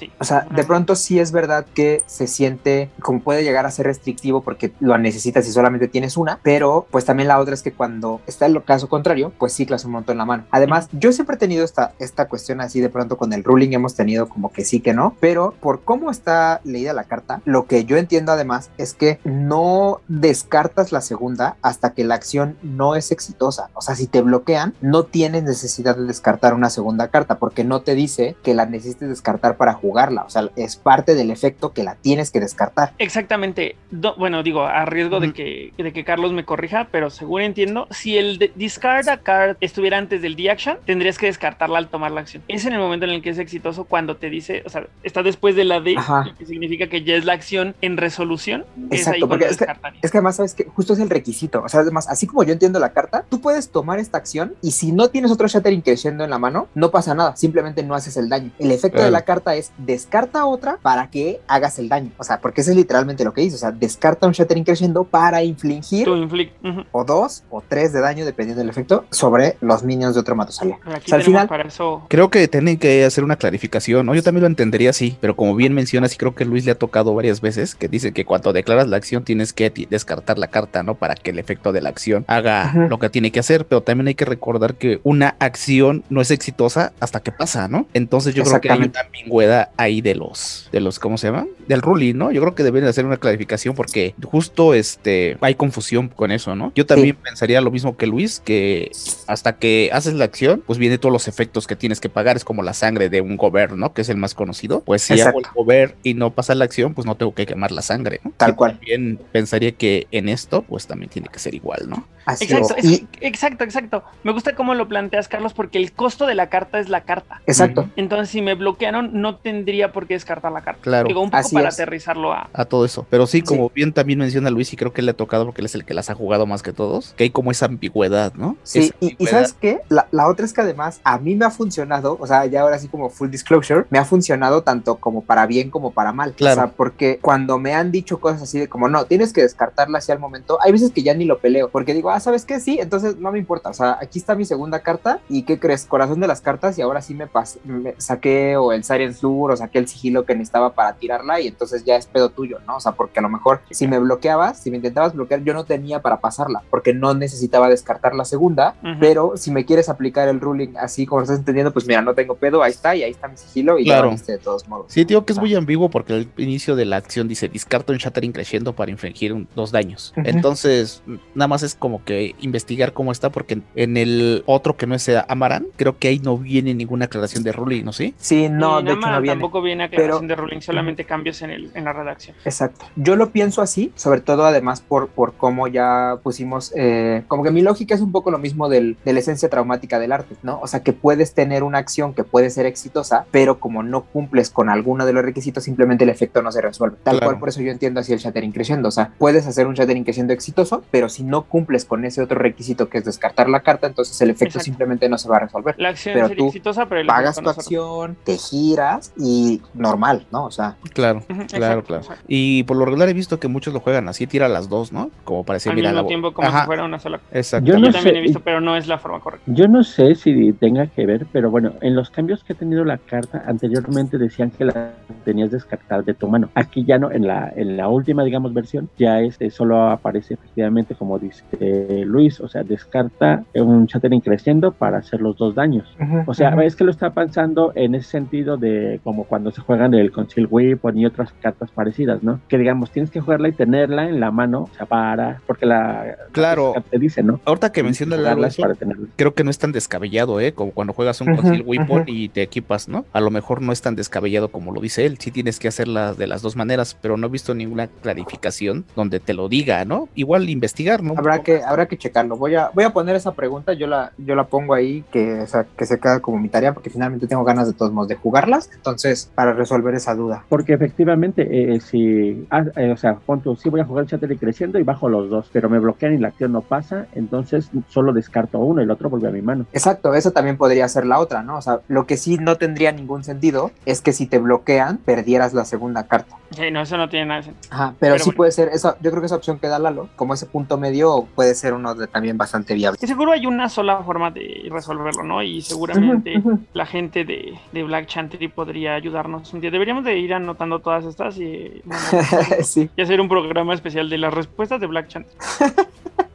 Sí. O sea, de pronto sí es verdad que se siente como puede llegar a ser restrictivo porque lo necesitas y solamente tienes una, pero pues también la otra es que cuando está el caso contrario, pues sí clas un montón la mano. Además, yo siempre he tenido esta, esta cuestión así de pronto con el ruling, hemos tenido como que sí que no, pero por cómo está leída la carta, lo que yo entiendo además es que no descartas la segunda hasta que la acción no es exitosa. O sea, si te bloquean, no tienes necesidad de descartar una segunda carta porque no te dice que la necesites descartar para jugarla. O sea, es parte del efecto que la tienes que descartar. Exactamente. Do- bueno, digo, a riesgo de, que, de que Carlos me corrija, pero según entiendo, si el de- discard a card estuviera antes del D-Action, tendrías que descartarla al tomar la acción. Es en el momento en el que es exitoso cuando te dice, o sea, está después de la D, Ajá. que significa que ya es la acción en resolución. es Exacto, ahí porque es que-. Es que además sabes que justo es el requisito. O sea, además, así como yo entiendo la carta, tú puedes tomar esta acción y si no tienes otro Shattering Crescendo en la mano, no pasa nada. Simplemente no haces el daño. El efecto de la carta es es descarta otra para que hagas el daño. O sea, porque eso es literalmente lo que dice. O sea, descarta un Shattering Crescendo para infligir Tu inflict. ujú. o dos o tres de daño, dependiendo del efecto, sobre los minions de otro Aquí O sea, al final- para eso. Creo que tienen que hacer una clarificación, ¿no? Yo también lo entendería así, pero como bien mencionas, y creo que Luis le ha tocado varias veces, que dice que cuando declaras la acción tienes que descartar la carta, ¿no? Para que el efecto de la acción haga lo que tiene que hacer, pero también hay que recordar que una acción no es exitosa hasta que pasa, ¿no? Entonces yo creo que hay una Exactamente. Ahí de los, de los, ¿cómo se llama? Del ruling, ¿no? Yo creo que deben de hacer una clarificación porque justo este, hay confusión con eso, ¿no? Yo también pensaría lo mismo que Luis, que hasta que haces la acción, pues viene todos los efectos que tienes que pagar, es como la sangre de un gober, ¿no? Que es el más conocido. Pues si hago el gober y no pasa la acción, pues no tengo que quemar la sangre, ¿no? Tal Y cual. También pensaría que en esto, pues también tiene que ser igual, ¿no? Así Exacto, es. es- Y- exacto, exacto. Me gusta cómo lo planteas, Carlos, porque el costo de la carta es la carta. exacto. Entonces, si me bloquearon, no tendría por qué descartar la carta. Claro. Digo, un poco Así para es. aterrizarlo a. a todo eso. Pero sí, como bien también menciona Luis, y creo que le ha tocado porque él es el que las ha jugado más que todos, que hay como esa ambigüedad, ¿no? Sí, Esa y. ¿sabes qué? La, la otra es que además a mí me ha funcionado, o sea, ya ahora sí como full disclosure, me ha funcionado tanto como para bien como para mal. Claro. O sea, porque cuando me han dicho cosas así de como, no, tienes que descartarla así al momento, hay veces que ya ni lo peleo, porque digo, ah, ¿sabes qué? Sí, entonces no me importa, o sea, aquí está mi segunda carta y ¿qué crees? Corazón de las cartas y ahora sí me, pas- me saqué o el Siren Lure o saqué el sigilo que necesitaba para tirarla y entonces ya es pedo tuyo, ¿no? O sea, porque a lo mejor si me bloqueabas, si me intentabas bloquear, yo no tenía para pasarla, porque no necesitaba descartar la segunda, Ujú. pero si me quieres aplicar el ruling así como lo estás entendiendo, pues mira, no tengo pedo, ahí está y ahí está mi sigilo y Claro. ya de todos modos. Sí, digo que es muy ambiguo porque al inicio de la acción dice descarta un Shattering creciendo para infringir un- dos daños. Entonces, nada más es como que investigar cómo está, porque en el otro que no es Amaran, creo que ahí no viene ninguna aclaración de ruling, ¿no? Sí. Sí, no, de hecho no viene. Tampoco viene aclaración pero- de ruling, solamente cambios en, el, en la redacción. Exacto. Yo lo pienso así, sobre todo además por, por cómo ya pusimos, eh, como que mi lógica es un poco lo mismo del, de la esencia traumática del arte, ¿no? O sea, que puedes tener una acción que puede ser exitosa, pero como no cumples con alguno de los requisitos, simplemente el efecto no se resuelve. Tal Claro. cual, por eso yo entiendo así el Shattering Crescendo. O sea, puedes hacer un Shattering Crescendo exitoso, pero si no cumples con ese otro requisito que es descartar la carta, entonces el efecto Exacto. simplemente no se va a resolver. La acción Pero sería tú exitosa, pero el Pagas tu acción, te giras y normal, ¿no? O sea, Claro, claro, exacto, claro. exacto. Y por lo regular he visto que muchos lo juegan así, tira las dos, ¿no? Como para decir, Al mira, mismo la- tiempo, como Ajá, si fuera una sola. Exacto. Yo Yo, no también sé, he visto, pero no es la forma correcta. Yo no sé si tenga que ver, pero bueno, en los cambios que ha tenido la carta, anteriormente decían que la tenías descartada de tu mano. Aquí ya no, en la, en la última, digamos, versión, ya este solo aparece efectivamente, como dice eh, Luis, o sea, descarta un Shattering creciendo para hacer los dos daños. O sea, es que lo está pensando en ese sentido de como cuando se juegan el Conceal Weapon y otras cartas parecidas, ¿no? Que digamos, tienes que jugarla y tenerla en la mano, o sea, para, porque la Claro. la te dice, ¿no? Ahorita que menciona tenerla. creo que no es tan descabellado, ¿eh? Como cuando juegas un Conceal Weapon y te equipas, ¿no? A lo mejor no es tan descabellado como lo dice él. Sí tienes que hacerla de las dos maneras, pero no he visto ninguna clarificación donde te lo diga, ¿no? Igual investigar, ¿no? Habrá que, habrá que checarlo. Voy a, voy a poner esa pregunta, yo la, yo la pongo ahí, que, o sea, que se queda como mi tarea, porque finalmente tengo ganas de todos modos de jugarlas. Entonces, para resolver esa duda. Porque efectivamente, eh, si, ah, eh, o sea, pon tú, sí voy a jugar el Shattering creciendo y bajo los dos, pero me bloquean y la acción no pasa, entonces solo descarto uno y el otro vuelve a mi mano. Exacto, eso también podría ser la otra, ¿no? O sea, lo que sí no tendría ningún sentido es que si te bloquean, perdieras la segunda carta. Sí, no, eso no tiene nada de sentido. Ajá, pero, Pero sí bueno. puede ser, eso, yo creo que esa opción que da Lalo, como ese punto medio, puede ser uno de, también bastante viable. Y seguro hay una sola forma de resolverlo, ¿no? Y seguramente la gente de, de Black Chantery podría ayudarnos un día. Deberíamos de ir anotando todas estas y, bueno, sí. y hacer un programa especial de las respuestas de Black Chantery.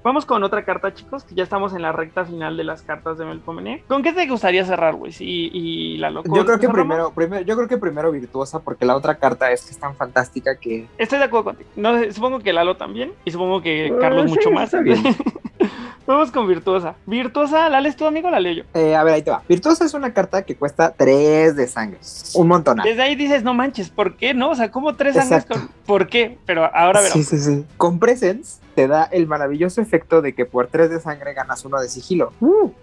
Vamos con otra carta, chicos, que ya estamos en la recta final de las cartas de Melpomene. ¿Con qué te gustaría cerrar, güey? Y, y la loco. Yo creo que primero, primero, yo creo que primero virtuosa, porque la otra carta es que es tan fantástica que Estoy de acuerdo contigo. No, supongo que Lalo también. Y supongo que Carlos Ah, sí, mucho más. está bien. Vamos con Virtuosa. Virtuosa, ¿la lees tú, amigo? La leo yo. Eh, a ver, ahí te va. Virtuosa es una carta que cuesta 3 de sangre. Un montón. Desde ahí dices, no manches, ¿por qué? ¿No? O sea, ¿cómo tres sangres con... ¿Por qué? Pero ahora veremos. Sí, sí, sí. Con Presence te da el maravilloso efecto de que por 3 de sangre ganas uno de sigilo.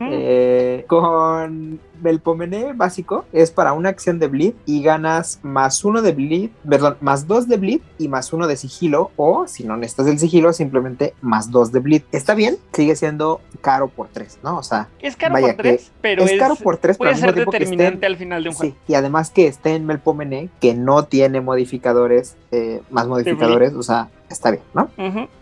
Eh, con Melpomene básico es para una acción de bleed y ganas más uno de bleed, perdón, más dos de bleed y más uno de sigilo o si no necesitas el sigilo simplemente más dos de bleed. Está bien, sigue siendo caro por 3, ¿no? O sea, Es caro Vaya por tres, pero es caro por tres, pero puede al ser determinante estén- al final de un juego. Sí, y además que esté en Melpomene, que no tiene modificadores, eh, más modificadores, o sea, está bien, ¿no?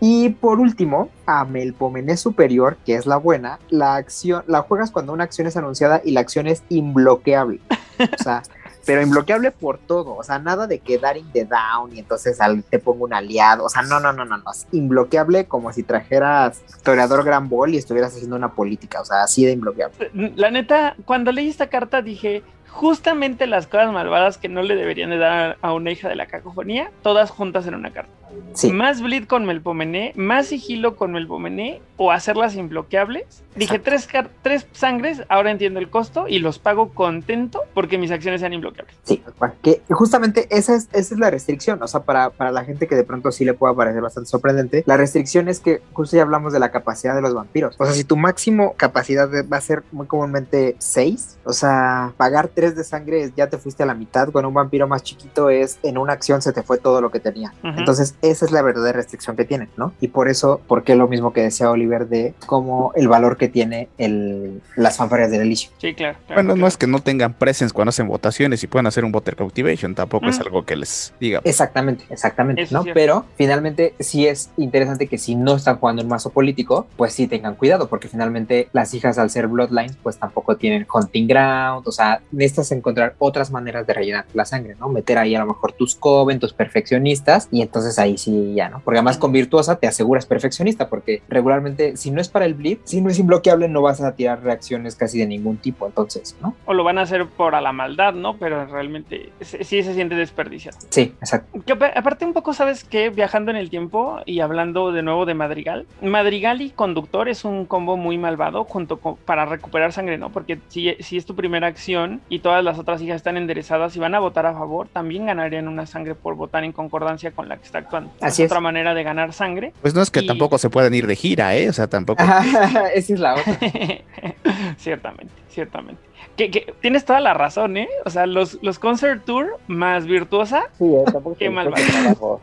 Y por último, a Melpomene Superior, que es la buena, la acción, la juegas cuando una acción es anunciada y la acción es imbloqueable. O sea, pero imbloqueable por todo. O sea, nada de quedar in the down y entonces al- te pongo un aliado. O sea, no, no, no, no, no. Es imbloqueable como si trajeras Toreador Gran Ball y estuvieras haciendo una política. O sea, así de imbloqueable. La neta, cuando leí esta carta dije, justamente las cosas malvadas que no le deberían de dar a una hija de la cacofonía, todas juntas en una carta. Sí. Más bleed con Melpomene, más sigilo con Melpomene o hacerlas imbloqueables. Dije Exacto. tres, car- tres sangres, ahora entiendo el costo y los pago contento porque mis acciones sean imbloqueables. Sí, que justamente esa es, esa es la restricción, o sea, para, para la gente que de pronto sí le pueda parecer bastante sorprendente, la restricción es que justo ya hablamos de la capacidad de los vampiros, o sea, si tu máximo capacidad va a ser muy comúnmente 6, o sea, pagar 3 de sangre ya te fuiste a la mitad, con un vampiro más chiquito es en una acción se te fue todo lo que tenía. Entonces, esa es la verdadera restricción que tienen, ¿no? Y por eso, porque lo mismo que decía Oliver de como el valor que tiene el, las fanfarrias del Elysium. Sí, claro. claro, Bueno, no es que no tengan presence cuando hacen votaciones y puedan hacer un voter cultivation, tampoco es algo que les diga. Exactamente, exactamente, Eso ¿no? Pero finalmente sí es interesante que si no están jugando un mazo político, pues sí tengan cuidado, porque finalmente las hijas al ser Bloodlines, pues tampoco tienen hunting ground, o sea, necesitas encontrar otras maneras de rellenar la sangre, ¿no? Meter ahí a lo mejor tus coven, tus perfeccionistas, y entonces ahí sí ya, ¿no? Porque además con Virtuosa te aseguras perfeccionista, porque regularmente si no es para el bleed, si no es imbloqueable, no vas a tirar reacciones casi de ningún tipo, entonces, ¿no? O lo van a hacer por a la maldad, ¿no? Pero realmente sí se siente desperdiciado. Sí, exacto. Que apa- aparte un poco, ¿sabes qué? Viajando en el tiempo y hablando de nuevo de Madrigal. Madrigal y Conductor es un combo muy malvado junto con, para recuperar sangre, ¿no? Porque si, si es tu primera acción y todas las otras hijas están enderezadas y van a votar a favor, también ganarían una sangre por votar en concordancia con la que está actuando. Así es es. otra manera de ganar sangre. Pues no es que Y- tampoco se puedan ir de gira, ¿eh? O sea, tampoco. Esa es la otra. ciertamente, ciertamente. Que, que tienes toda la razón, ¿eh? O sea, los, los Concert Tour más Virtuosa Sí, eh, tampoco Qué se mal.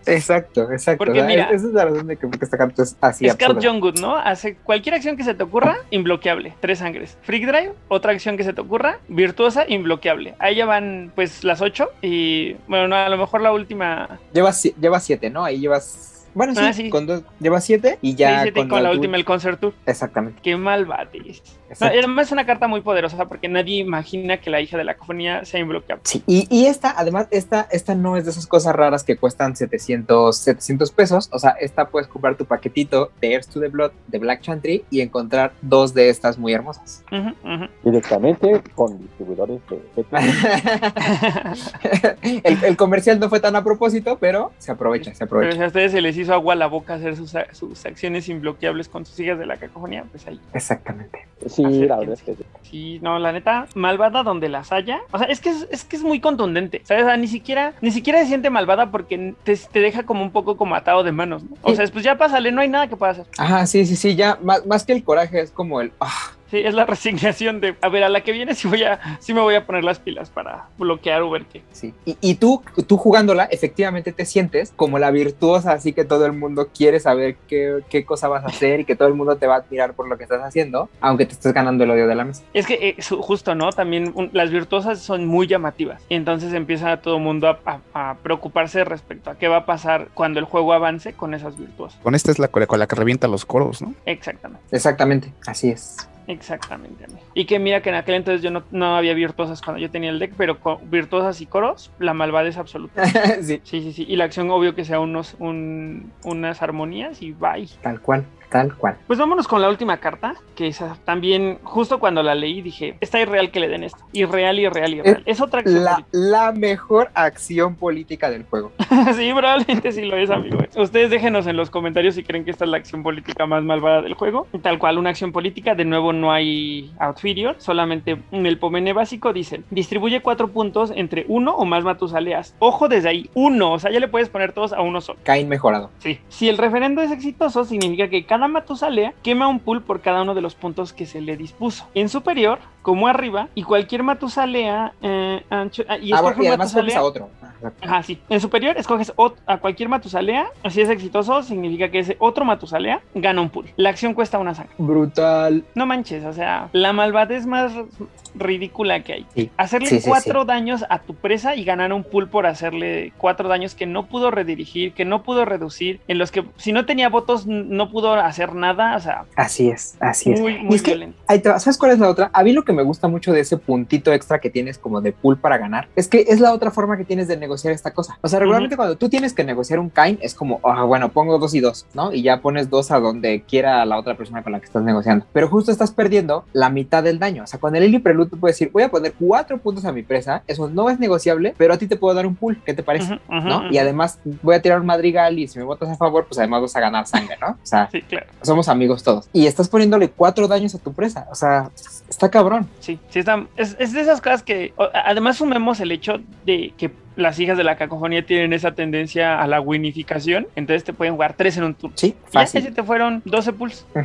Exacto, exacto. Porque mira- esa es la razón de que porque esta carta es así Scar. John Good, ¿no? Hace cualquier acción que se te ocurra, imbloqueable. Tres sangres. Freak Drive, otra acción que se te ocurra, virtuosa, imbloqueable. Ahí ya van, pues, las ocho. Y, bueno, no, a lo mejor la última. Llevas, si- llevas siete, ¿no? Ahí llevas. Bueno, sí, Ah, sí. con dos, llevas siete y ya. seis, siete, y con la última, el Concert Tour. Exactamente. Qué mal bates. No, además es una carta muy poderosa porque nadie imagina que la hija de la cacofonía sea imbloqueable. Sí, y, y esta, además, esta, esta no es de esas cosas raras que cuestan 700, 700 pesos. O sea, esta puedes comprar tu paquetito de Heirs to the Blood de Black Chantry y encontrar dos de estas muy hermosas. Directamente con distribuidores de el, el comercial no fue tan a propósito, pero se aprovecha, se Pero aprovecha. si a ustedes se les hizo agua a la boca hacer sus, sus acciones imbloqueables con sus hijas de la cacofonía, pues ahí. Exactamente. Sí, la verdad es que sí. Sí, no, la neta, malvada donde las haya. O sea, es que es, es que es muy contundente. ¿Sabes? O sea, ni siquiera, ni siquiera se siente malvada porque te, te deja como un poco como atado de manos, ¿no? O Sí. sea, pues ya pásale, no hay nada que pueda hacer. Ajá, sí, sí, sí, ya, más, más que el coraje es como el, ah, Sí, es la resignación de, a ver, a la que viene sí voy a, sí me voy a poner las pilas para bloquear o ver qué. sí. Y, y tú, tú jugándola, efectivamente te sientes como la virtuosa, así que todo el mundo quiere saber qué, qué cosa vas a hacer y que todo el mundo te va a admirar por lo que estás haciendo, aunque te estés ganando el odio de la mesa. Es que eh, su- justo, ¿no? También un- las virtuosas son muy llamativas. Y entonces empieza todo el mundo a, a- a preocuparse respecto a qué va a pasar cuando el juego avance con esas virtuosas. Con esta es la con la- con la que revienta los coros, ¿no? Exactamente. Exactamente, así es. Exactamente, amigo. Y que mira que en aquel entonces yo no, no había virtuosas cuando yo tenía el deck, pero con virtuosas y coros, la malvada es absoluta. sí, Sí, sí, sí. Y la acción, obvio que sea unos, un- unas armonías y bye. tal cual, tal cual. Pues vámonos con la última carta, que esa también, justo cuando la leí, dije, está irreal que le den esto. Irreal, irreal, irreal. Es otra acción. La, la mejor acción política del juego. sí, probablemente sí lo es, amigo. Ustedes déjenos en los comentarios si creen que esta es la acción política más malvada del juego. Tal cual, una acción política, de nuevo no hay Outferior, solamente en el Pomene básico dicen, distribuye cuatro puntos entre uno o más Matusaleas. Ojo desde ahí, uno, o sea, ya le puedes poner todos a uno solo. Cain mejorado. Sí. Si el referendo es exitoso, significa que cada Matusalea quema un pool por cada uno de los puntos que se le dispuso. En superior, como arriba, y cualquier Matusalea eh, ancho, ah, y Ah, bueno, y además Matusalea- a otro. Ah. Ajá, sí. En superior escoges a cualquier Matusalea. Si es exitoso, significa que ese otro Matusalea gana un pool. La acción cuesta una sangre. Brutal. No manches, o sea, la malvadez más ridícula que hay. Sí. Hacerle Sí, sí, cuatro daños a tu presa y ganar un pool por hacerle cuatro daños que no pudo redirigir, que no pudo reducir, en los que si no tenía votos no pudo hacer nada, o sea, Así es, así es. muy, muy es violento. Te. ¿Sabes cuál es la otra? A mí lo que me gusta mucho de ese puntito extra que tienes como de pool para ganar es que es la otra forma que tienes de negociar esta cosa. O sea, regularmente cuando tú tienes que negociar un Kain es como, ah, bueno, pongo dos y dos, ¿no? Y ya pones dos a donde quiera la otra persona con la que estás negociando. Pero justo estás perdiendo la mitad del daño. O sea, con el Lily Prelude tú puedes decir, voy a poner cuatro puntos a mi presa, eso no es negociable, pero a ti te puedo dar un pool. ¿Qué te parece? ¿No? Y además voy a tirar un madrigal y si me votas a favor, pues además vas a ganar sangre, ¿no? O sea, Sí, claro. somos amigos todos. Y estás poniéndole cuatro daños a tu presa. O sea, está cabrón. Sí, sí está. Es, es de esas cosas que. Además, sumemos el hecho de que las hijas de la cacofonía tienen esa tendencia a la winificación. Entonces te pueden jugar tres en un turno. Sí, Y ya fácil. se te fueron 12 pulls. Ya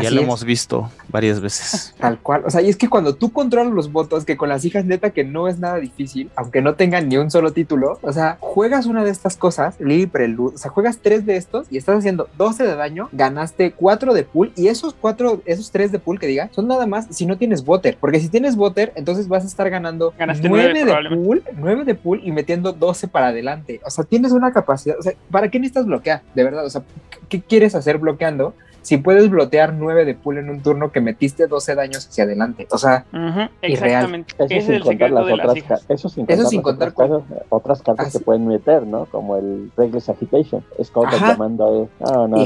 así lo es, hemos visto varias veces. Tal cual. O sea, y es que cuando tú controlas los votos, que con las hijas neta que no es nada difícil, aunque no tengan ni un solo título, o sea, juegas una de estas cosas, Lily Prelude, o sea, juegas tres de estos y estás haciendo 12 de daño, ganaste cuatro de pool y esos cuatro, esos tres de pool que diga, son nada más si no tienes voter, porque si tienes voter, entonces vas a estar ganando Ganaste 9 nueve, de probablemente. pool, 9 de pool y metiendo 12 para adelante. O sea, tienes una capacidad, o sea, ¿para qué necesitas bloquear? De verdad, o sea, ¿qué quieres hacer bloqueando? Si puedes bloquear 9 de pool en un turno que metiste 12 daños hacia adelante. O sea, Ujú, Irreal. Exactamente. Eso Ese es sin el contar las las otras, ca- eso sin Eso contar, sin las contar otras, cosas- otras cartas que sí. pueden meter, ¿no? Como el Reckless Agitation. Es como llamando es, no, no,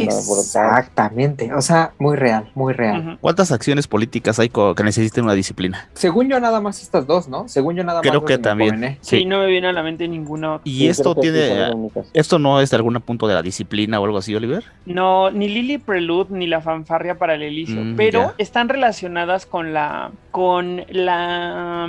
exactamente. O sea, muy real, muy real. Ujú. ¿Cuántas acciones políticas hay que necesiten una disciplina? Según yo, nada más estas dos, ¿no? Según yo, nada Creo más. las que de mi también. Pomené. Sí, no me viene a la mente ninguna otra. Y Sí, esto creo sí las tiene... ¿Esto no es de algún punto de la disciplina o algo así, Oliver? No, ni Lily Prelude ni la fanfarria para el Elicio, Mm, pero están relacionadas con la con la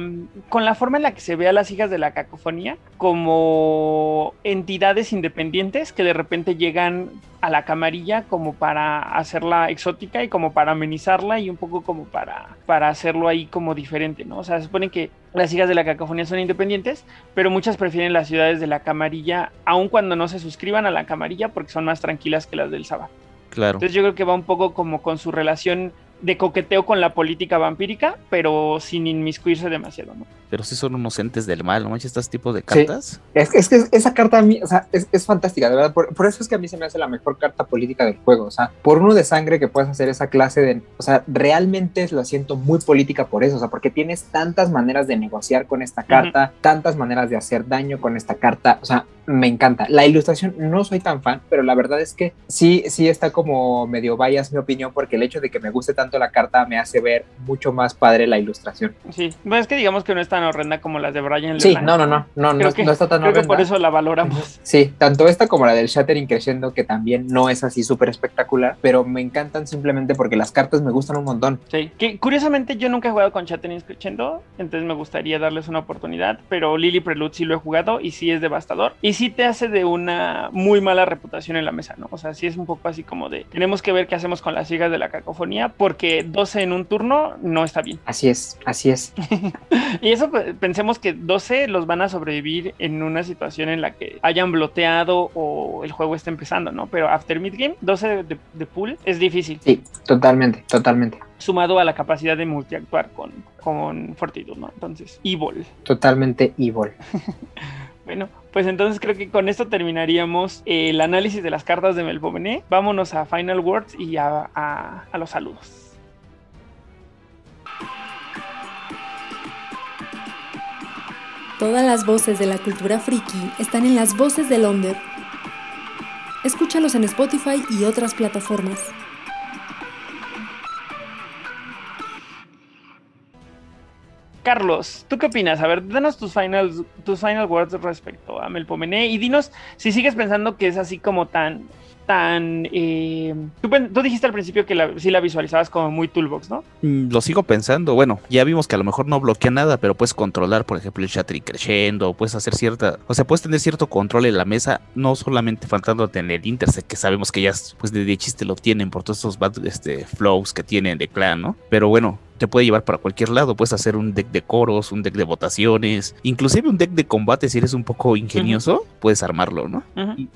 con la forma en la que se ve a las hijas de la cacofonía como entidades independientes que de repente llegan a la camarilla como para hacerla exótica y como para amenizarla y un poco como para, para hacerlo ahí como diferente, ¿no? O sea, se supone que las hijas de la cacofonía son independientes, pero muchas prefieren las ciudades de la camarilla, aun cuando no se suscriban a la camarilla, porque son más tranquilas que las del Sabá. Claro. Entonces yo creo que va un poco como con su relación de coqueteo con la política vampírica, pero sin inmiscuirse demasiado, ¿no? Pero sí son unos entes del mal, ¿no manches? Estos tipos de Sí. cartas. Es, es que esa carta a mí, o sea, es, es fantástica, de verdad. Por, por eso es que a mí se me hace la mejor carta política del juego. O sea, por uno de sangre que puedes hacer esa clase de. O sea, realmente la siento muy política por eso. O sea, porque tienes tantas maneras de negociar con esta carta, tantas maneras de hacer daño con esta carta. O sea, me encanta. La ilustración no soy tan fan, pero la verdad es que sí, sí está como medio bias mi opinión, porque el hecho de que me guste tanto la carta me hace ver mucho más padre la ilustración. Sí, bueno, es que digamos que no es tan horrenda como las de Brian Sí, no, no, no, no, Creo no, que, no está tan creo que horrenda. por eso la valoramos. Sí, tanto esta como la del Shattering Crescendo, que también no es así súper espectacular, pero me encantan simplemente porque las cartas me gustan un montón. Sí, que curiosamente yo nunca he jugado con Chatten Crescendo, entonces me gustaría darles una oportunidad, pero Lily Prelude sí lo he jugado y sí es devastador y sí te hace de una muy mala reputación en la mesa, ¿no? O sea, sí es un poco así como de tenemos que ver qué hacemos con las hijas de la cacofonía porque 12 en un turno no está bien. Así es, así es. Y eso pensemos que 12 los van a sobrevivir en una situación en la que hayan bloteado o el juego esté empezando, ¿no? Pero after midgame, 12 de, de pool es difícil, Sí, totalmente, totalmente, sumado a la capacidad de multiactuar con, con Fortitude, ¿no? Entonces, Evil. totalmente evil. Bueno, pues entonces creo que con esto terminaríamos el análisis de las cartas de Melpomene. Vámonos a Final Words y a, a- a los saludos. Todas las voces de la cultura friki están en las voces de Londres. Escúchalos en Spotify y otras plataformas. Carlos, ¿tú qué opinas? A ver, danos tus final, tus final words respecto a Melpomene y dinos si sigues pensando que es así como tan tan... eh, tú, dijiste al principio que la, sí la visualizabas como muy toolbox, ¿no? Mm, Lo sigo pensando. Bueno, ya vimos que a lo mejor no bloquea nada, pero puedes controlar, por ejemplo, el shattering creciendo, puedes hacer cierta, o sea, puedes tener cierto control en la mesa, no solamente faltándote en el intersect, que sabemos que ya pues de, de chiste lo tienen por todos estos este, flows que tienen de clan, ¿no? Pero bueno, te puede llevar para cualquier lado. Puedes hacer un deck de coros, un deck de votaciones, inclusive un deck de combate si eres un poco ingenioso, puedes armarlo, ¿no?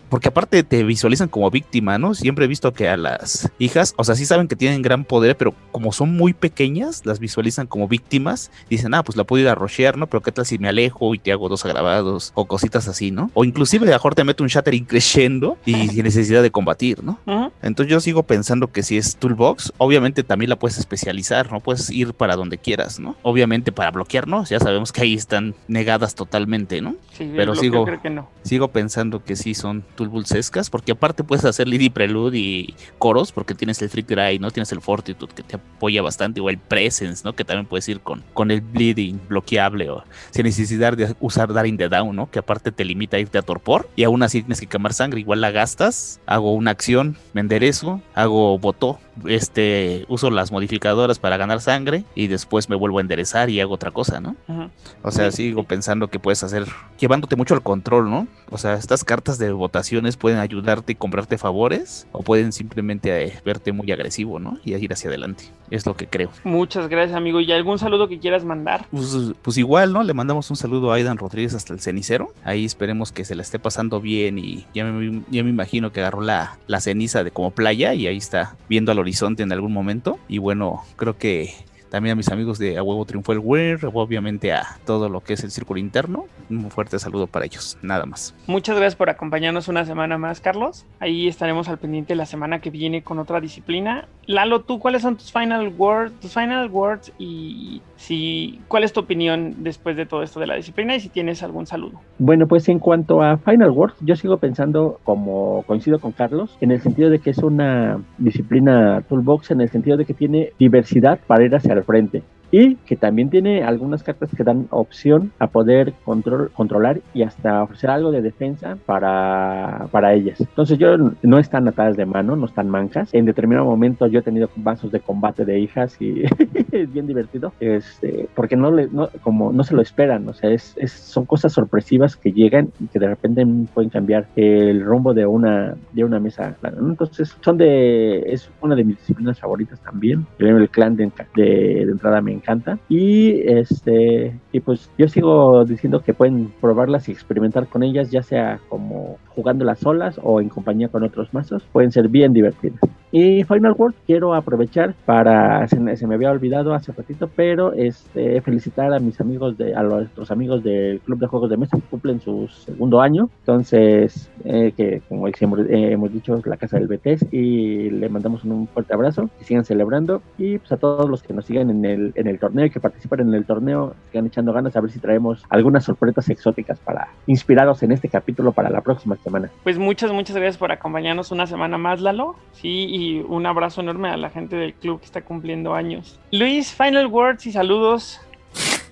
Porque aparte te visualizan como víctima, ¿no? Siempre he visto que a las hijas, o sea, sí saben que tienen gran poder, pero como son muy pequeñas, las visualizan como víctimas. Dicen, ah, pues la puedo ir a rushear, ¿no? Pero qué tal si me alejo y te hago dos agravados o cositas así, ¿no? O inclusive mejor te meto un shattering creciendo y sin necesidad de combatir, ¿no? Entonces yo sigo pensando que si es Toolbox, obviamente también la puedes especializar, ¿no? Puedes ir para donde quieras, ¿no? Obviamente para bloquearnos, ya sabemos que ahí están negadas totalmente, ¿no? Sí, Pero bloqueo sigo- creo que no. Sigo pensando que sí son Toolboxescas, porque aparte puedes hacer Lady Prelude y coros, porque tienes el Freak Dry, ¿no? Tienes el Fortitude que te apoya bastante, o el Presence, ¿no? Que también puedes ir con, con el Bleeding bloqueable, o sin necesidad de usar Daring the Down, ¿no? Que aparte te limita a irte a torpor, y aún así tienes que quemar sangre, igual la gastas, hago una acción, me enderezo, hago voto, este, uso las modificadoras para ganar sangre, y después me vuelvo a enderezar y hago otra cosa, ¿no? Ujú. O sea, Sí, sigo sí. pensando que puedes hacer, llevándote mucho al control, ¿no? O sea, estas cartas de votaciones pueden ayudarte y comprarte favores, o pueden simplemente eh, verte muy agresivo, ¿no? Y ir hacia adelante. Es lo que creo. Muchas gracias, amigo. ¿Y algún saludo que quieras mandar? Pues, pues igual, ¿no? Le mandamos un saludo a Aidan Rodríguez hasta el cenicero. Ahí esperemos que se la esté pasando bien y ya me, ya me imagino que agarró la, la ceniza de como playa y ahí está viendo al horizonte en algún momento. Y bueno, creo que también a mis amigos de A Huevo Triunfó el Wear, obviamente a todo lo que es el círculo interno. Un fuerte saludo para ellos, nada más. Muchas gracias por acompañarnos una semana más, Carlos. Ahí estaremos al pendiente la semana que viene con otra disciplina. Lalo, ¿tú cuáles son tus final words, tus final words y si cuál es tu opinión después de todo esto de la disciplina y si tienes algún saludo? Bueno, pues en cuanto a Final Words, yo sigo pensando, como coincido con Carlos, en el sentido de que es una disciplina toolbox, en el sentido de que tiene diversidad para ir hacia el frente. Y que también tiene algunas cartas que dan opción a poder control, controlar y hasta ofrecer algo de defensa para, para ellas. Entonces yo no están atadas de mano, no están mancas. En determinado momento yo he tenido vasos de combate de hijas y es bien divertido. Este, porque no, le, no, como no se lo esperan, o sea, es, es, son cosas sorpresivas que llegan y que de repente pueden cambiar el rumbo de una, de una mesa. Entonces son de, es una de mis disciplinas favoritas también. El clan de, de, de entrada me encanta. Y este, y pues yo sigo diciendo que pueden probarlas y experimentar con ellas, ya sea como jugándolas solas o en compañía con otros mazos. Pueden ser bien divertidas. Y Final World quiero aprovechar para, se, se, me había olvidado hace ratito, pero este, felicitar a mis amigos, de, a nuestros amigos del Club de Juegos de Mesa que cumplen su segundo año. Entonces, eh, que como hemos, eh, hemos dicho, es la casa del BTS y le mandamos un fuerte abrazo, que sigan celebrando y pues a todos los que nos sigan en el, en el torneo y que participan en el torneo, sigan echando ganas a ver si traemos algunas sorpresas exóticas para inspiraros en este capítulo para la próxima semana. Pues muchas, muchas gracias por acompañarnos una semana más, Lalo. Sí, y un abrazo enorme a la gente del club que está cumpliendo años. Luis, final words y saludos.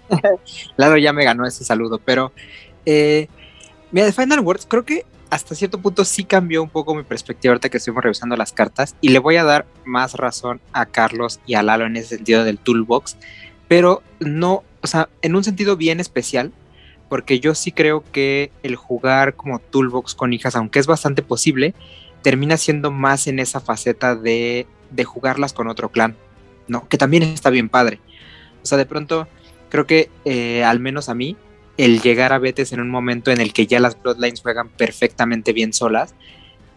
Lalo ya me ganó ese saludo, pero eh, mira, de Final Words creo que hasta cierto punto sí cambió un poco mi perspectiva ahorita que estuvimos revisando las cartas y le voy a dar más razón a Carlos y a Lalo en ese sentido del toolbox, pero no, o sea, en un sentido bien especial, porque yo sí creo que el jugar como toolbox con hijas, aunque es bastante posible, termina siendo más en esa faceta de, de jugarlas con otro clan, ¿no? Que también está bien padre. O sea, de pronto creo que eh, al menos a mí, el llegar a Betes en un momento en el que ya las Bloodlines juegan perfectamente bien solas,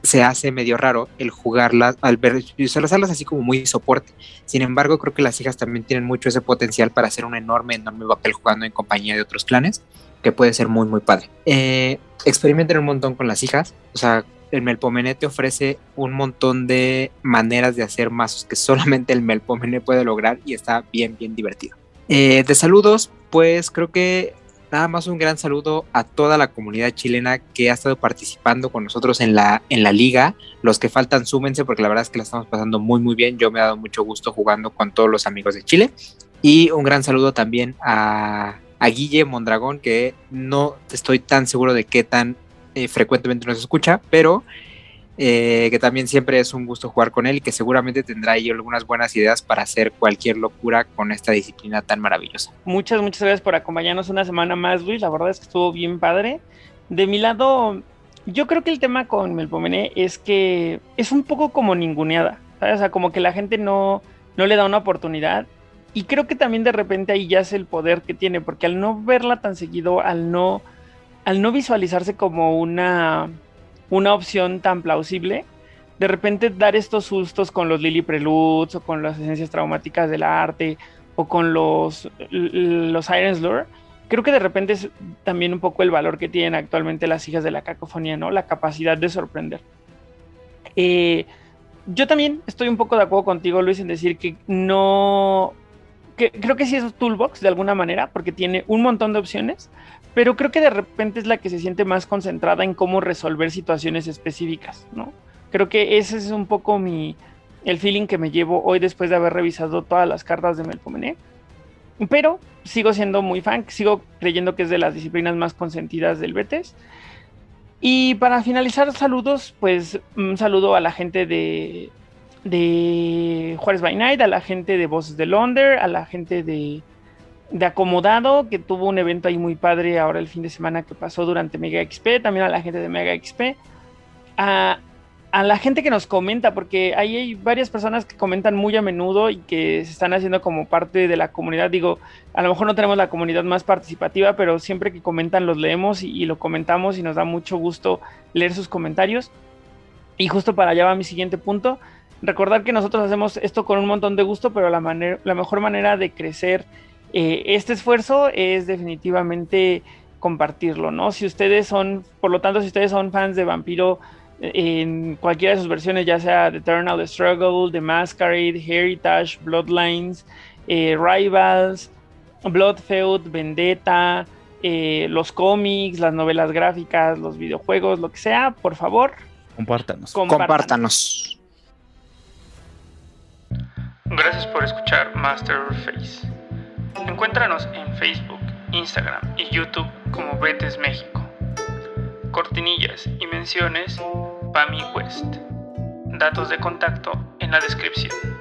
se hace medio raro el jugarlas, al ver, visualizarlas así como muy soporte. Sin embargo, creo que las hijas también tienen mucho ese potencial para hacer un enorme, enorme papel jugando en compañía de otros clanes, que puede ser muy, muy padre. Eh, experimenten un montón con las hijas, o sea, el Melpomene te ofrece un montón de maneras de hacer mazos que solamente el Melpomene puede lograr y está bien, bien divertido. Eh, de saludos, pues creo que nada más un gran saludo a toda la comunidad chilena que ha estado participando con nosotros en la, en la liga. Los que faltan, súmense porque la verdad es que la estamos pasando muy, muy bien. Yo me he dado mucho gusto jugando con todos los amigos de Chile. Y un gran saludo también a, a Guille Mondragón, que no estoy tan seguro de qué tan eh, frecuentemente nos escucha, pero eh, que también siempre es un gusto jugar con él y que seguramente tendrá ahí algunas buenas ideas para hacer cualquier locura con esta disciplina tan maravillosa. Muchas, muchas gracias por acompañarnos una semana más, Luis. La verdad es que estuvo bien padre. De mi lado, yo creo que el tema con Melpomene es que es un poco como ninguneada. O sea, como que la gente no, no le da una oportunidad. Y creo que también de repente ahí ya es el poder que tiene, porque al no verla tan seguido, al no, al no visualizarse como una una opción tan plausible, de repente dar estos sustos con los Lily Preludes o con las esencias traumáticas del arte o con los, los Iron Lure, creo que de repente es también un poco el valor que tienen actualmente las hijas de la cacofonía, ¿no? La capacidad de sorprender. Eh, yo también estoy un poco de acuerdo contigo, Luis, en decir que no. Que, creo que sí es Toolbox de alguna manera, porque tiene un montón de opciones, pero creo que de repente es la que se siente más concentrada en cómo resolver situaciones específicas, ¿no? Creo que ese es un poco mi, el feeling que me llevo hoy después de haber revisado todas las cartas de Melpomene. Pero sigo siendo muy fan, sigo creyendo que es de las disciplinas más consentidas del Betes. Y para finalizar, saludos, pues un saludo a la gente de, de Juárez by Night, a la gente de Voces de Londres, a la gente de de acomodado, que tuvo un evento ahí muy padre ahora el fin de semana que pasó durante Mega XP, también a la gente de Mega XP, a, la gente que nos comenta, porque ahí hay varias personas que comentan muy a menudo y que se están haciendo como parte de la comunidad. Digo, a lo mejor no tenemos la comunidad más participativa, pero siempre que comentan los leemos y, lo comentamos y nos da mucho gusto leer sus comentarios. Y justo para allá va mi siguiente punto. Recordar que nosotros hacemos esto con un montón de gusto, pero la, la mejor manera de crecer eh, este esfuerzo es definitivamente compartirlo, ¿no? Si ustedes son, por lo tanto, si ustedes son fans de Vampiro eh, en cualquiera de sus versiones, ya sea The Eternal, The Struggle, The Masquerade, Heritage, Bloodlines, eh, Rivals, Bloodfeud, Vendetta, los cómics, las novelas gráficas, los videojuegos, lo que sea, por favor, compártanos. Compártanos. Gracias por escuchar Masterface. Encuéntranos en Facebook, Instagram y YouTube como Betes México. Cortinillas y menciones Pami West. Datos de contacto en la descripción.